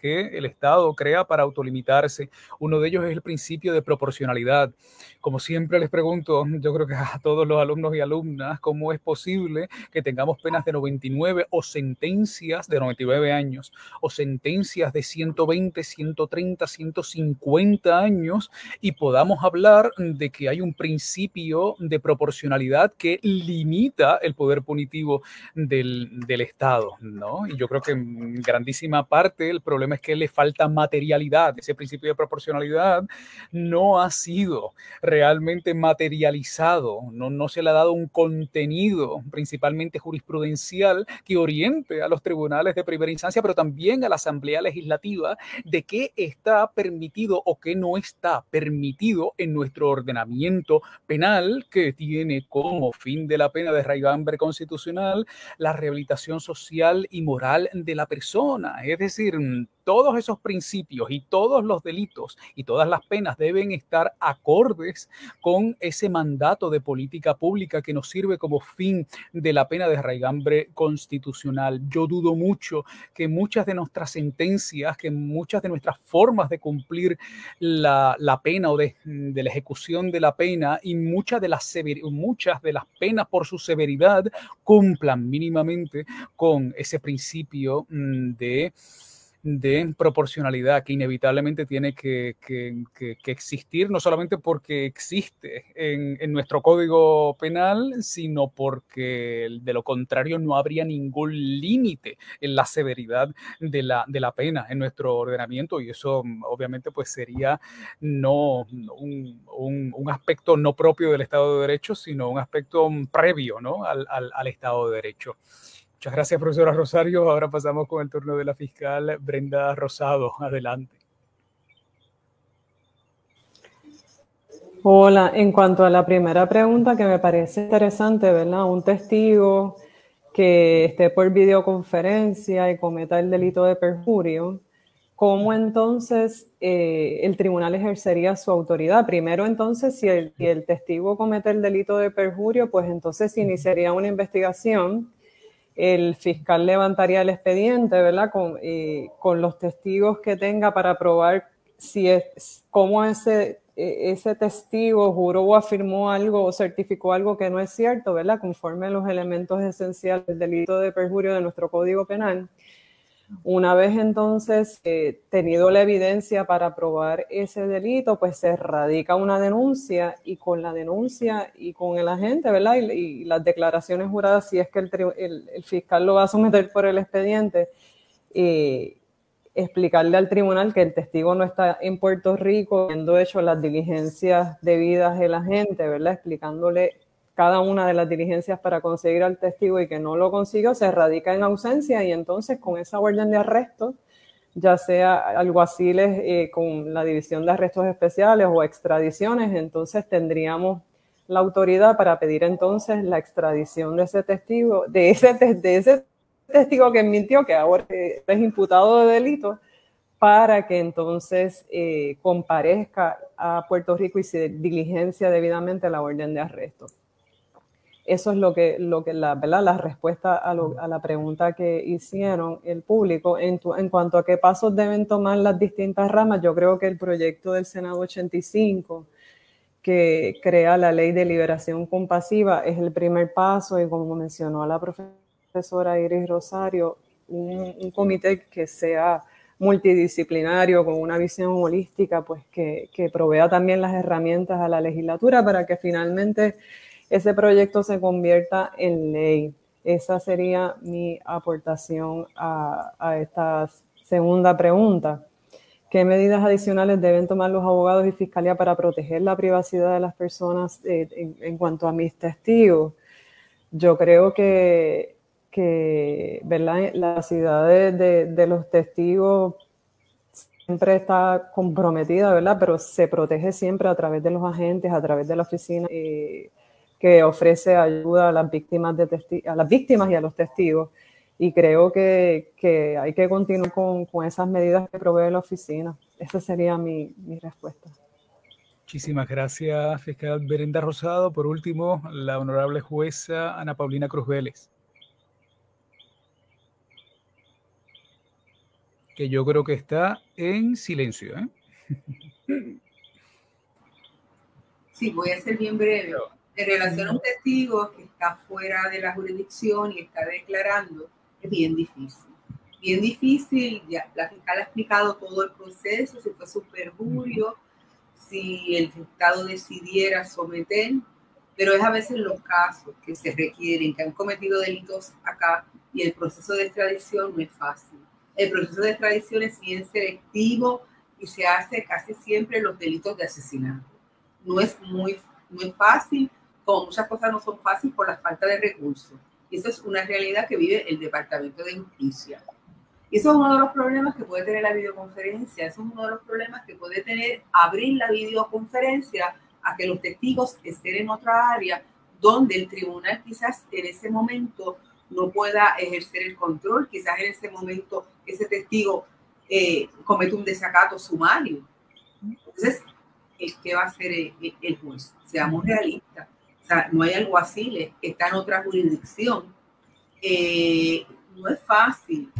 que el Estado crea para autolimitarse. Uno de ellos es el principio de proporcionalidad. Como siempre les pregunto, yo creo que a todos los alumnos y alumnas, ¿cómo es posible que tengamos penas de 99 o sentencias de 99 años o sentencias de 120, 130, 150 años y podamos hablar de que hay un principio de proporcionalidad que limita el poder punitivo del, Estado, ¿no? Y yo creo que en grandísima parte el problema es que le falta materialidad. Ese principio de proporcionalidad no ha sido realmente materializado, no, no se le ha dado un contenido, principalmente jurisprudencial, que oriente a los tribunales de primera instancia, pero también a la Asamblea Legislativa, de qué está permitido o qué no está permitido en nuestro ordenamiento penal, que tiene como fin de la pena de raigambre constitucional la rehabilitación social y moral de la persona. Es decir, todos esos principios y todos los delitos y todas las penas deben estar acordes con ese mandato de política pública que nos sirve como fin de la pena de raigambre constitucional. Yo dudo mucho que muchas de nuestras sentencias, que muchas de nuestras formas de cumplir la, pena o de, la ejecución de la pena y muchas de, las muchas de las penas por su severidad cumplan mínimamente con ese principio mm, de de proporcionalidad que inevitablemente tiene que, existir, no solamente porque existe en, nuestro código penal, sino porque de lo contrario no habría ningún límite en la severidad de la, de la pena en nuestro ordenamiento y eso obviamente pues sería no un, un, aspecto no propio del Estado de Derecho, sino un aspecto previo ¿no? al, al Estado de Derecho. Muchas gracias, profesora Rosario. Ahora pasamos con el turno de la fiscal Brenda Rosado. Adelante. Hola, en cuanto a la primera pregunta que me parece interesante, ¿verdad? Un testigo que esté por videoconferencia y cometa el delito de perjurio, ¿cómo entonces eh, el tribunal ejercería su autoridad? Primero, entonces, si el, si el testigo comete el delito de perjurio, pues entonces iniciaría una investigación el fiscal levantaría el expediente, ¿verdad? Con, con los testigos que tenga para probar si es, cómo ese, e, ese testigo juró o afirmó algo o certificó algo que no es cierto, ¿verdad? Conforme a los elementos esenciales del delito de perjurio de nuestro Código Penal. Una vez entonces eh, tenido la evidencia para probar ese delito, pues se radica una denuncia y con la denuncia y con el agente, ¿verdad? Y, las declaraciones juradas, si es que el, fiscal lo va a someter por el expediente, eh, explicarle al tribunal que el testigo no está en Puerto Rico, habiendo hecho las diligencias debidas del agente, ¿verdad? Explicándole cada una de las diligencias para conseguir al testigo y que no lo consiguió, se radica en ausencia y entonces con esa orden de arresto, ya sea alguaciles eh, con la división de arrestos especiales o extradiciones, entonces tendríamos la autoridad para pedir entonces la extradición de ese testigo, de ese, de ese testigo que mintió, que ahora es imputado de delito, para que entonces eh, comparezca a Puerto Rico y se diligencia debidamente la orden de arresto. Eso es lo que, lo que la, ¿verdad? la respuesta a, la pregunta que hicieron el público. En, en, cuanto a qué pasos deben tomar las distintas ramas, yo creo que el proyecto del Senado 85, que crea la ley de liberación compasiva, es el primer paso y como mencionó la profesora Iris Rosario, un, un comité que sea multidisciplinario, con una visión holística, pues que, que provea también las herramientas a la legislatura para que finalmente ese proyecto se convierta en ley. Esa sería mi aportación a, esta segunda pregunta. ¿Qué medidas adicionales deben tomar los abogados y fiscalía para proteger la privacidad de las personas eh, en, cuanto a mis testigos? Yo creo que, ¿verdad? la privacidad de, los testigos siempre está comprometida, ¿verdad? Pero se protege siempre a través de los agentes, a través de la oficina. Eh, que ofrece ayuda a las víctimas, de a las víctimas y a los testigos. Y creo que, que hay que continuar con, con, esas medidas que provee la oficina. Esa sería mi, mi respuesta. Muchísimas gracias, fiscal Berenda Rosado. Por último, la honorable jueza Ana Paulina Cruz Vélez. Que yo creo que está en silencio. ¿eh? Sí, voy a ser bien breve. En relación a un testigo que está fuera de la jurisdicción y está declarando, es bien difícil. Bien difícil, ya la fiscal ha explicado todo el proceso, si fue su perjurio, si el Estado decidiera someter, pero es a veces los casos que se requieren, que han cometido delitos acá y el proceso de extradición no es fácil. El proceso de extradición es bien selectivo y se hace casi siempre los delitos de asesinato. No es muy, muy fácil muchas cosas no son fáciles por la falta de recursos. Y eso es una realidad que vive el Departamento de Justicia. Eso es uno de los problemas que puede tener la videoconferencia. Eso es uno de los problemas que puede tener abrir la videoconferencia a que los testigos estén en otra área donde el tribunal quizás en ese momento no pueda ejercer el control, quizás en ese momento ese testigo eh, comete un desacato sumario. Entonces, ¿qué va a hacer el, juez? Seamos realistas. No hay alguaciles, está en otra jurisdicción. Eh, no es fácil.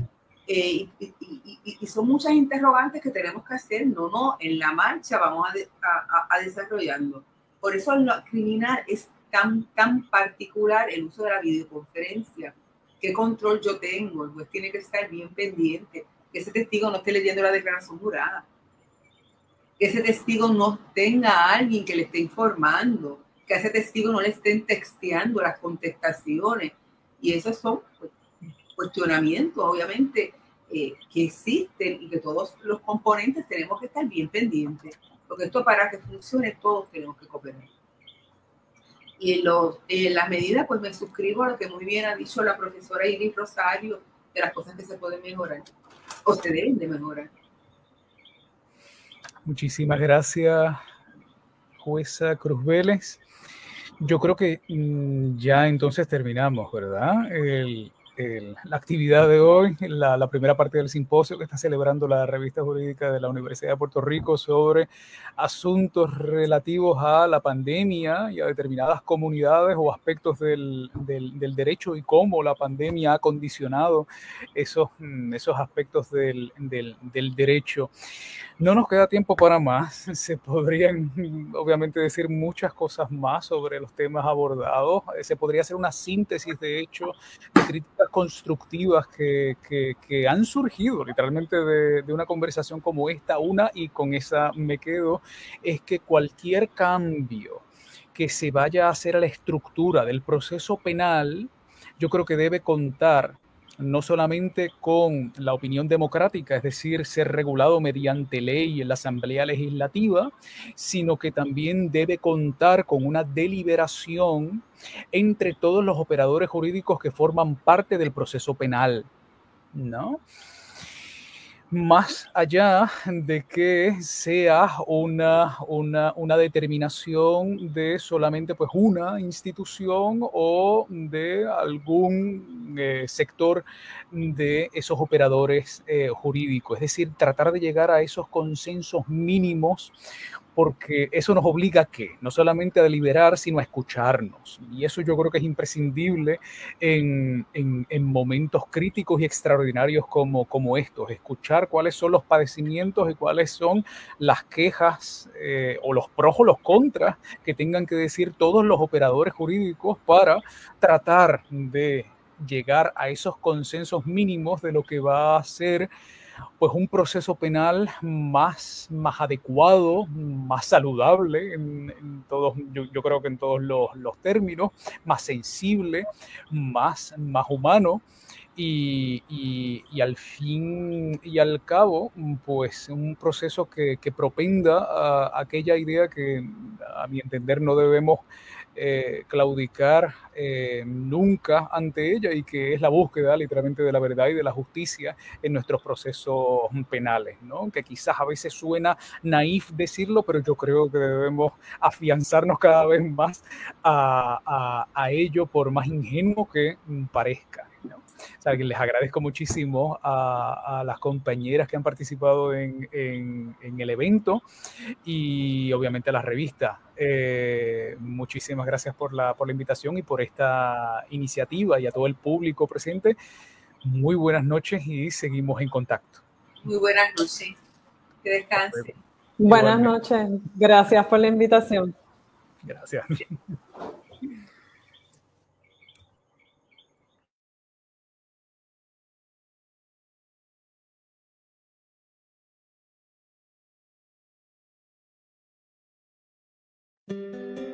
Eh, y, son muchas interrogantes que tenemos que hacer. No, no, en la marcha vamos a, a, desarrollando. Por eso lo criminal es tan, tan particular el uso de la videoconferencia. ¿Qué control yo tengo? El juez tiene que estar bien pendiente. Que ese testigo no esté leyendo la declaración jurada. Que ese testigo no tenga a alguien que le esté informando. Que a ese testigo no le estén texteando las contestaciones. Y esos son pues, cuestionamientos, obviamente, eh, que existen y que todos los componentes tenemos que estar bien pendientes. Porque esto para que funcione todos tenemos que cooperar. Y en, los, en las medidas, pues me suscribo a lo que muy bien ha dicho la profesora Iris Rosario, de las cosas que se pueden mejorar o se deben de mejorar. Muchísimas gracias, jueza Cruz Vélez. Yo creo que mm, ya entonces terminamos, ¿verdad? El, la actividad de hoy, la, la, primera parte del simposio que está celebrando la revista jurídica de la Universidad de Puerto Rico sobre asuntos relativos a la pandemia y a determinadas comunidades o aspectos del, del, del derecho y cómo la pandemia ha condicionado esos, mm, esos aspectos del, del derecho. No nos queda tiempo para más. Se podrían, obviamente, decir muchas cosas más sobre los temas abordados. Eh, se podría hacer una síntesis, de hecho, de críticas constructivas que, han surgido literalmente de, de, una conversación como esta. Una, y con esa me quedo, es que cualquier cambio que se vaya a hacer a la estructura del proceso penal, yo creo que debe contar no solamente con la opinión democrática, es decir, ser regulado mediante ley en la Asamblea Legislativa, sino que también debe contar con una deliberación entre todos los operadores jurídicos que forman parte del proceso penal, ¿no? Más allá de que sea una, una, determinación de solamente pues una institución o de algún eh, sector de esos operadores eh, jurídicos. Es decir, tratar de llegar a esos consensos mínimos porque eso nos obliga a qué? No solamente a deliberar, sino a escucharnos. Y eso yo creo que es imprescindible en, en, momentos críticos y extraordinarios como, como estos. Escuchar cuáles son los padecimientos y cuáles son las quejas eh, o los pros o los contras que tengan que decir todos los operadores jurídicos para tratar de llegar a esos consensos mínimos de lo que va a ser pues un proceso penal más, más adecuado, más saludable en, todos, yo, creo que en todos los, términos, más sensible, más, más humano. Y, y, al fin y al cabo, pues un proceso que, que propenda a aquella idea que a mi entender no debemos eh, claudicar eh, nunca ante ella y que es la búsqueda literalmente de la verdad y de la justicia en nuestros procesos penales, ¿no? Que quizás a veces suena naif decirlo, pero yo creo que debemos afianzarnos cada vez más a, a ello por más ingenuo que parezca les agradezco muchísimo a, las compañeras que han participado en, el evento y obviamente a la revista. Eh, muchísimas gracias por la, por la invitación y por esta iniciativa y a todo el público presente. Muy buenas noches y seguimos en contacto. Muy buenas noches. Que descanse. Buenas noches. Gracias por la invitación. Gracias. Música